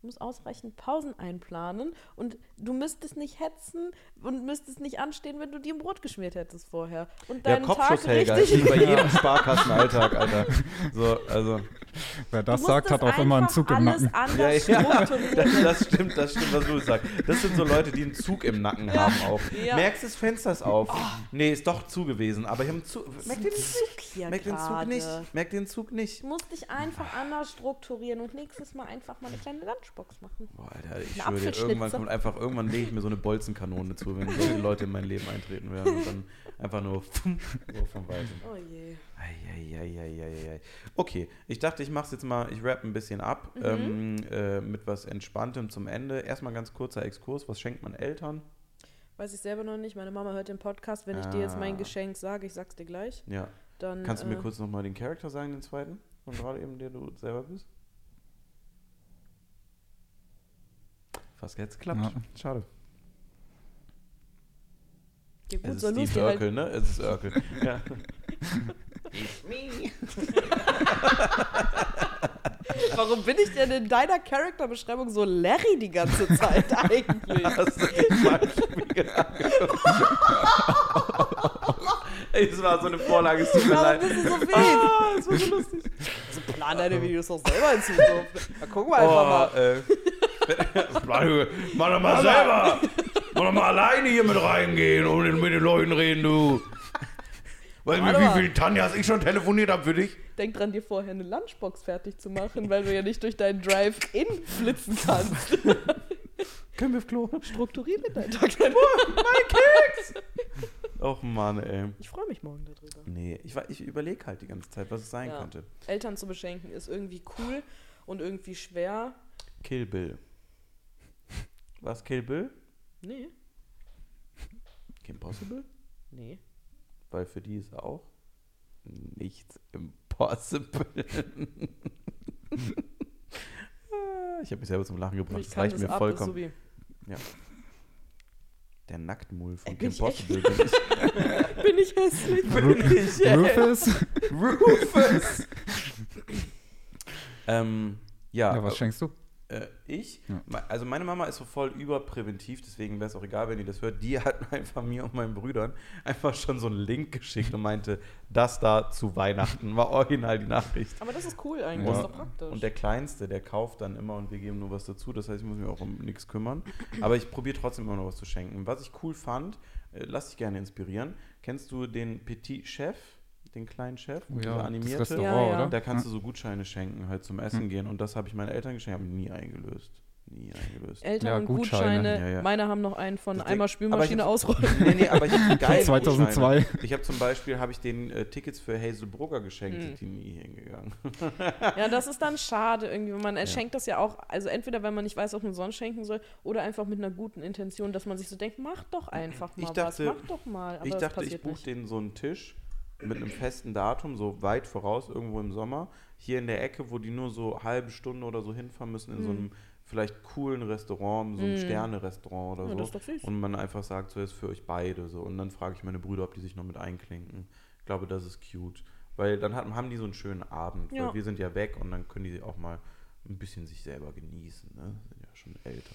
du musst ausreichend Pausen einplanen und du müsstest nicht hetzen und müsstest nicht anstehen, wenn du dir ein Brot geschmiert hättest vorher. Und Der deinen Tag Kopfschusshelger richtig ist wie bei [laughs] jedem Sparkassenalltag, Alter. So, also, Wer das sagt, hat das auch immer einen Zug im Nacken. Ja, ja. das, [laughs] das stimmt, das stimmt, was du sagst. Das sind so Leute, die einen Zug im Nacken haben auch. Ja. Oh. Merkst du, das Fenster ist auf? Nee, ist doch zu gewesen, aber ich habe einen Zug. Merk den Zug hier Merk den Zug gerade. nicht. Merk den Zug nicht. Du musst dich einfach anders strukturieren und nächstes Mal einfach mal eine kleine Lunchbox machen. Boah, Alter, ich Eine schwöre dir, irgendwann kommt einfach, irgendwann lege ich mir so eine Bolzenkanone zu, wenn solche Leute in mein Leben eintreten werden und dann einfach nur so von weitem. Oh je. Eieieiei. Okay, ich dachte, ich mache es jetzt mal, ich rap ein bisschen ab Mhm. ähm, äh, mit was Entspanntem zum Ende. Erstmal ganz kurzer Exkurs, was schenkt man Eltern? Weiß ich selber noch nicht. Meine Mama hört den Podcast. Wenn ich dir jetzt mein Ah. Geschenk sage, ich sag's dir gleich, Ja, dann. kannst du mir äh, kurz nochmal den Charakter sagen, den zweiten? Von gerade eben, der du selber bist? Fast jetzt klappt. Ja. Schade. Ja, gut, Es ist Steve halt. Urkel, ne? Es ist Urkel. [laughs] ja. Warum bin ich denn in deiner Charakterbeschreibung so Larry die ganze Zeit eigentlich? [laughs] Hast du mal angeguckt? Ey, das war so eine Vorlage, es tut mir leid. bist du so wild? Ah, das war so lustig. Also plan deine Videos doch selber in Zukunft. Na, gucken wir einfach mal. Oh, äh, mach doch mal selber. Mach doch mal alleine hier mit reingehen und mit den Leuten reden, du. Weißt du, wie mal. viele Tanjas ich schon telefoniert habe für dich? Denk dran, dir vorher eine Lunchbox fertig zu machen, weil du ja nicht durch deinen Drive-In flitzen kannst. Können wir auf Klo? Mit deinen Tag. Och Mann, ey. Ich freue mich morgen darüber. Nee, ich, war- ich überlege halt die ganze Zeit, was es sein Ja. könnte. Eltern zu beschenken ist irgendwie cool und irgendwie schwer. Kill Bill. Was, Kill Bill? Nee, Kim Possible? nee. Weil für die ist auch nichts impossible. [laughs] Ich habe mich selber zum Lachen gebracht. Ich Das reicht mir ab, vollkommen. so wie. Der Nacktmull von Ey, Kim bin ich echt- Possible. Bin ich, [laughs] Bin ich hässlich? bin ich, ey. Rufus? Rufus! [laughs] ähm, ja, Ja, was schenkst du? Äh, ich? Ja. Also meine Mama ist so voll überpräventiv, deswegen wäre es auch egal, wenn ihr das hört. Die [laughs] hat einfach mir und meinen Brüdern einfach schon so einen Link geschickt und meinte, das da zu Weihnachten war original die Nachricht. Aber das ist cool eigentlich, Ja. das ist doch praktisch. Und der Kleinste, der kauft dann immer und wir geben nur was dazu. Das heißt, ich muss mich auch um nichts kümmern. Aber ich probiere trotzdem immer noch was zu schenken. Was ich cool fand, äh, lass dich gerne inspirieren. Kennst du den Petit Chef? Den kleinen Chef? Oh Dieser ja, das animierte? Restaurant, Ja, ja. oder? Da kannst du so Gutscheine schenken, halt zum Essen gehen. Und das habe ich meinen Eltern geschenkt, habe nie eingelöst. Nie eingelöst. Eltern Ja, und Gutscheine. Gutscheine. Ja, ja. Meine haben noch einen von Das einmal Spülmaschine ausrollen. [laughs] Nee, nee, aber ich habe [laughs] geile 2002. Gutscheine. Ich habe zum Beispiel, habe ich den äh, Tickets für Hazel Brugger geschenkt, Hm. sind die nie hingegangen. Ja, das ist dann schade irgendwie, wenn man Ja. schenkt das ja auch, also entweder wenn man nicht weiß, ob man sonst schenken soll, oder einfach mit einer guten Intention, dass man sich so denkt, mach doch einfach mal Ich dachte- was, mach doch mal. Aber ich das dachte, ich passiert buche nicht. den so einen Tisch mit einem festen Datum, so weit voraus, irgendwo im Sommer, hier in der Ecke, wo die nur so halbe Stunde oder so hinfahren müssen, in so einem vielleicht coolen Restaurant, so einem Mhm. Sterne-Restaurant oder Ja, so. Und man einfach sagt, so ist für euch beide so. Und dann frage ich meine Brüder, ob die sich noch mit einklinken. Ich glaube, das ist cute. Weil dann hat, haben die so einen schönen Abend. Ja. Weil wir sind ja weg und dann können die auch mal ein bisschen sich selber genießen. Ne? Sind ja schon älter.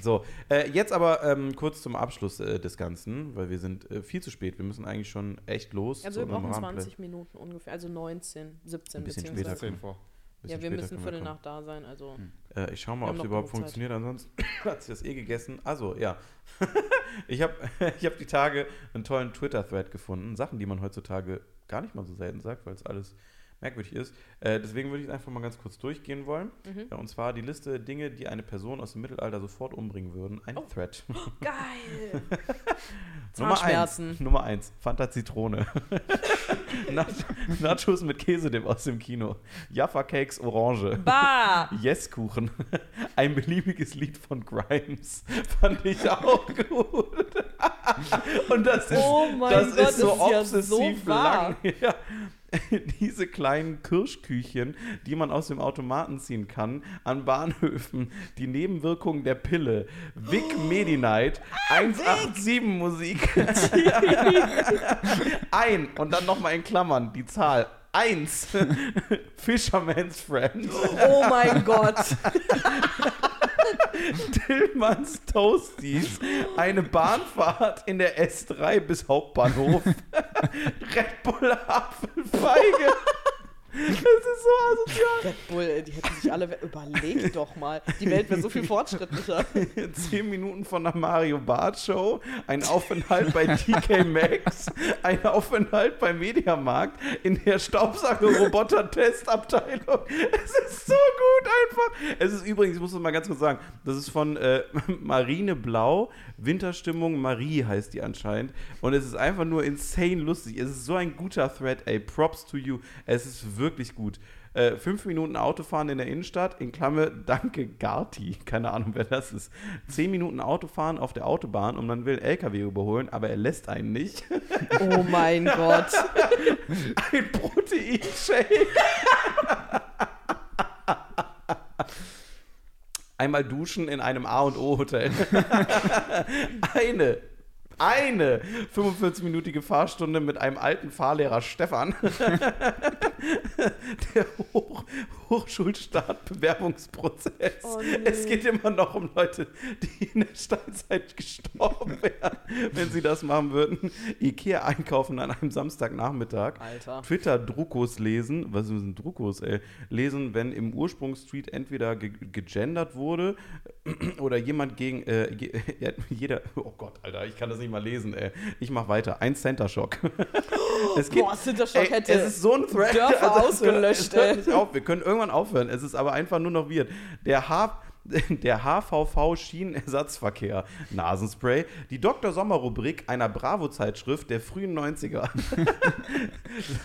So, äh, jetzt aber ähm, kurz zum Abschluss äh, des Ganzen, weil wir sind äh, viel zu spät. Wir müssen eigentlich schon echt los. Also wir brauchen Rahmenplan. 20 Minuten ungefähr, also 19, 17 Ein bisschen später. Zehn vor. Bisschen Ja, wir müssen Viertel nach da sein, also Äh, ich schaue mal, ob es überhaupt funktioniert. Ansonsten [laughs] hat sich das eh gegessen. Also, ja. [laughs] ich habe [laughs] ich hab die Tage einen tollen Twitter-Thread gefunden. Sachen, die man heutzutage gar nicht mal so selten sagt, weil es alles merkwürdig ist. Äh, deswegen würde ich einfach mal ganz kurz durchgehen wollen. Mhm. Ja, und zwar die Liste Dinge, die eine Person aus dem Mittelalter sofort umbringen würden. Ein Oh. Thread. geil. [laughs] Nummer eins. Nummer eins. Fanta Zitrone. [laughs] Nach Nachos mit Käsedip aus dem Kino. Jaffa Cakes Orange. Bah! [laughs] Yes-Kuchen. Ein beliebiges Lied von Grimes. Fand ich auch gut. Und das ist, Oh mein das Gott, ist so das ist ja obsessiv so wahr. lang. Ja. [laughs] Diese kleinen Kirschküchchen, die man aus dem Automaten ziehen kann, an Bahnhöfen, die Nebenwirkungen der Pille, Vic Medi-Night, 187 Musik, [laughs] [laughs] ein und dann nochmal in Klammern die Zahl 1, Fisherman's Friend. Oh mein Gott. Tillmanns Toasties, eine Bahnfahrt in der S3 bis Hauptbahnhof, Red Bull Apfelfeige. Das ist so asozial. Red Bull, die hätten sich alle. Überleg doch mal. Die Welt wäre so viel fortschrittlicher. [laughs] Zehn Minuten von der Mario Bart Show, ein Aufenthalt bei TK Maxx, ein Aufenthalt beim Mediamarkt in der Staubsauger-Roboter-Testabteilung. Es ist so gut einfach. Es ist übrigens, ich muss das mal ganz kurz sagen, das ist von äh, Marine Blau, Winterstimmung Marie heißt die anscheinend. Und es ist einfach nur insane lustig. Es ist so ein guter Thread, ey. Props to you. Es ist wirklich gut. Äh, fünf Minuten Autofahren in der Innenstadt, in Klammer, danke Garti. [laughs] Keine Ahnung, wer das ist. Zehn Minuten Autofahren auf der Autobahn und man will LKW überholen, aber er lässt einen nicht. [laughs] Oh mein Gott. [laughs] Ein Proteinshake. Einmal duschen in einem A und O Hotel. eine eine 45-minütige Fahrstunde mit einem alten Fahrlehrer Stefan. [laughs] der Hoch Hochschulstartbewerbungsprozess. Oh nee. Es geht immer noch um Leute, die in der Steinzeit [laughs] gestorben wären, wenn sie das machen würden. Ikea einkaufen an einem Samstagnachmittag. Alter. Twitter-Druckos lesen, was sind Druckos, ey? Lesen, wenn im Ursprungstweet entweder ge gegendert wurde [clears throat] oder jemand gegen, äh, ge [laughs] jeder, oh Gott, Alter, ich kann das nicht mal lesen, ey. Ich mach weiter. Ein Center-Shock. [gasps] es Boah, Center-Shock ey, hätte es ist so ein Thread. Dörfer [laughs] hört- ausgelöscht, ey. auf. Wir können irgendwann aufhören. Es ist aber einfach nur noch weird. Der H [laughs] der HVV Schienenersatzverkehr Nasenspray, die Dr. Sommer Rubrik einer Bravo Zeitschrift der frühen 90er.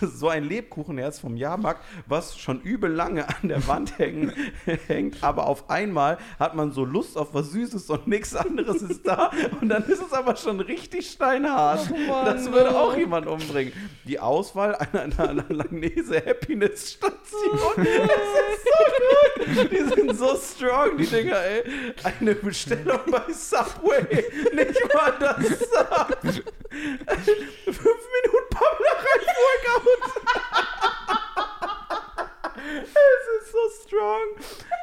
[laughs] so ein Lebkuchenherz vom Jahrmarkt, was schon übel lange an der Wand hängen, [laughs] hängt, aber auf einmal hat man so Lust auf was Süßes und nichts anderes ist da und dann ist es aber schon richtig steinhart. Oh das würde no. auch jemand umbringen. Die Auswahl einer, einer, Langnese Happiness Station. das ist so gut. Die sind so strong, die Dinger, ey. Eine Bestellung bei Subway. Nicht mal das Sub. Fünf Minuten Pamela Workout. Es ist so strong.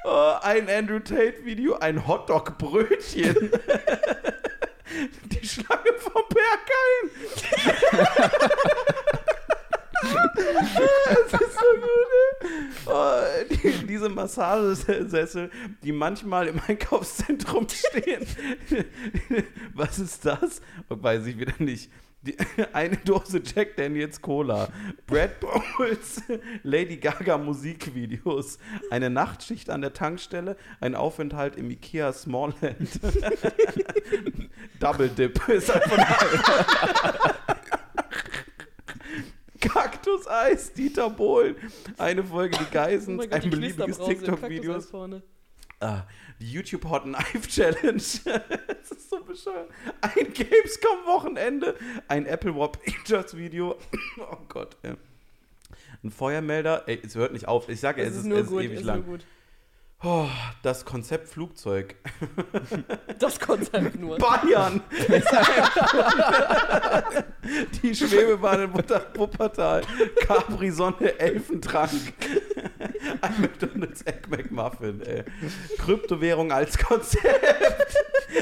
Oh, ein Andrew Tate-Video, ein Hotdog-Brötchen. Die Schlange vom Berghain. Es ist so gut. ey. Oh, die, diese Massagesessel, die manchmal im Einkaufszentrum stehen. Was ist das? Weiß ich wieder nicht. Die, eine Dose Jack Daniels Cola, Brad Bowles, Lady Gaga Musikvideos, eine Nachtschicht an der Tankstelle, ein Aufenthalt im Ikea Smallland. [laughs] Double Dip ist einfach Kaktuseis, Dieter Bohlen, eine Folge Die Oh Geisens, Gott, ein beliebiges TikTok-Video. Ah, die YouTube Hot Knife Challenge. [laughs] das ist so bescheuert. Ein Gamescom-Wochenende, ein Apple War Pictures Video. [coughs] oh Gott, ey. Ein Feuermelder, ey, es hört nicht auf. Ich sage, es, Es ist, ist es ist ewig lang. nur gut. Oh, das Konzept Flugzeug. [laughs] Das Konzept nur. Bayern! [laughs] Die Schwebebahn in Wupper- Wuppertal. Capri-Sonne, Elfentrank. [laughs] Ein McDonalds Egg McMuffin, ey. Kryptowährung als Konzept.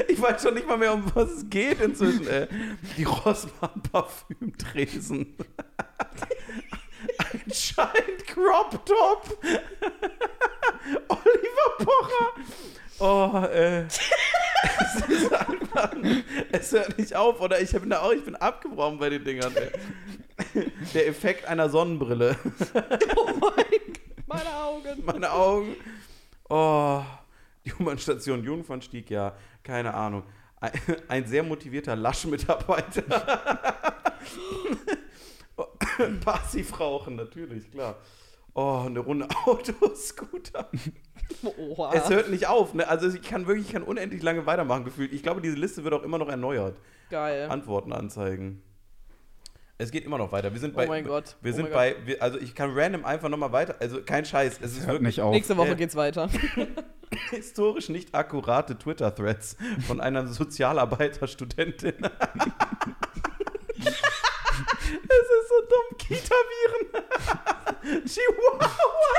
Ich weiß schon nicht mal mehr, um was es geht inzwischen, ey. Die Rossmann Parfümtresen. Ein Giant Crop Top. [laughs] Oliver Pocher. Oh, äh. es ist einfach. Es hört nicht auf, oder? Ich bin da auch, ich bin abgebrochen bei den Dingern, ey. [laughs] Der Effekt einer Sonnenbrille. [laughs] Oh mein Meine Augen. Meine Augen. Oh. Die U-Bahn-Station Jungfernstieg, ja, keine Ahnung. Ein, ein sehr motivierter Lasch-Mitarbeiter. [coughs] Passiv rauchen, natürlich, klar. Oh, eine Runde [laughs] Autoscooter. Oha. Es hört nicht auf, ne? Also ich kann wirklich, ich kann unendlich lange weitermachen gefühlt. Ich glaube, diese Liste wird auch immer noch erneuert. Geil. Antworten anzeigen. Es geht immer noch weiter. Wir sind bei. oh mein Gott. Wir oh sind bei. Wir, also ich kann random einfach nochmal weiter. Also kein Scheiß. Es ist Hört wirklich nicht auf. Nächste Woche Äh, geht's weiter. [laughs] historisch nicht akkurate Twitter-Threads von einer Sozialarbeiterstudentin. [laughs] es ist so dumm. Kita-Viren. [laughs] Chihuahua.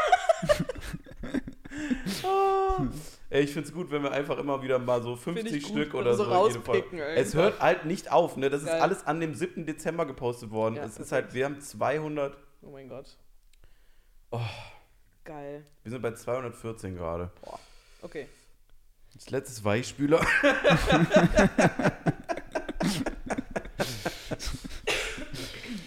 oh. Ey, ich find's gut, wenn wir einfach immer wieder mal so Find 50 ich gut, Stück oder so so. rauspicken. Es hört halt nicht auf, ne? Das ist Geil. alles an dem 7. Dezember gepostet worden. Ja, es ist halt, wir haben 200, Oh mein Gott. Oh. Geil. wir sind bei 214 gerade. Okay. Das letzte ist Weichspüler. [laughs] [laughs]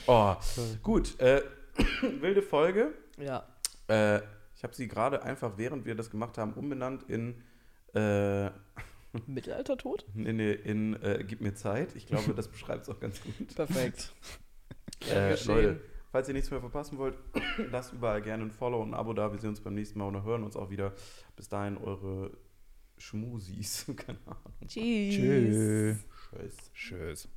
oh, gut. Äh, [coughs] wilde Folge. Ja. Äh, ich habe sie gerade einfach, während wir das gemacht haben, umbenannt in, äh, [laughs] Mittelaltertod? in, in äh, Gib mir Zeit. Ich glaube, das beschreibt es auch ganz gut. [laughs] Perfekt. Äh. Leute, falls ihr nichts mehr verpassen wollt, [coughs] lasst überall gerne ein Follow und ein Abo da. Wir sehen uns beim nächsten Mal und hören uns auch wieder. Bis dahin eure Schmusis. [laughs] Keine Ahnung. Tschüss. Tschüss. Tschüss.